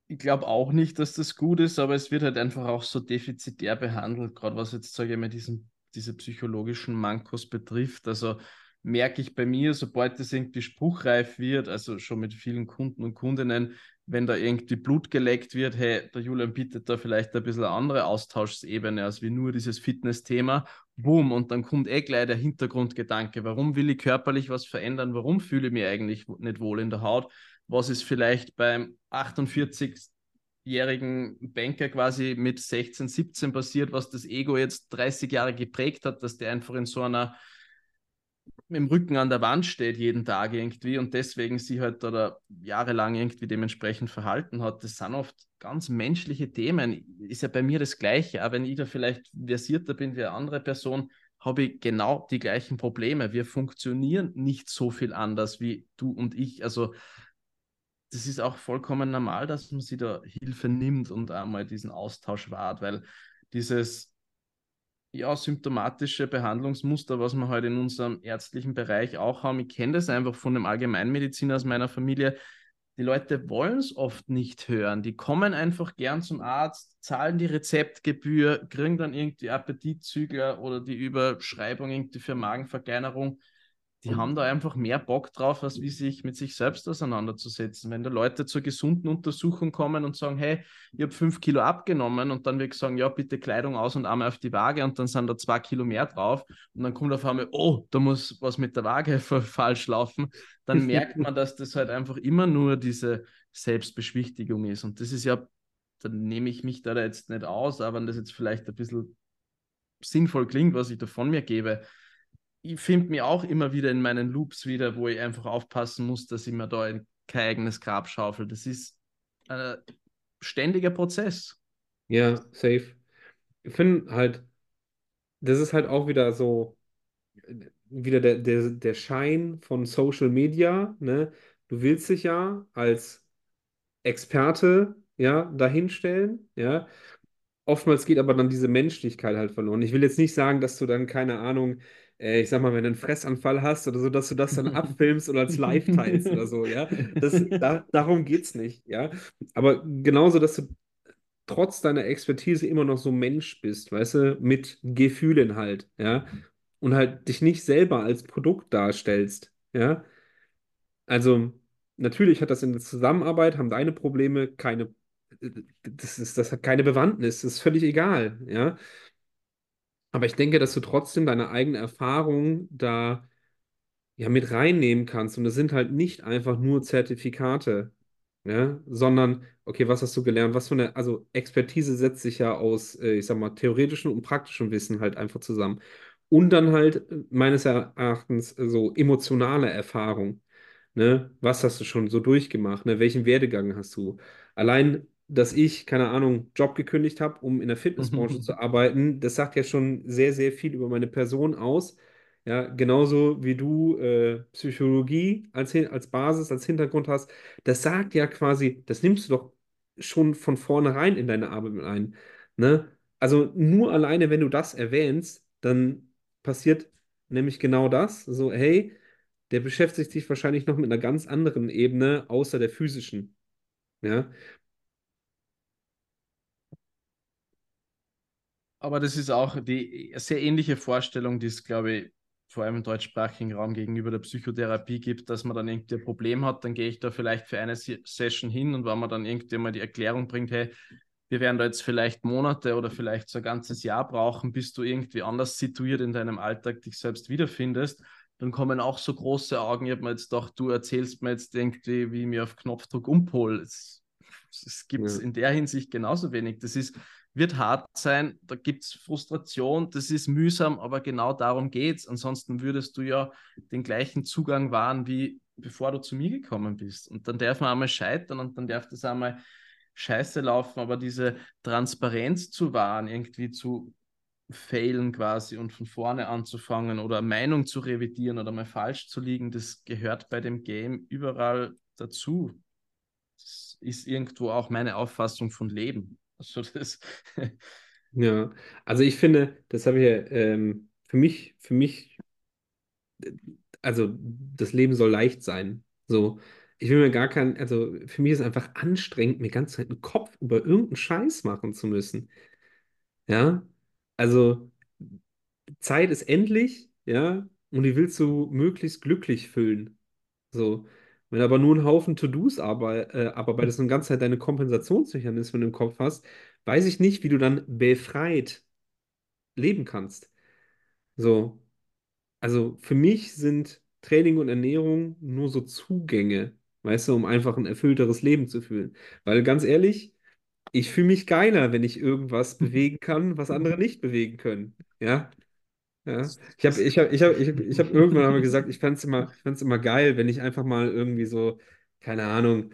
Ich glaube auch nicht, dass das gut ist, aber es wird halt einfach auch so defizitär behandelt, gerade was jetzt, sage ich mal, diesen, diese psychologischen Mankos betrifft. Also merke ich bei mir, sobald das irgendwie spruchreif wird, also schon mit vielen Kunden und Kundinnen, wenn da irgendwie Blut geleckt wird, hey, der Julian bietet da vielleicht ein bisschen eine andere Austauschebene als wie nur dieses Fitness-Thema. Boom, und dann kommt eh gleich der Hintergrundgedanke, warum will ich körperlich was verändern, warum fühle ich mich eigentlich nicht wohl in der Haut? was ist vielleicht beim 48-jährigen Banker quasi mit 16, 17 passiert, was das Ego jetzt 30 Jahre geprägt hat, dass der einfach in so einer im Rücken an der Wand steht jeden Tag irgendwie und deswegen sich halt oder jahrelang irgendwie dementsprechend verhalten hat. Das sind oft ganz menschliche Themen. Ist ja bei mir das Gleiche, auch wenn ich da vielleicht versierter bin wie eine andere Person, habe ich genau die gleichen Probleme. Wir funktionieren nicht so viel anders wie du und ich. Also das ist auch vollkommen normal, dass man sich da Hilfe nimmt und einmal diesen Austausch wahrt, weil dieses ja, symptomatische Behandlungsmuster, was wir heute in unserem ärztlichen Bereich auch haben, ich kenne das einfach von dem Allgemeinmediziner aus meiner Familie, die Leute wollen es oft nicht hören. Die kommen einfach gern zum Arzt, zahlen die Rezeptgebühr, kriegen dann irgendwie Appetitzügler oder die Überschreibung irgendwie für Magenverkleinerung die haben da einfach mehr Bock drauf, als wie sich mit sich selbst auseinanderzusetzen. Wenn da Leute zur gesunden Untersuchung kommen und sagen, hey, ich habe fünf Kilo abgenommen und dann wird sagen, ja, bitte Kleidung aus und einmal auf die Waage und dann sind da zwei Kilo mehr drauf und dann kommt auf einmal, oh, da muss was mit der Waage falsch laufen, dann merkt man, dass das halt einfach immer nur diese Selbstbeschwichtigung ist. Und das ist ja, dann nehme ich mich da jetzt nicht aus, aber wenn das jetzt vielleicht ein bisschen sinnvoll klingt, was ich da von mir gebe, ich finde mich auch immer wieder in meinen Loops wieder, wo ich einfach aufpassen muss, dass ich mir da ein, kein eigenes Grab schaufel. Das ist ein ständiger Prozess. Ja, safe. Ich finde halt, das ist halt auch wieder so, wieder der, der, der Schein von Social Media, ne? Du willst dich ja als Experte, ja, dahinstellen, ja. Oftmals geht aber dann diese Menschlichkeit halt verloren. Ich will jetzt nicht sagen, dass du dann, keine Ahnung, äh, ich sag mal, wenn du einen Fressanfall hast oder so, dass du das dann abfilmst oder als Live teilst oder so, ja. Das, da, darum geht's nicht, ja. Aber genauso, dass du trotz deiner Expertise immer noch so Mensch bist, weißt du, mit Gefühlen halt, ja. Und halt dich nicht selber als Produkt darstellst, ja. Also, natürlich hat das in der Zusammenarbeit, haben deine Probleme keine, das ist, das hat keine Bewandtnis, das ist völlig egal, ja. Aber ich denke, dass du trotzdem deine eigene Erfahrung da ja mit reinnehmen kannst. Und es sind halt nicht einfach nur Zertifikate, ja, sondern, okay, was hast du gelernt? Was für eine, also Expertise setzt sich ja aus, äh, ich sag mal, theoretischem und praktischem Wissen halt einfach zusammen. Und dann halt äh, meines Erachtens äh, so emotionale Erfahrung. Ne? Was hast du schon so durchgemacht? Ne? Welchen Werdegang hast du? Allein, dass ich, keine Ahnung, Job gekündigt habe, um in der Fitnessbranche zu arbeiten, das sagt ja schon sehr, sehr viel über meine Person aus. Ja, genauso wie du äh, Psychologie als, als Basis, als Hintergrund hast, das sagt ja quasi, das nimmst du doch schon von vornherein in deine Arbeit mit ein. Ne? Also nur alleine, wenn du das erwähnst, dann passiert nämlich genau das. So, hey, der beschäftigt sich wahrscheinlich noch mit einer ganz anderen Ebene außer der physischen. Ja, Aber das ist auch die sehr ähnliche Vorstellung, die es, glaube ich, vor allem im deutschsprachigen Raum gegenüber der Psychotherapie gibt, dass man dann irgendwie ein Problem hat, dann gehe ich da vielleicht für eine Session hin und wenn man dann irgendwie mal die Erklärung bringt, hey, wir werden da jetzt vielleicht Monate oder vielleicht so ein ganzes Jahr brauchen, bis du irgendwie anders situiert in deinem Alltag dich selbst wiederfindest, dann kommen auch so große Augen. Ich habe mir jetzt gedacht, du erzählst mir jetzt irgendwie, wie ich mir auf Knopfdruck umpol. Es, es gibt es Ja. in der Hinsicht genauso wenig. Das ist, wird hart sein, da gibt es Frustration, das ist mühsam, aber genau darum geht es. Ansonsten würdest du ja den gleichen Zugang wahren, wie bevor du zu mir gekommen bist. Und dann darf man einmal scheitern und dann darf das einmal scheiße laufen, aber diese Transparenz zu wahren, irgendwie zu failen quasi und von vorne anzufangen oder Meinung zu revidieren oder mal falsch zu liegen, das gehört bei dem Game überall dazu. Das ist irgendwo auch meine Auffassung von Leben. Also das, ja. Also ich finde, das habe ich ja, ähm, für mich, für mich, also das Leben soll leicht sein. So, ich will mir gar kein, also für mich ist es einfach anstrengend, mir ganz einen Kopf über irgendeinen Scheiß machen zu müssen. Ja, also Zeit ist endlich, ja, und die willst du möglichst glücklich füllen. So. Wenn aber nur ein Haufen To-Dos äh, abarbeitest und die ganze Zeit deine Kompensationsmechanismen im Kopf hast, weiß ich nicht, wie du dann befreit leben kannst. So. Also für mich sind Training und Ernährung nur so Zugänge, weißt du, um einfach ein erfüllteres Leben zu fühlen. Weil ganz ehrlich, ich fühle mich geiler, wenn ich irgendwas bewegen kann, was andere nicht bewegen können. Ja. Ja, ich habe ich hab, ich hab, ich hab, ich hab irgendwann einmal gesagt, ich fand's immer, ich fand's immer geil, wenn ich einfach mal irgendwie so, keine Ahnung,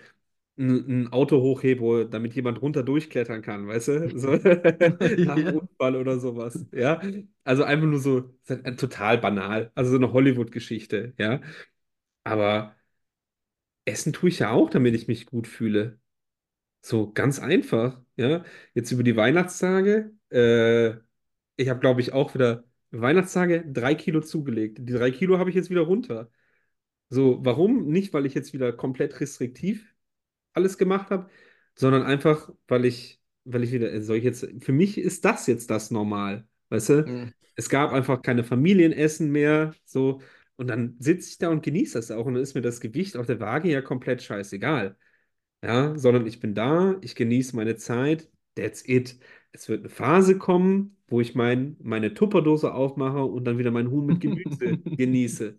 ein, ein Auto hochhebe, damit jemand runter durchklettern kann, weißt du? So nach einem. Unfall oder sowas. Ja, also einfach nur so, halt total banal, also so eine Hollywood-Geschichte, ja. Aber Essen tue ich ja auch, damit ich mich gut fühle. So ganz einfach, ja. Jetzt über die Weihnachtstage, äh, ich habe, glaube ich, auch wieder Weihnachtstage drei Kilo zugelegt. Die drei Kilo habe ich jetzt wieder runter. So, warum? Nicht, weil ich jetzt wieder komplett restriktiv alles gemacht habe, sondern einfach, weil ich, weil ich wieder, soll ich jetzt, für mich ist das jetzt das Normal, weißt du? Hm. Es gab einfach keine Familienessen mehr, so. Und dann sitze ich da und genieße das auch und dann ist mir das Gewicht auf der Waage ja komplett scheißegal. Ja, sondern ich bin da, ich genieße meine Zeit, that's it. Es wird eine Phase kommen, wo ich mein, meine Tupperdose aufmache und dann wieder mein Huhn mit Gemüse genieße.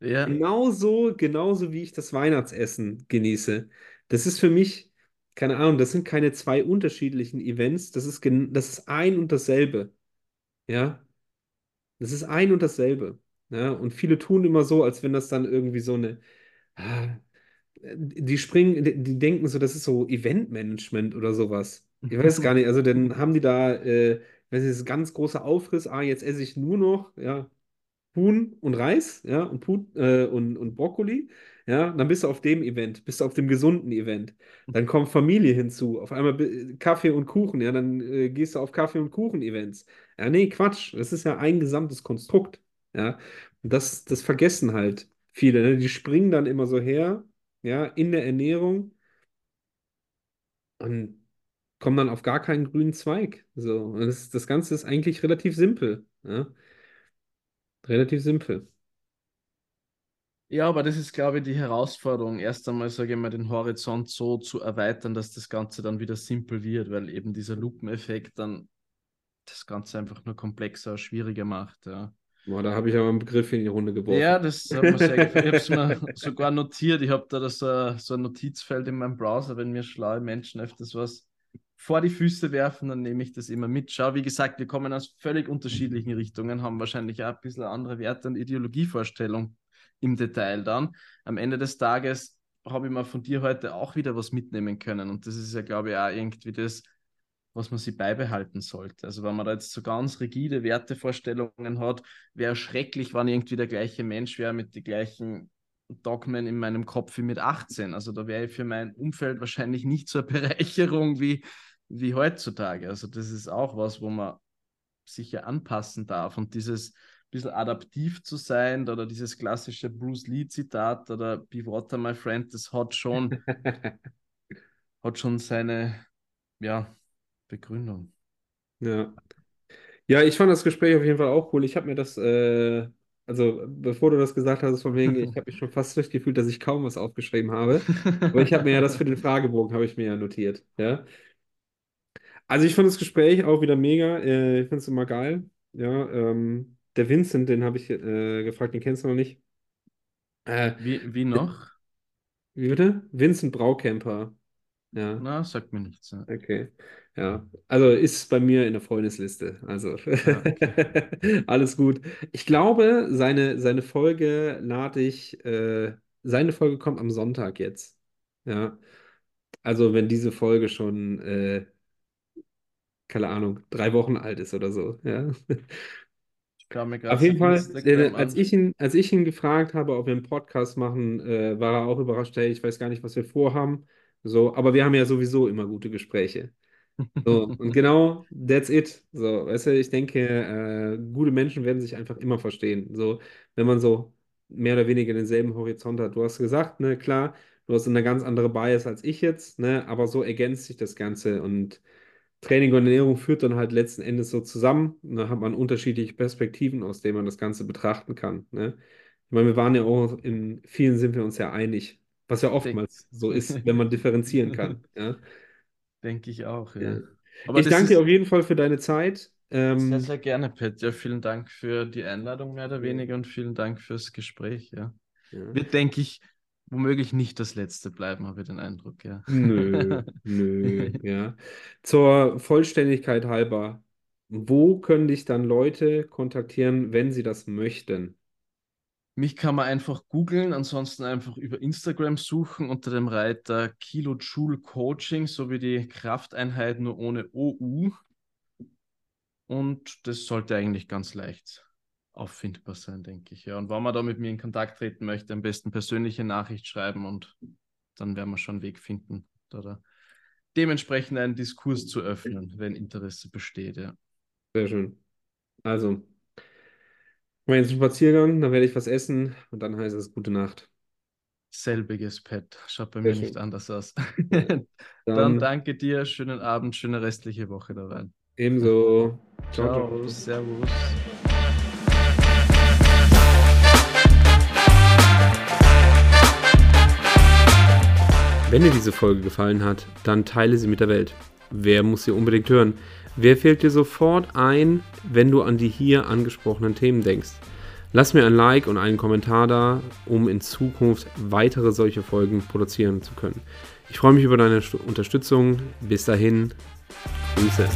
Ja. Genauso, genauso wie ich das Weihnachtsessen genieße. Das ist für mich, keine Ahnung, das sind keine zwei unterschiedlichen Events, das ist, das ist ein und dasselbe. Ja, das ist ein und dasselbe. Ja, und viele tun immer so, als wenn das dann irgendwie so eine, ah, die springen, die, die denken so, das ist so Eventmanagement oder sowas. Ich weiß gar nicht, also dann haben die da, äh, wenn es ganz großer Aufriss, ah, jetzt esse ich nur noch, ja, Huhn und Reis, ja, und, Put, äh, und, und Brokkoli, ja, dann bist du auf dem Event, bist du auf dem gesunden Event. Dann kommt Familie hinzu, auf einmal Kaffee und Kuchen, ja, dann äh, gehst du auf Kaffee- und Kuchen-Events. Ja, nee, Quatsch, das ist ja ein gesamtes Konstrukt, ja. Und das, das vergessen halt viele, ne? Die springen dann immer so her, ja, in der Ernährung und kommen dann auf gar keinen grünen Zweig. So, das, das Ganze ist eigentlich relativ simpel, ja. Relativ simpel. Ja, aber das ist, glaube ich, die Herausforderung, erst einmal, sage ich mal, den Horizont so zu erweitern, dass das Ganze dann wieder simpel wird, weil eben dieser Lupeneffekt dann das Ganze einfach nur komplexer, schwieriger macht. Ja. Boah, da habe ich aber einen Begriff in die Runde geworfen. Ja, das hat mir sehr gefallen. Ich habe es mir sogar notiert. Ich habe da das, uh, so ein Notizfeld in meinem Browser, wenn mir schlaue Menschen öfters was vor die Füße werfen, dann nehme ich das immer mit. Schau, wie gesagt, wir kommen aus völlig unterschiedlichen Richtungen, haben wahrscheinlich auch ein bisschen andere Werte und Ideologievorstellung im Detail dann. Am Ende des Tages habe ich mal von dir heute auch wieder was mitnehmen können. Und das ist ja, glaube ich, auch irgendwie das, was man sich beibehalten sollte. Also wenn man da jetzt so ganz rigide Wertevorstellungen hat, wäre schrecklich, wenn irgendwie der gleiche Mensch wäre mit den gleichen Dogmen in meinem Kopf wie mit 18. Also da wäre ich für mein Umfeld wahrscheinlich nicht eine Bereicherung wie, wie heutzutage. Also das ist auch was, wo man sich ja anpassen darf. Und dieses bisschen adaptiv zu sein oder dieses klassische Bruce Lee-Zitat oder Be Water, my friend, das hat schon, hat schon seine ja, Begründung. Ja. Ja, ich fand das Gespräch auf jeden Fall auch cool. Ich habe mir das, äh, also bevor du das gesagt hast, von wegen, ich habe mich schon fast schlecht gefühlt, dass ich kaum was aufgeschrieben habe. Aber ich habe mir ja das für den Fragebogen, habe ich mir ja notiert. Ja. Also ich fand das Gespräch auch wieder mega. Äh, ich finde es immer geil. Ja, ähm, der Vincent, den habe ich äh, gefragt, den kennst du noch nicht. Äh, wie, wie noch? Wie bitte? Vincent Braukämper. Ja. Na, sagt mir nichts. Ja. Okay. Ja, also ist bei mir in der Freundesliste. Also ja, okay. alles gut. Ich glaube, seine, seine Folge lade ich, äh, seine Folge kommt am Sonntag jetzt. Ja. Also wenn diese Folge schon, äh, keine Ahnung, drei Wochen alt ist oder so. Ja. Auf jeden Fall, äh, als ich, ihn, als ich ihn gefragt habe, ob wir einen Podcast machen, äh, war er auch überrascht, hey, ich weiß gar nicht, was wir vorhaben. So, aber wir haben ja sowieso immer gute Gespräche. So, und genau, that's it. So, weißt du, ich denke, äh, gute Menschen werden sich einfach immer verstehen. So, wenn man so mehr oder weniger denselben Horizont hat. Du hast gesagt, ne, klar, du hast eine ganz andere Bias als ich jetzt, ne, aber so ergänzt sich das Ganze und Training und Ernährung führt dann halt letzten Endes so zusammen. Und da hat man unterschiedliche Perspektiven, aus denen man das Ganze betrachten kann. Ne? Ich meine, wir waren ja auch in vielen sind wir uns ja einig, was ja oftmals so ist, wenn man differenzieren kann. Ja? Denke ich auch, ja. ja. Aber ich danke dir auf jeden Fall für deine Zeit. Ähm, sehr, sehr gerne, Pat. Ja, vielen Dank für die Einladung, mehr oder weniger, und vielen Dank fürs Gespräch. Ja. ja. Wird, denke ich, womöglich nicht das letzte bleiben, habe ich den Eindruck, ja. Nö, nö, ja. Zur Vollständigkeit halber, wo können dich dann Leute kontaktieren, wenn sie das möchten? Mich kann man einfach googeln, ansonsten einfach über Instagram suchen unter dem Reiter Kilojoule Coaching, so wie die Krafteinheit nur ohne OU. Und das sollte eigentlich ganz leicht auffindbar sein, denke ich. Ja. Und wenn man da mit mir in Kontakt treten möchte, am besten persönliche Nachricht schreiben und dann werden wir schon einen Weg finden, da, da dementsprechend einen Diskurs zu öffnen, wenn Interesse besteht. Ja. Sehr schön. Also, einen Spaziergang, dann werde ich was essen und dann heißt es gute Nacht. Selbiges Pet. Schaut bei Sehr mir schön. nicht anders aus. dann, dann, danke dir, schönen Abend, schöne restliche Woche dabei. Ebenso. Ciao, ciao. ciao. Servus. Wenn dir diese Folge gefallen hat, dann teile sie mit der Welt. Wer muss sie unbedingt hören? Wer fällt dir sofort ein, wenn du an die hier angesprochenen Themen denkst? Lass mir ein Like und einen Kommentar da, um in Zukunft weitere solche Folgen produzieren zu können. Ich freue mich über deine Unterstützung. Bis dahin, Grüße.